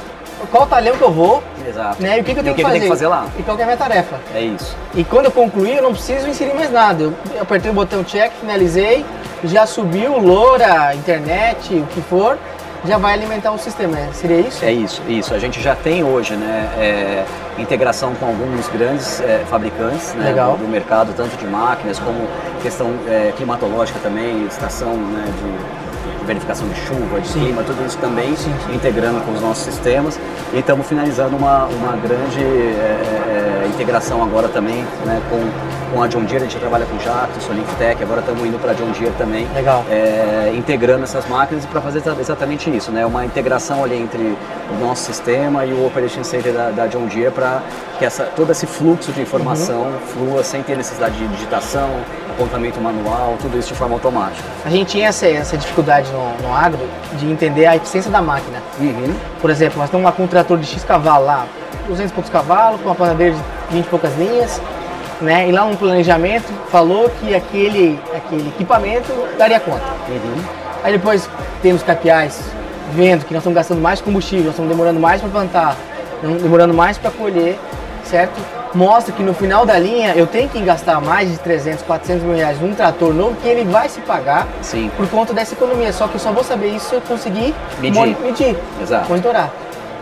qual talhão que eu vou, Exato. né, e o que, que eu E tenho o que que, tem fazer, que fazer lá? e qual que é a minha tarefa. É isso. E quando eu concluir, eu não preciso inserir mais nada. Eu apertei o botão check, finalizei, já subiu, loura, internet, o que for, já vai alimentar o sistema. né? Seria isso? É isso, isso. A gente já tem hoje né, é, integração com alguns grandes é, fabricantes né. Do, do mercado, tanto de máquinas como questão é, climatológica também, estação né, de verificação de chuva, de Sim. clima, tudo isso também integrando com os nossos sistemas. E estamos finalizando uma, uma grande é, é, integração agora também né, com, com a John Deere, a gente trabalha com Jacto, Solink Tech, agora estamos indo para a John Deere também. Legal. É, integrando essas máquinas para fazer exa- exatamente isso, né? Uma integração ali entre o nosso sistema e o Operation Center da, da John Deere para que essa, todo esse fluxo de informação Uhum. flua sem ter necessidade de digitação, apontamento manual, tudo isso de forma automática. A gente tinha essa, essa dificuldade no, no agro de entender a eficiência da máquina. Uhum. Por exemplo, nós lá com um trator de X cavalo lá, 200 e poucos cavalos, com uma planadeira de 20 e poucas linhas, né? E lá no planejamento falou que aquele, aquele equipamento daria conta. Uhum. Aí depois temos capiais vendo que nós estamos gastando mais combustível, nós estamos demorando mais para plantar, demorando mais para colher, certo? Mostra que no final da linha eu tenho que gastar mais de 300, 400 mil reais num trator novo que ele vai se pagar Sim. por conta dessa economia. Só que eu só vou saber isso se eu conseguir Medir. medir Exato. monitorar.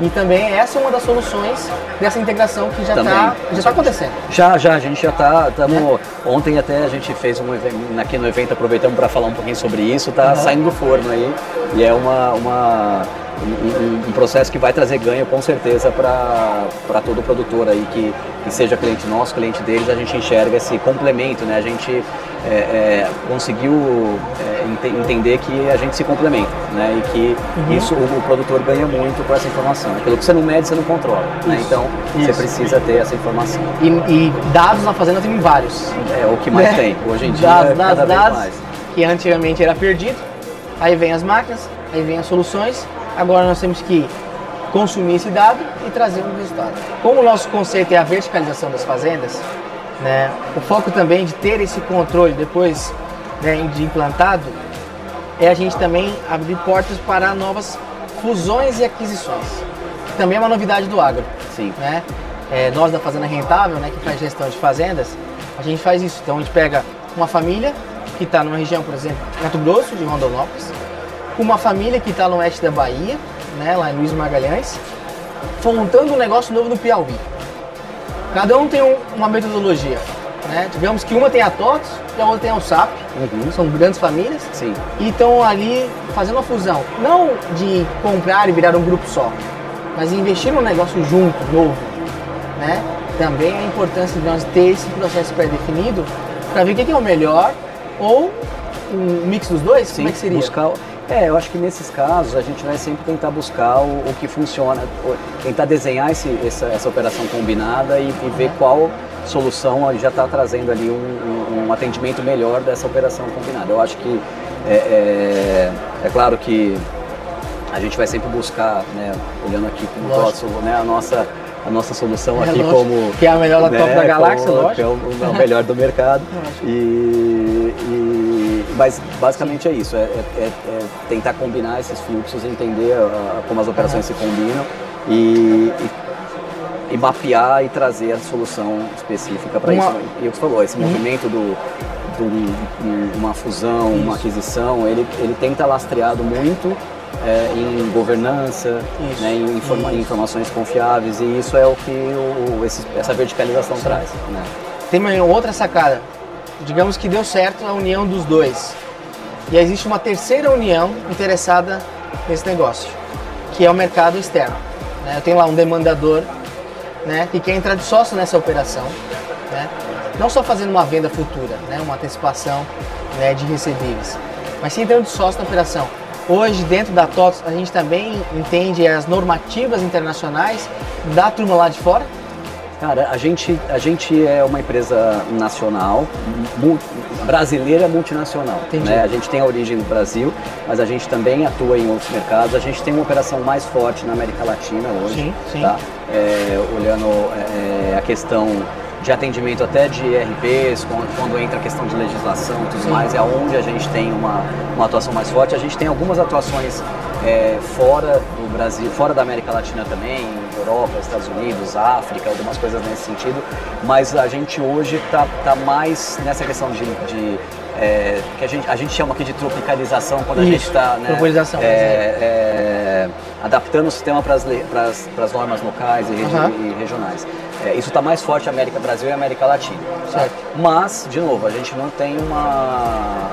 E também essa é uma das soluções dessa integração que já está já tá acontecendo. Já, já, a gente já tá, tamo, ontem até a gente fez um evento, aqui no evento aproveitamos para falar um pouquinho sobre isso, tá Aham. saindo do forno aí, e é uma, uma, um, um- processo que vai trazer ganho com certeza para todo produtor aí, que, que seja cliente nosso, cliente deles, a gente enxerga esse complemento, né, a gente é, é, conseguiu é, ente- entender que a gente se complementa, né, e que Uhum. isso o, o produtor ganha muito com essa informação, aquilo que você não mede, você não controla, né, Isso. então você Isso. precisa ter essa informação. E, e dados na fazenda tem vários. É o que mais Né? tem. Hoje em dia dados, é cada dados, vez dados, mais. que antigamente era perdido. Aí vem as máquinas, aí vem as soluções. Agora nós temos que consumir esse dado e trazer um resultado. Como o nosso conceito é a verticalização das fazendas, né, o foco também de ter esse controle depois né, de implantado é a gente também abrir portas para novas fusões e aquisições. que Também é uma novidade do agro. Sim. Né? É, nós da Fazenda Rentável, né, que faz gestão de fazendas, a gente faz isso. Então a gente pega uma família que está numa região, por exemplo, Mato Grosso, de Rondonópolis, com uma família que está no oeste da Bahia, né, lá em Luiz Magalhães, montando um negócio novo no Piauí. Cada um tem um- uma metodologia. Né? Digamos que uma tem a TOTS e a outra tem a USAP, são grandes famílias, Sim. e estão ali fazendo uma fusão. Não de comprar e virar um grupo só, mas investir num negócio junto, novo. Né? Também a importância de nós ter esse processo pré-definido para ver o que que é o melhor ou um mix dos dois, Sim, como é que seria? buscar. É, eu acho que nesses casos a gente vai sempre tentar buscar o, o que funciona, tentar desenhar esse- essa, essa operação combinada e, e ver qual solução já está trazendo ali um, um- um atendimento melhor dessa operação combinada. Eu acho que é, é- é claro que a gente vai sempre buscar, né, olhando aqui como nosso, né, a nossa a nossa solução É, aqui lógico. como Que é a melhor da top da galáxia, como- lógico. que é o, é o melhor do mercado (laughs) e, e- mas basicamente é isso é, é- é- é tentar combinar esses fluxos entender ah, como as operações se combinam e, e, e mapear e trazer a solução específica para isso e o que você falou esse Uhum. movimento do de um- uma fusão, uma aquisição, ele, ele estar lastreado muito é, em governança, Isso. né, em, informa- Isso. em informações confiáveis e isso é o que o- esse- essa verticalização traz. Né? Tem uma outra sacada. Digamos que deu certo a união dos dois. E existe uma terceira união interessada nesse negócio, que é o mercado externo. né? Eu tenho lá um demandador né, que quer entrar de sócio nessa operação, né, não só fazendo uma venda futura, né, uma antecipação né, de recebíveis, mas sim entrando de sócio na operação. Hoje, dentro da TOTS, a gente também entende as normativas internacionais da turma lá de fora, Cara, a gente, a gente é uma empresa nacional, mu- brasileira multinacional. Né? A gente tem a origem no Brasil, mas a gente também atua em outros mercados. A gente tem uma operação mais forte na América Latina hoje. Sim, sim. Tá? É, olhando é, a questão de atendimento até de RPs, quando, quando entra a questão de legislação e tudo Sim. mais, é onde a gente tem uma, uma atuação mais forte. A gente tem algumas atuações é, fora do Brasil, fora da América Latina também, Europa, Estados Unidos, África, algumas coisas nesse sentido, mas a gente hoje está tá mais nessa questão de, de, é, que a gente, a gente chama aqui de tropicalização, quando a gente Isso, está né, tropicalização, é, é, adaptando o sistema para as normas locais e, Aham. e regionais. É, isso está mais forte na América Brasil e América Latina. tá? Mas, de novo, a gente não tem uma.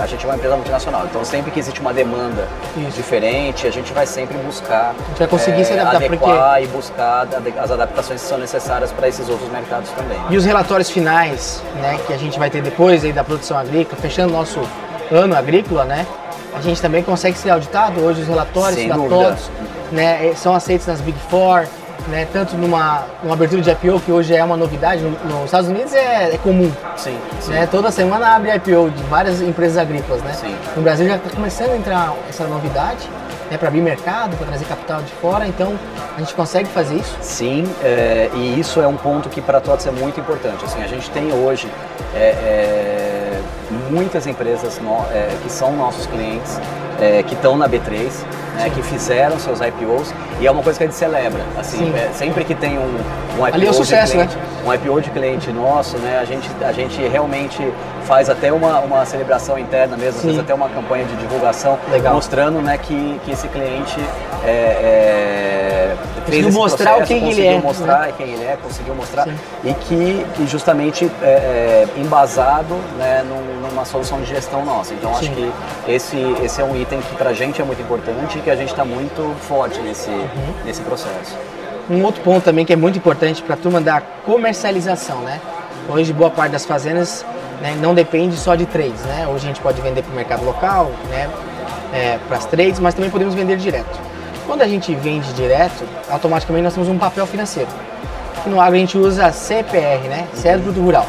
É, a gente é uma empresa multinacional, então sempre que existe uma demanda Isso. diferente, a gente vai sempre buscar. A gente vai conseguir se adaptar, adequar e buscar as adaptações que são necessárias para esses outros mercados também. E os relatórios finais, né, que a gente vai ter depois aí da produção agrícola, fechando nosso ano agrícola, né? A gente também consegue ser auditado. Hoje os relatórios Sem dúvida. TOTS, né, são aceitos nas Big Four, né, tanto numa, numa abertura de IPO, que hoje é uma novidade, no- nos Estados Unidos é, é comum. Sim, sim. Né? Toda semana abre IPO de várias empresas agrícolas, né? Sim. No Brasil já está começando a entrar essa novidade, né, para abrir mercado, para trazer capital de fora, então a gente consegue fazer isso. Sim, é, e isso é um ponto que para a TOTS é muito importante. Assim, a gente tem hoje é, é, muitas empresas no- é, que são nossos clientes, é, que estão na B3, né, que fizeram seus IPOs, e é uma coisa que a gente celebra. Assim, Sim. é, sempre que tem um, um IPO Ali é o sucesso, de cliente, né? um IPO de cliente nosso, né, a, gente, a gente realmente faz até uma, uma celebração interna mesmo, às Sim. vezes até uma campanha de divulgação, Legal. mostrando né, que, que esse cliente é, é, fez esse mostrar processo, quem ele conseguiu é, mostrar né? quem ele é, conseguiu mostrar Sim. e que, que justamente é, é, embasado né, num- numa solução de gestão nossa. Então acho Sim. que esse, esse é um item que pra gente é muito importante e que a gente está muito forte nesse, Uhum. nesse processo. Um outro ponto também que é muito importante para a turma da comercialização, né? Hoje boa parte das fazendas né, não depende só de trades, né? Hoje a gente pode vender para o mercado local, né? para as trades, mas também podemos vender direto. Quando a gente vende direto, automaticamente nós temos um papel financeiro. No agro a gente usa CPR, né? Cédula Produto Rural.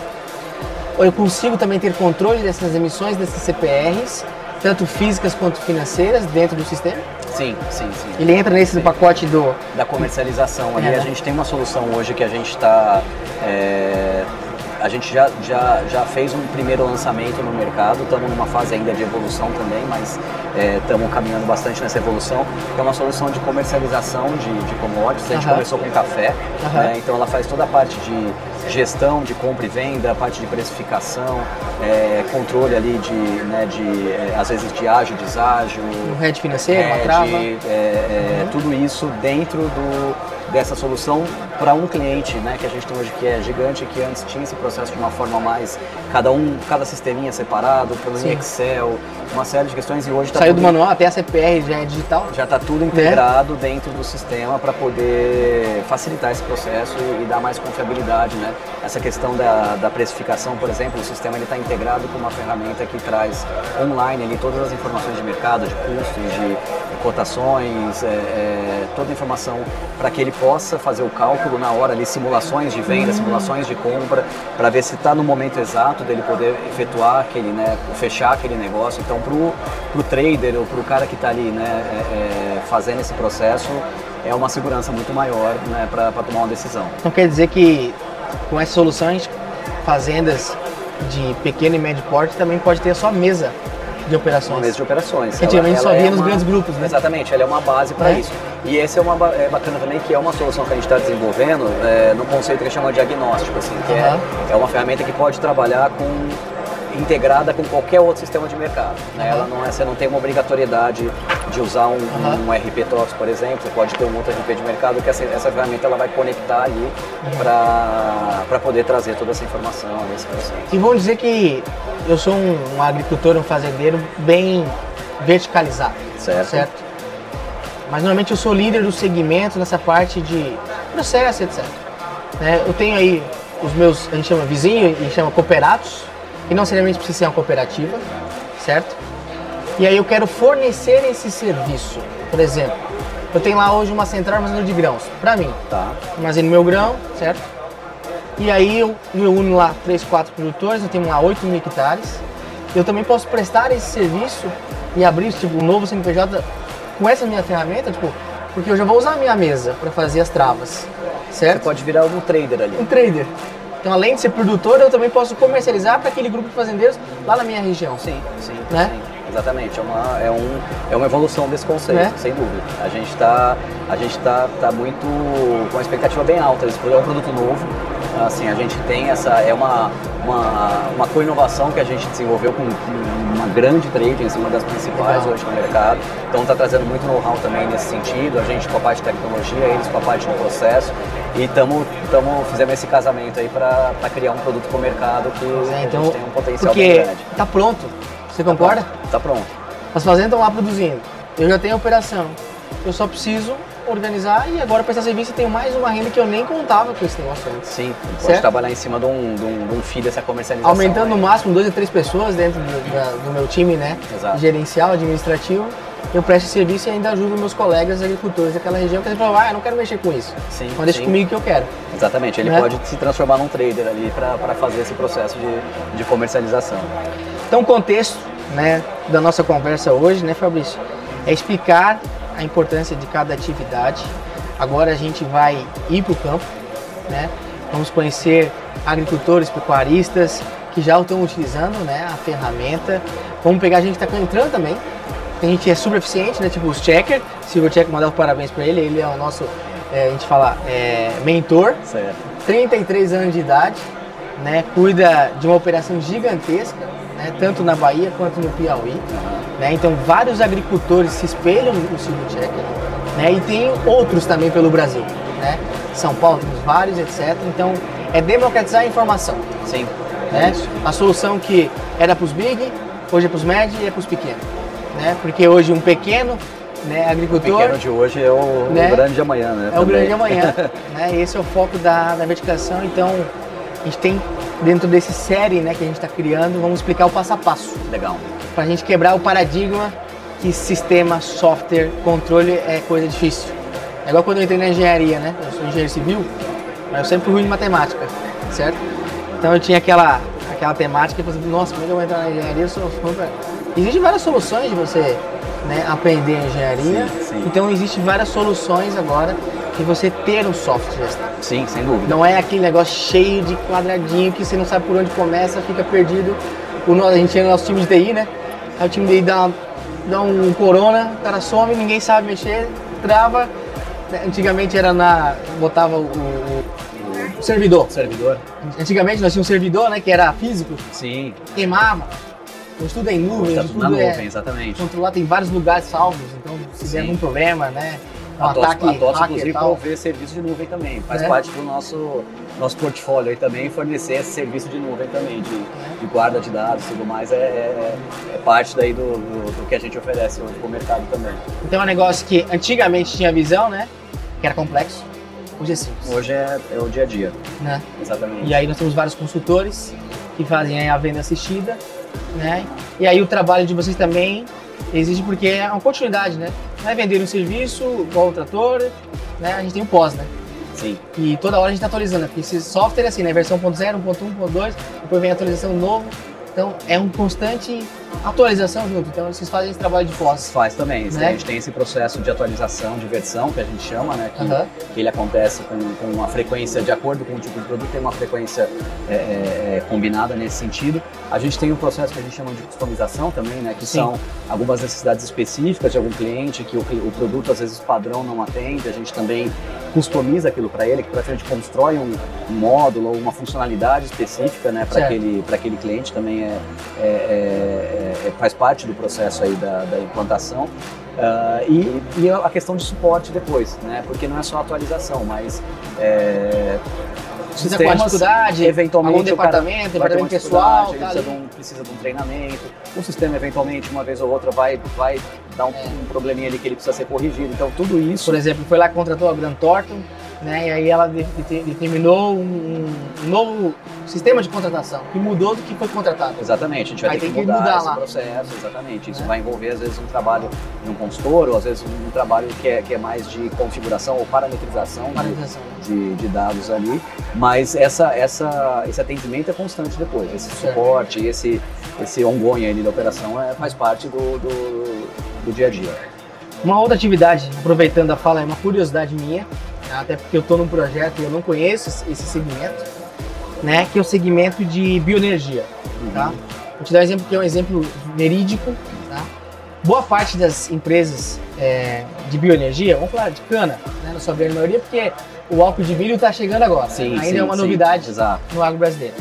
Eu consigo também ter controle dessas emissões desses CPRs, tanto físicas quanto financeiras, dentro do sistema. Sim, sim, sim. Ele entra nesse pacote do da comercialização. Ali É. a gente tem uma solução hoje que a gente está. A gente já, já, já fez um primeiro lançamento no mercado, estamos numa fase ainda de evolução também, mas estamos caminhando bastante nessa evolução, que é uma solução de comercialização de, de commodities. A gente Aham. começou com café, Aham. né, então ela faz toda a parte de gestão de compra e venda, a parte de precificação, é, controle ali de, né, de é, às vezes de ágio, deságio, um head financeiro, uma é, trava. é, é, tudo isso dentro do, dessa solução para um cliente, né, que a gente tem hoje que é gigante, que antes tinha esse processo de uma forma mais cada um, cada sisteminha separado, pelo. Excel, uma série de questões e hoje está Saiu do manual, até a CPR já é digital. já está tudo integrado dentro do sistema para poder facilitar esse processo e, e dar mais confiabilidade, né? Essa questão da, da precificação, por exemplo, o sistema está integrado com uma ferramenta que traz online ali, todas as informações de mercado, de custos, de cotações, é, é, toda a informação para que ele possa fazer o cálculo na hora ali, simulações de venda, simulações de compra, para ver se está no momento exato dele poder efetuar aquele, né, fechar aquele negócio. Então, para o trader ou para o cara que está ali, né, é, é, fazendo esse processo, é uma segurança muito maior, né, para tomar uma decisão. Então quer dizer que com essa solução, a gente, fazendas de pequeno e médio porte também pode ter a sua mesa de operações. Uma mesa de operações. Antigamente só via é nos uma- grandes grupos, né? Exatamente, ela é uma base para É. isso. E esse é uma é bacana também que é uma solução que a gente está desenvolvendo é, no conceito que chama de diagnóstico, assim, que Aham. é, é uma ferramenta que pode trabalhar com integrada com qualquer outro sistema de mercado. né? Ela não é, você não tem uma obrigatoriedade de usar um, Aham. um RP TOTS, por exemplo, você pode ter um outro RP de mercado que essa, essa ferramenta ela vai conectar ali Uhum. para poder trazer toda essa informação, esse processo. E vamos dizer que eu sou um, um agricultor, um fazendeiro bem verticalizado. Certo. Mas normalmente eu sou líder do segmento nessa parte de processo, etc. Né? Eu tenho aí os meus, a gente chama vizinho, a gente chama cooperados, e não necessariamente precisa ser uma cooperativa, certo? E aí eu quero fornecer esse serviço. Por exemplo, eu tenho lá hoje uma central armazenadora de grãos, para mim. Tá. Armazeno meu grão, certo? E aí eu me uno lá três, quatro produtores, eu tenho lá 8 mil hectares. Eu também posso prestar esse serviço e abrir tipo, um novo CNPJ com essa minha ferramenta, tipo, porque eu já vou usar a minha mesa para fazer as travas, certo? Você pode virar um trader ali. Um trader. Então, além de ser produtor, eu também posso comercializar para aquele grupo de fazendeiros lá na minha região. Sim, sim. Né? sim. Exatamente, é uma, é, um, é uma evolução desse conceito, Né? sem dúvida. A gente está a gente tá, tá muito com uma expectativa bem alta. Esse produto é um produto novo. Assim, a gente tem essa é uma uma, uma co-inovação que a gente desenvolveu com uma grande trade, assim, uma das principais Legal. hoje no mercado. Então está trazendo muito know-how também nesse sentido. A gente com a parte de tecnologia, eles com a parte de processo. E tamo, tamo, fizemos esse casamento aí para criar um produto para o mercado que É, a então, gente tem um potencial porque grande. tá pronto. Você concorda? Tá pronto. As fazendas estão lá produzindo. Eu já tenho a operação. Eu só preciso organizar e agora prestar serviço tenho mais uma renda que eu nem contava com esse negócio antes. Sim, pode Certo? trabalhar em cima de um, de um, de um fio dessa comercialização. Aumentando no máximo duas a três pessoas dentro do, da- do meu time, né? Exato. Gerencial, administrativo. Eu presto serviço e ainda ajudo meus colegas agricultores daquela região que eles falam, ah, eu não quero mexer com isso. Sim, Então deixa sim. comigo que eu quero. Exatamente, ele Né? pode se transformar num trader ali para fazer esse processo de, de comercialização. Então o contexto né, da nossa conversa hoje, né, Fabrício, é explicar a importância de cada atividade. Agora a gente vai ir para o campo, né? Vamos conhecer agricultores, pecuaristas que já estão utilizando né, a ferramenta. Vamos pegar a gente que está entrando também. A gente é super eficiente, né? Tipo os Checker. Silver Checker, mandar os parabéns para ele. Ele é o nosso, é, a gente fala, é, mentor. Certo. 33 anos de idade, né? Cuida de uma operação gigantesca, né? Tanto na Bahia quanto no Piauí. Né? Então vários agricultores se espelham no Silvio Checker, né? E tem outros também pelo Brasil, né? São Paulo temos vários, etc. Então é democratizar a informação. Sim. Né? A solução que era para os big, hoje é para os médios e é para os pequenos. Né? Porque hoje um pequeno né, O agricultor pequeno de hoje é o, Né? o grande de amanhã, né? é o também. grande amanhã. (laughs) né? Esse é o foco da, da verticação. Então, a gente tem dentro desse série né, que a gente está criando, vamos explicar o passo a passo. Legal. Para a gente quebrar o paradigma que sistema, software, controle é coisa difícil. É igual quando eu entrei na engenharia, né? Eu sou engenheiro civil, mas eu sempre fui ruim em matemática, certo? Então eu tinha aquela, aquela temática e falei, nossa, como é que eu vou entrar na engenharia? Eu sou ruim pra... Existem várias soluções de você né, aprender a engenharia. Sim, sim. Então existem várias soluções agora de você ter um software. Sim, sem dúvida. Não é aquele negócio cheio de quadradinho que você não sabe por onde começa, fica perdido. O no- a gente tinha no nosso time de TI, né? Aí o time de TI dá, dá um corona, o cara some, ninguém sabe mexer, trava. Antigamente era na. botava o, o- o servidor. Servidor? Antigamente nós tínhamos um servidor, né? Que era físico, Sim. queimava. Hoje tudo é em nuvem, Tá hoje tudo na é nuvem, exatamente. controlar, tem vários lugares salvos, então se der Sim. algum problema, né? Um A TOTS, ataque a TOTS inclusive, serviço de nuvem também. Faz Né? parte do nosso, nosso portfólio aí também, fornecer esse serviço de nuvem também, de, de guarda de dados e tudo mais, é, é- é parte daí do, do, do que a gente oferece hoje para o mercado também. Então é um negócio que antigamente tinha visão, né? Que era complexo. Hoje é simples. Hoje é, é o dia a dia, Né? exatamente. E aí nós temos vários consultores que fazem a venda assistida, né? E aí o trabalho de vocês também exige porque é uma continuidade, né? Não é vender um serviço igual o trator, né? A gente tem o pós, né? Sim. E toda hora a gente está atualizando, porque esse software é assim, né? Versão 1.0, 1.1, 1.2, depois vem a atualização novo. Então é um constante atualização junto. Então vocês fazem esse trabalho de pós. Faz também. Né? A gente tem esse processo de atualização, de versão, que a gente chama, né? Que, que ele acontece com, com uma frequência de acordo com o tipo de produto, tem uma frequência é, é, é, combinada nesse sentido. A gente tem um processo que a gente chama de customização também, né? Que Sim. são algumas necessidades específicas de algum cliente, que o, o produto às vezes padrão não atende, a gente também customiza aquilo para ele, que para frente constrói um, um módulo ou uma funcionalidade específica, né? Para aquele, aquele cliente também é, é- é- é- faz parte do processo aí da, da implantação. Ah, e, e a questão de suporte depois, né? Porque não é só atualização, mas é, Precisa com a dificuldade, eventualmente algum departamento, departamento pessoal, tá precisa, de um, precisa de um treinamento. O sistema eventualmente uma vez ou outra vai vai dar um, um probleminha ali que ele precisa ser corrigido. Então tudo isso Por exemplo, foi lá que contratou a Grant Thornton, né? E aí ela de- de- determinou um, um novo sistema de contratação que mudou do que foi contratado. Exatamente, a gente vai Aí ter que que mudar, mudar esse lá. processo, exatamente. Isso Né? vai envolver, às vezes, um trabalho de um consultor, ou às vezes um trabalho que é, que é mais de configuração ou parametrização, de- Parametrização. De, de dados ali. Mas essa, essa, esse atendimento é constante depois. Esse suporte, esse, esse ongoing ali da operação é, faz parte do, do, do dia a dia. Uma outra atividade, aproveitando a fala, é uma curiosidade minha? Até porque eu estou num projeto e eu não conheço esse segmento, né? Que é o segmento de bioenergia, tá? Vou te dar um exemplo que é um exemplo verídico, tá? Boa parte das empresas é, de bioenergia, vamos falar de cana, né? Na sua grande maioria, porque o álcool de milho está chegando agora. Sim, Ainda sim, é uma sim, novidade exato. no agro brasileiro.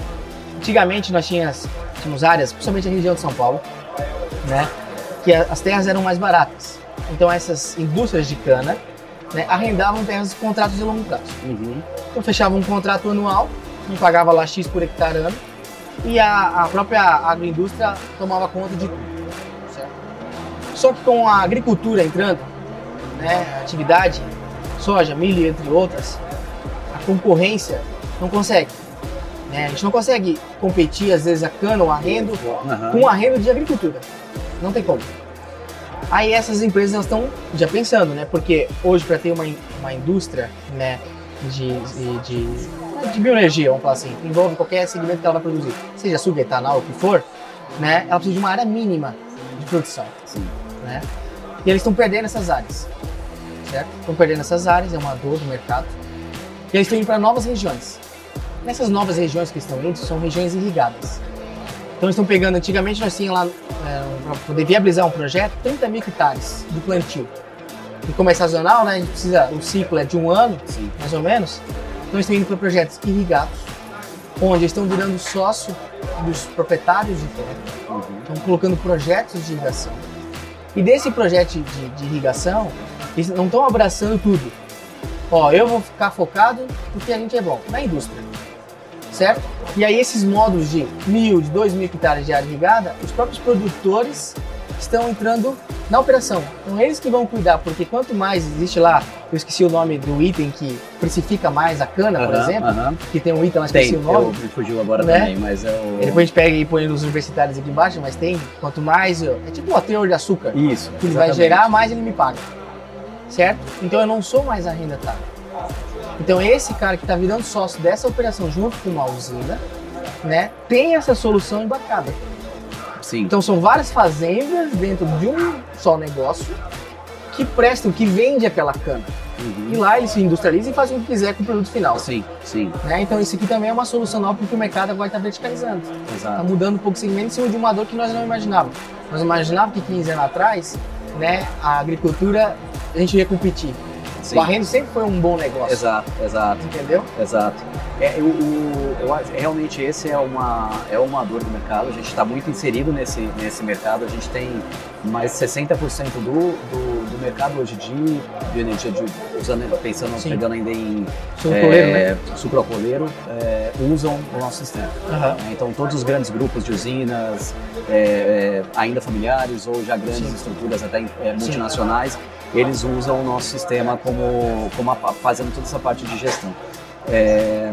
Antigamente nós tínhamos, tínhamos áreas, principalmente a região de São Paulo, né? Que as terras eram mais baratas. Então essas indústrias de cana né, arrendavam terras com contratos de longo prazo. Então fechavam um contrato anual, que pagava lá X por hectare ano, e a, a própria agroindústria tomava conta de tudo. certo? Só que com a agricultura entrando, né, atividade, soja, milho, entre outras, a concorrência não consegue. né? A gente não consegue competir, às vezes, a cana ou arrendo Aham. com arrendo de agricultura. Não tem como. Aí essas empresas estão já pensando, né? Porque hoje para ter uma, uma indústria, né, de, de, de, de bioenergia, vamos falar assim, que envolve qualquer segmento que ela vai produzir, seja açúcar, etanol, o que for, né? Ela precisa de uma área mínima de produção, né? E eles estão perdendo essas áreas, certo? Estão perdendo essas áreas, é uma dor do mercado. E eles estão indo para novas regiões. Nessas novas regiões que estão indo, são regiões irrigadas. Então eles estão pegando, antigamente nós tínhamos lá, para poder viabilizar um projeto, 30 mil hectares de plantio. E como é sazonal, né, a gente precisa, o ciclo é de um ano, mais ou menos, então eles estão indo para projetos irrigados, onde eles estão virando sócio dos proprietários de terra, estão colocando projetos de irrigação. E desse projeto de, de irrigação, eles não estão abraçando tudo. Ó, eu vou ficar focado porque a gente é bom, na indústria certo? E aí esses módulos de mil, de dois mil hectares de área irrigada, os próprios produtores estão entrando na operação. Então eles que vão cuidar, porque quanto mais existe lá, eu esqueci o nome do item que precifica mais a cana, por Aham, exemplo, aham. que tem um item lá, Tem, esqueci o nome. eu, me fugiu agora né? também, mas é o... Depois a gente pega e põe nos universitários aqui embaixo, mas tem, quanto mais, é tipo o teor de açúcar Isso, que ele vai gerar, mais ele me paga. Certo? Então eu não sou mais arrendatário. Então esse cara que está virando sócio dessa operação junto com uma usina, né, tem essa solução embarcada. Sim. Então são várias fazendas dentro de um só negócio que prestam, que vende aquela cana. E lá eles se industrializam e fazem o que quiser com o produto final. Sim, sim. Né? Então isso aqui também é uma solução nova porque o mercado agora está verticalizando. Está mudando um pouco o segmento em cima de uma dor que nós não imaginávamos. Nós imaginávamos que 15 anos atrás, né, a agricultura, a gente ia competir. Sim. O arrendo sempre foi um bom negócio. Exato, exato. Entendeu? Exato. É, o- eu acho- realmente esse é uma, é uma dor do mercado, a gente está muito inserido nesse, nesse mercado, a gente tem mais 60% do, do, do mercado hoje de bioenergia, de, usando, pensando, Sim. pegando ainda em Sucrocoleiro, é, né? sucrocoleiro, é, usam o nosso sistema. Né? Então todos os grandes grupos de usinas, é, é, ainda familiares ou já grandes Sim. estruturas até é, multinacionais, eles usam o nosso sistema como, como a- fazendo toda essa parte de gestão. É,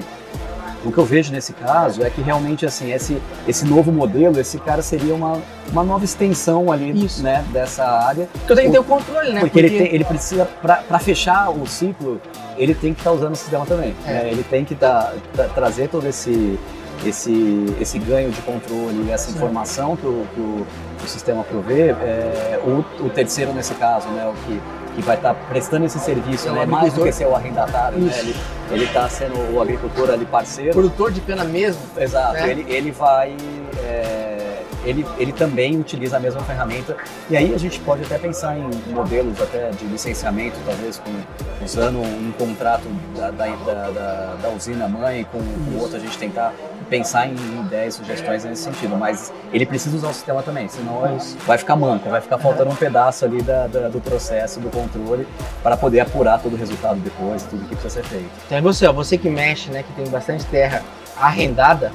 o que eu vejo nesse caso é que realmente assim esse, esse novo modelo, esse cara seria uma, uma nova extensão ali né, dessa área. Porque eu tenho que ter o controle, né? Porque, ele, Porque- tem- ele precisa, para fechar o ciclo, ele tem que estar usando o sistema também. É. né? Ele tem que tá- tá- trazer todo esse, esse, esse ganho de controle, essa Sim. informação que o, que o, o sistema provê. É, o, o terceiro, nesse caso, né, o que, que vai estar prestando esse serviço, É né, mais do que ser o arrendatário. Né? Ele está sendo o agricultor ali parceiro. Produtor de cana mesmo. Exato, né? ele, ele vai. é, ele, ele também utiliza a mesma ferramenta. E aí a gente pode até pensar em modelos até de licenciamento, talvez com, usando um contrato da, da, da, da- usina mãe com o outro, a gente tentar pensar em ideias, sugestões nesse sentido. Mas ele precisa usar o sistema também, senão vai ficar manco, vai ficar faltando um pedaço ali da, da- do processo, do controle, para poder apurar todo o resultado depois, tudo que precisa ser feito. Então é você, ó, você que mexe, né, que tem bastante terra arrendada,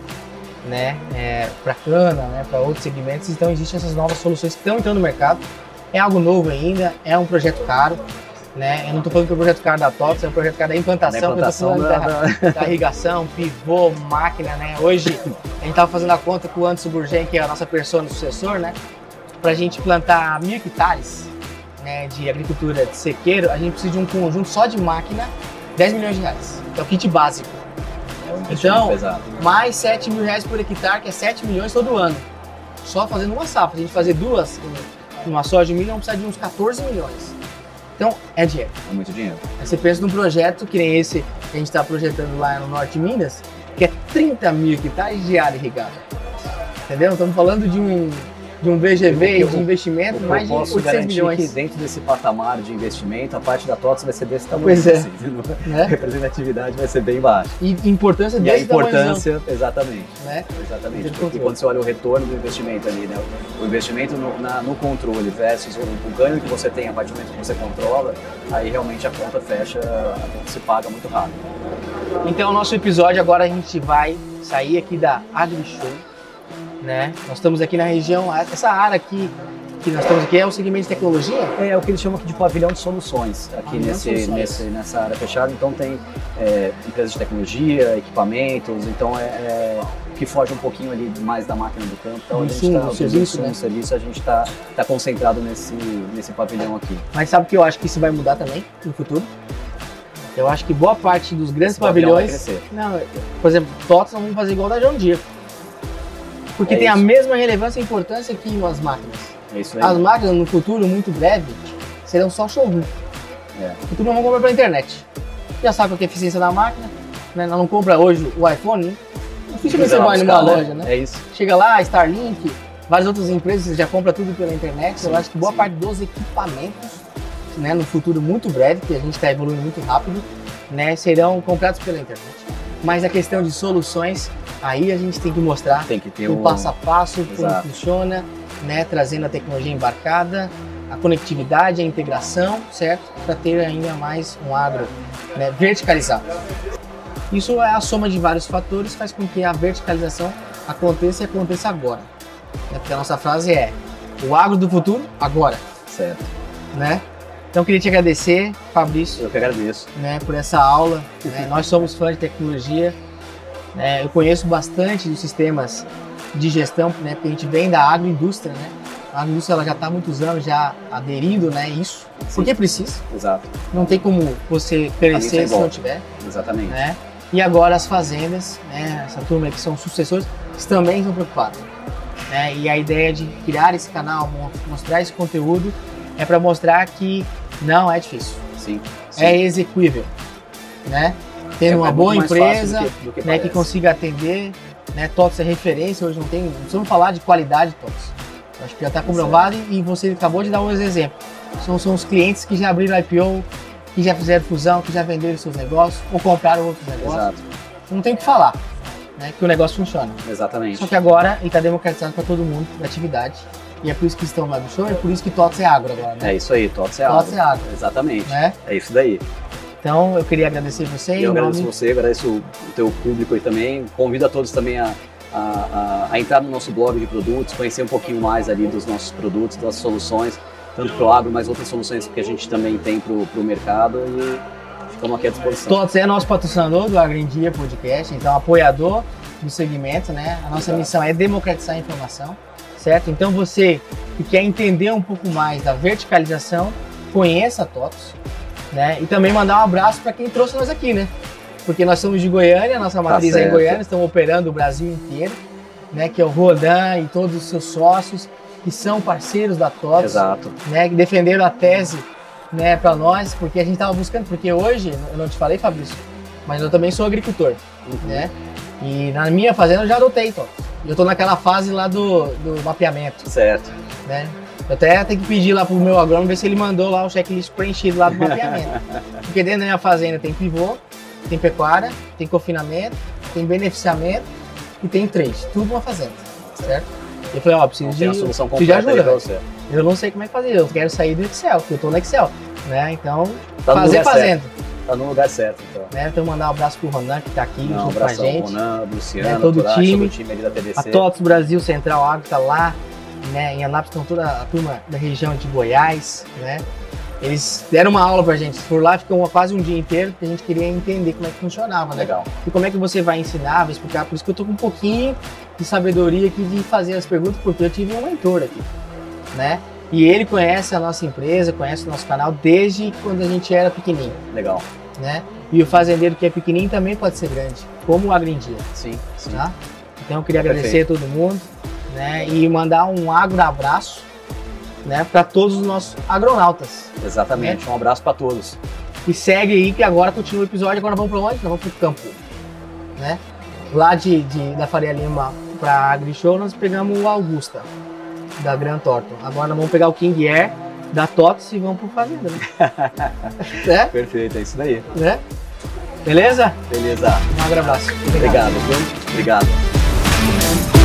né, é, para cana, né, para outros segmentos, então existem essas novas soluções que estão entrando no mercado. É algo novo ainda, é um projeto caro, Né? Eu não estou falando que é o projeto cara da TOTS, é o projeto cara da implantação, Da implantação falando da, da irrigação, pivô, máquina, né? Hoje a gente estava fazendo a conta com o Anderson Burgen, que é a nossa persona sucessor, né? Para a gente plantar mil hectares né, de agricultura de sequeiro, a gente precisa de um conjunto só de máquina, 10 milhões de reais. É o kit básico. Então, mais 7 mil reais por hectare, que é 7 milhões todo ano. Só fazendo uma safra. A gente fazer duas, uma soja de milho, vamos precisar de uns 14 milhões. Então, é dinheiro. É muito dinheiro. Aí você pensa num projeto que nem esse que a gente está projetando lá no Norte de Minas, que é 30 mil hectares de área irrigada. Entendeu? Estamos falando de um, de um VGV de investimento Eu mais de posso 800 garantir milhões. que dentro desse patamar de investimento, a parte da TOTS vai ser desse tamanho. Pois é. assim? Né? A (laughs) representatividade vai ser bem baixa. E importância E a desse importância, exatamente. Né? Exatamente. Porque controle. quando você olha o retorno do investimento ali, né? O investimento no, na- no controle versus o, o ganho que você tem a partir do momento que você controla, aí realmente a conta fecha, a conta se paga muito rápido. Então, o nosso episódio agora a gente vai sair aqui da AgriShow, né? Nós estamos aqui na região, essa área aqui que nós estamos aqui é o segmento de tecnologia. É, o que eles chamam aqui de pavilhão de soluções aqui de nesse, soluções. nesse- nessa área fechada. Então tem é, empresas de tecnologia, equipamentos, então é, é que foge um pouquinho ali mais da máquina do campo. Então Do a gente insumo, tá, dos serviço, insumos, né? serviço, a gente está tá concentrado nesse, nesse pavilhão aqui. Mas sabe que eu acho que isso vai mudar também no futuro? Eu acho que boa parte dos grandes Esse pavilhão vai pavilhões. crescer. Não, por exemplo, TOTS nós vamos fazer igual da John Deere. Porque É tem a isso. mesma relevância e importância que as máquinas. É isso aí. As máquinas, no futuro muito breve, serão só showroom. É. No futuro nós vamos comprar pela internet. Já sabe qual que é a eficiência da máquina, né? Nós não compra hoje o iPhone, né? Dificilmente você Precisa vai numa loja, né? É isso. Chega lá, Starlink, várias outras empresas você já compra tudo pela internet. Eu acho que boa parte dos equipamentos, né, no futuro muito breve, que a gente está evoluindo muito rápido, né, serão comprados pela internet. Mas a questão de soluções, aí a gente tem que mostrar Tem que ter o um- passo a passo, como Exato. funciona, né, trazendo a tecnologia embarcada, a conectividade, a integração, certo? Para ter ainda mais um agro né, verticalizado. Isso é a soma de vários fatores, faz com que a verticalização aconteça e aconteça agora. Né? Porque a nossa frase é: o agro do futuro, agora. Certo. Né? Então, eu queria te agradecer, Fabrício, Eu que agradeço. né, por essa aula. né? (laughs) Nós somos fãs de tecnologia. né? Eu conheço bastante dos sistemas de gestão, né, porque a gente vem da agroindústria. Né? A agroindústria ela já está há muitos anos já aderindo né, isso, porque precisa. Exato. Não tem como você crescer se não tiver. Exatamente. Né? E agora as fazendas, né, essa turma que são sucessores, também estão preocupados. né? E a ideia de criar esse canal, mo- mostrar esse conteúdo, é para mostrar que não é difícil. Sim. É execuível. Né? Tendo É- uma é boa empresa do que- do que né, que consiga atender, né, TOTS é referência, hoje não tem, não precisamos falar de qualidade de TOTS. Acho que já está comprovado e e você acabou de dar um exemplo. São, são os clientes que já abriram IPO, que já fizeram fusão, que já venderam seus negócios ou compraram outros negócios. Exato. Não tem o que falar, né, que o negócio funciona. Exatamente. Só que agora ele está democratizado para todo mundo da atividade. E é por isso que estão lá no show, é por isso que TOTS é agro agora, né? É isso aí, TOTS é TOTS agro. é agro. Exatamente. Né? É isso daí. Então eu queria agradecer você Eu agradeço nome você, agradeço o teu público aí também. Convido a todos também a, a, a- a entrar no nosso blog de produtos, conhecer um pouquinho mais ali dos nossos produtos, das soluções, tanto para o agro, mas outras soluções que a gente também tem para o mercado e ficamos aqui à disposição. TOTS é nosso patrocinador do Agro em Dia Podcast, então apoiador do segmento, né? A nossa Exato. missão é democratizar a informação, certo? Então você que quer entender um pouco mais da verticalização, conheça a TOTS, né? E também mandar um abraço para quem trouxe nós aqui, né? Porque nós somos de Goiânia, nossa matriz é em. Goiânia, estamos operando o Brasil inteiro, né? Que é o Rodan e todos os seus sócios que são parceiros da TOTS Exato. né, que defenderam a tese né, para nós, porque a gente estava buscando, porque hoje, eu não te falei, Fabrício, mas eu também sou agricultor, né? E na minha fazenda eu já adotei, então. Eu tô naquela fase lá do, do mapeamento, Certo. né? Eu até tenho que pedir lá pro meu agrônomo ver se ele mandou lá o checklist preenchido lá do mapeamento. (laughs) porque dentro da minha fazenda tem pivô, tem pecuária, tem confinamento, tem beneficiamento e tem trade. Tudo numa fazenda, certo? Eu falei, ó, preciso Então, tem de, solução preciso de ajuda, você. Eu não sei como é que fazer, eu quero sair do Excel, porque eu tô no Excel, né? Então, Tá fazer fazendo. Tá no lugar certo, então. Né? Então, mandar um abraço pro Ronan, que tá aqui Não, um junto com a gente. Ronan, Luciano, né? Todo o time. todo o time ali da TDC. A TOTS Brasil Central Agro tá lá, né? Em Anápolis estão toda a turma da região de Goiás, né? Eles deram uma aula pra gente, por lá ficou quase um dia inteiro, porque a gente queria entender como é que funcionava, né? Legal. E como é que você vai ensinar, vai explicar, por isso que eu tô com um pouquinho de sabedoria aqui de fazer as perguntas, porque eu tive um mentor aqui, né? E ele conhece a nossa empresa, conhece o nosso canal desde quando a gente era pequenininho, Legal. né? E o fazendeiro que é pequenininho também pode ser grande, como o Agrindia, Sim, sim. tá? Então eu queria agradecer Perfeito. a todo mundo, né? E mandar um agro abraço, né? Para todos os nossos agronautas. Exatamente. Um abraço para todos. E segue aí que agora continua o episódio. Agora vamos para onde? Nós vamos pro campo, né? Lá de, de- da Faria Lima para AgriShow nós pegamos o Augusta da Gran Thornton. Agora vamos pegar o King Air da TOTS e vamos pro Fazenda, né? né? (laughs) Perfeito, é isso daí. né? Beleza? Beleza. Um abraço. Obrigado, viu? Obrigado.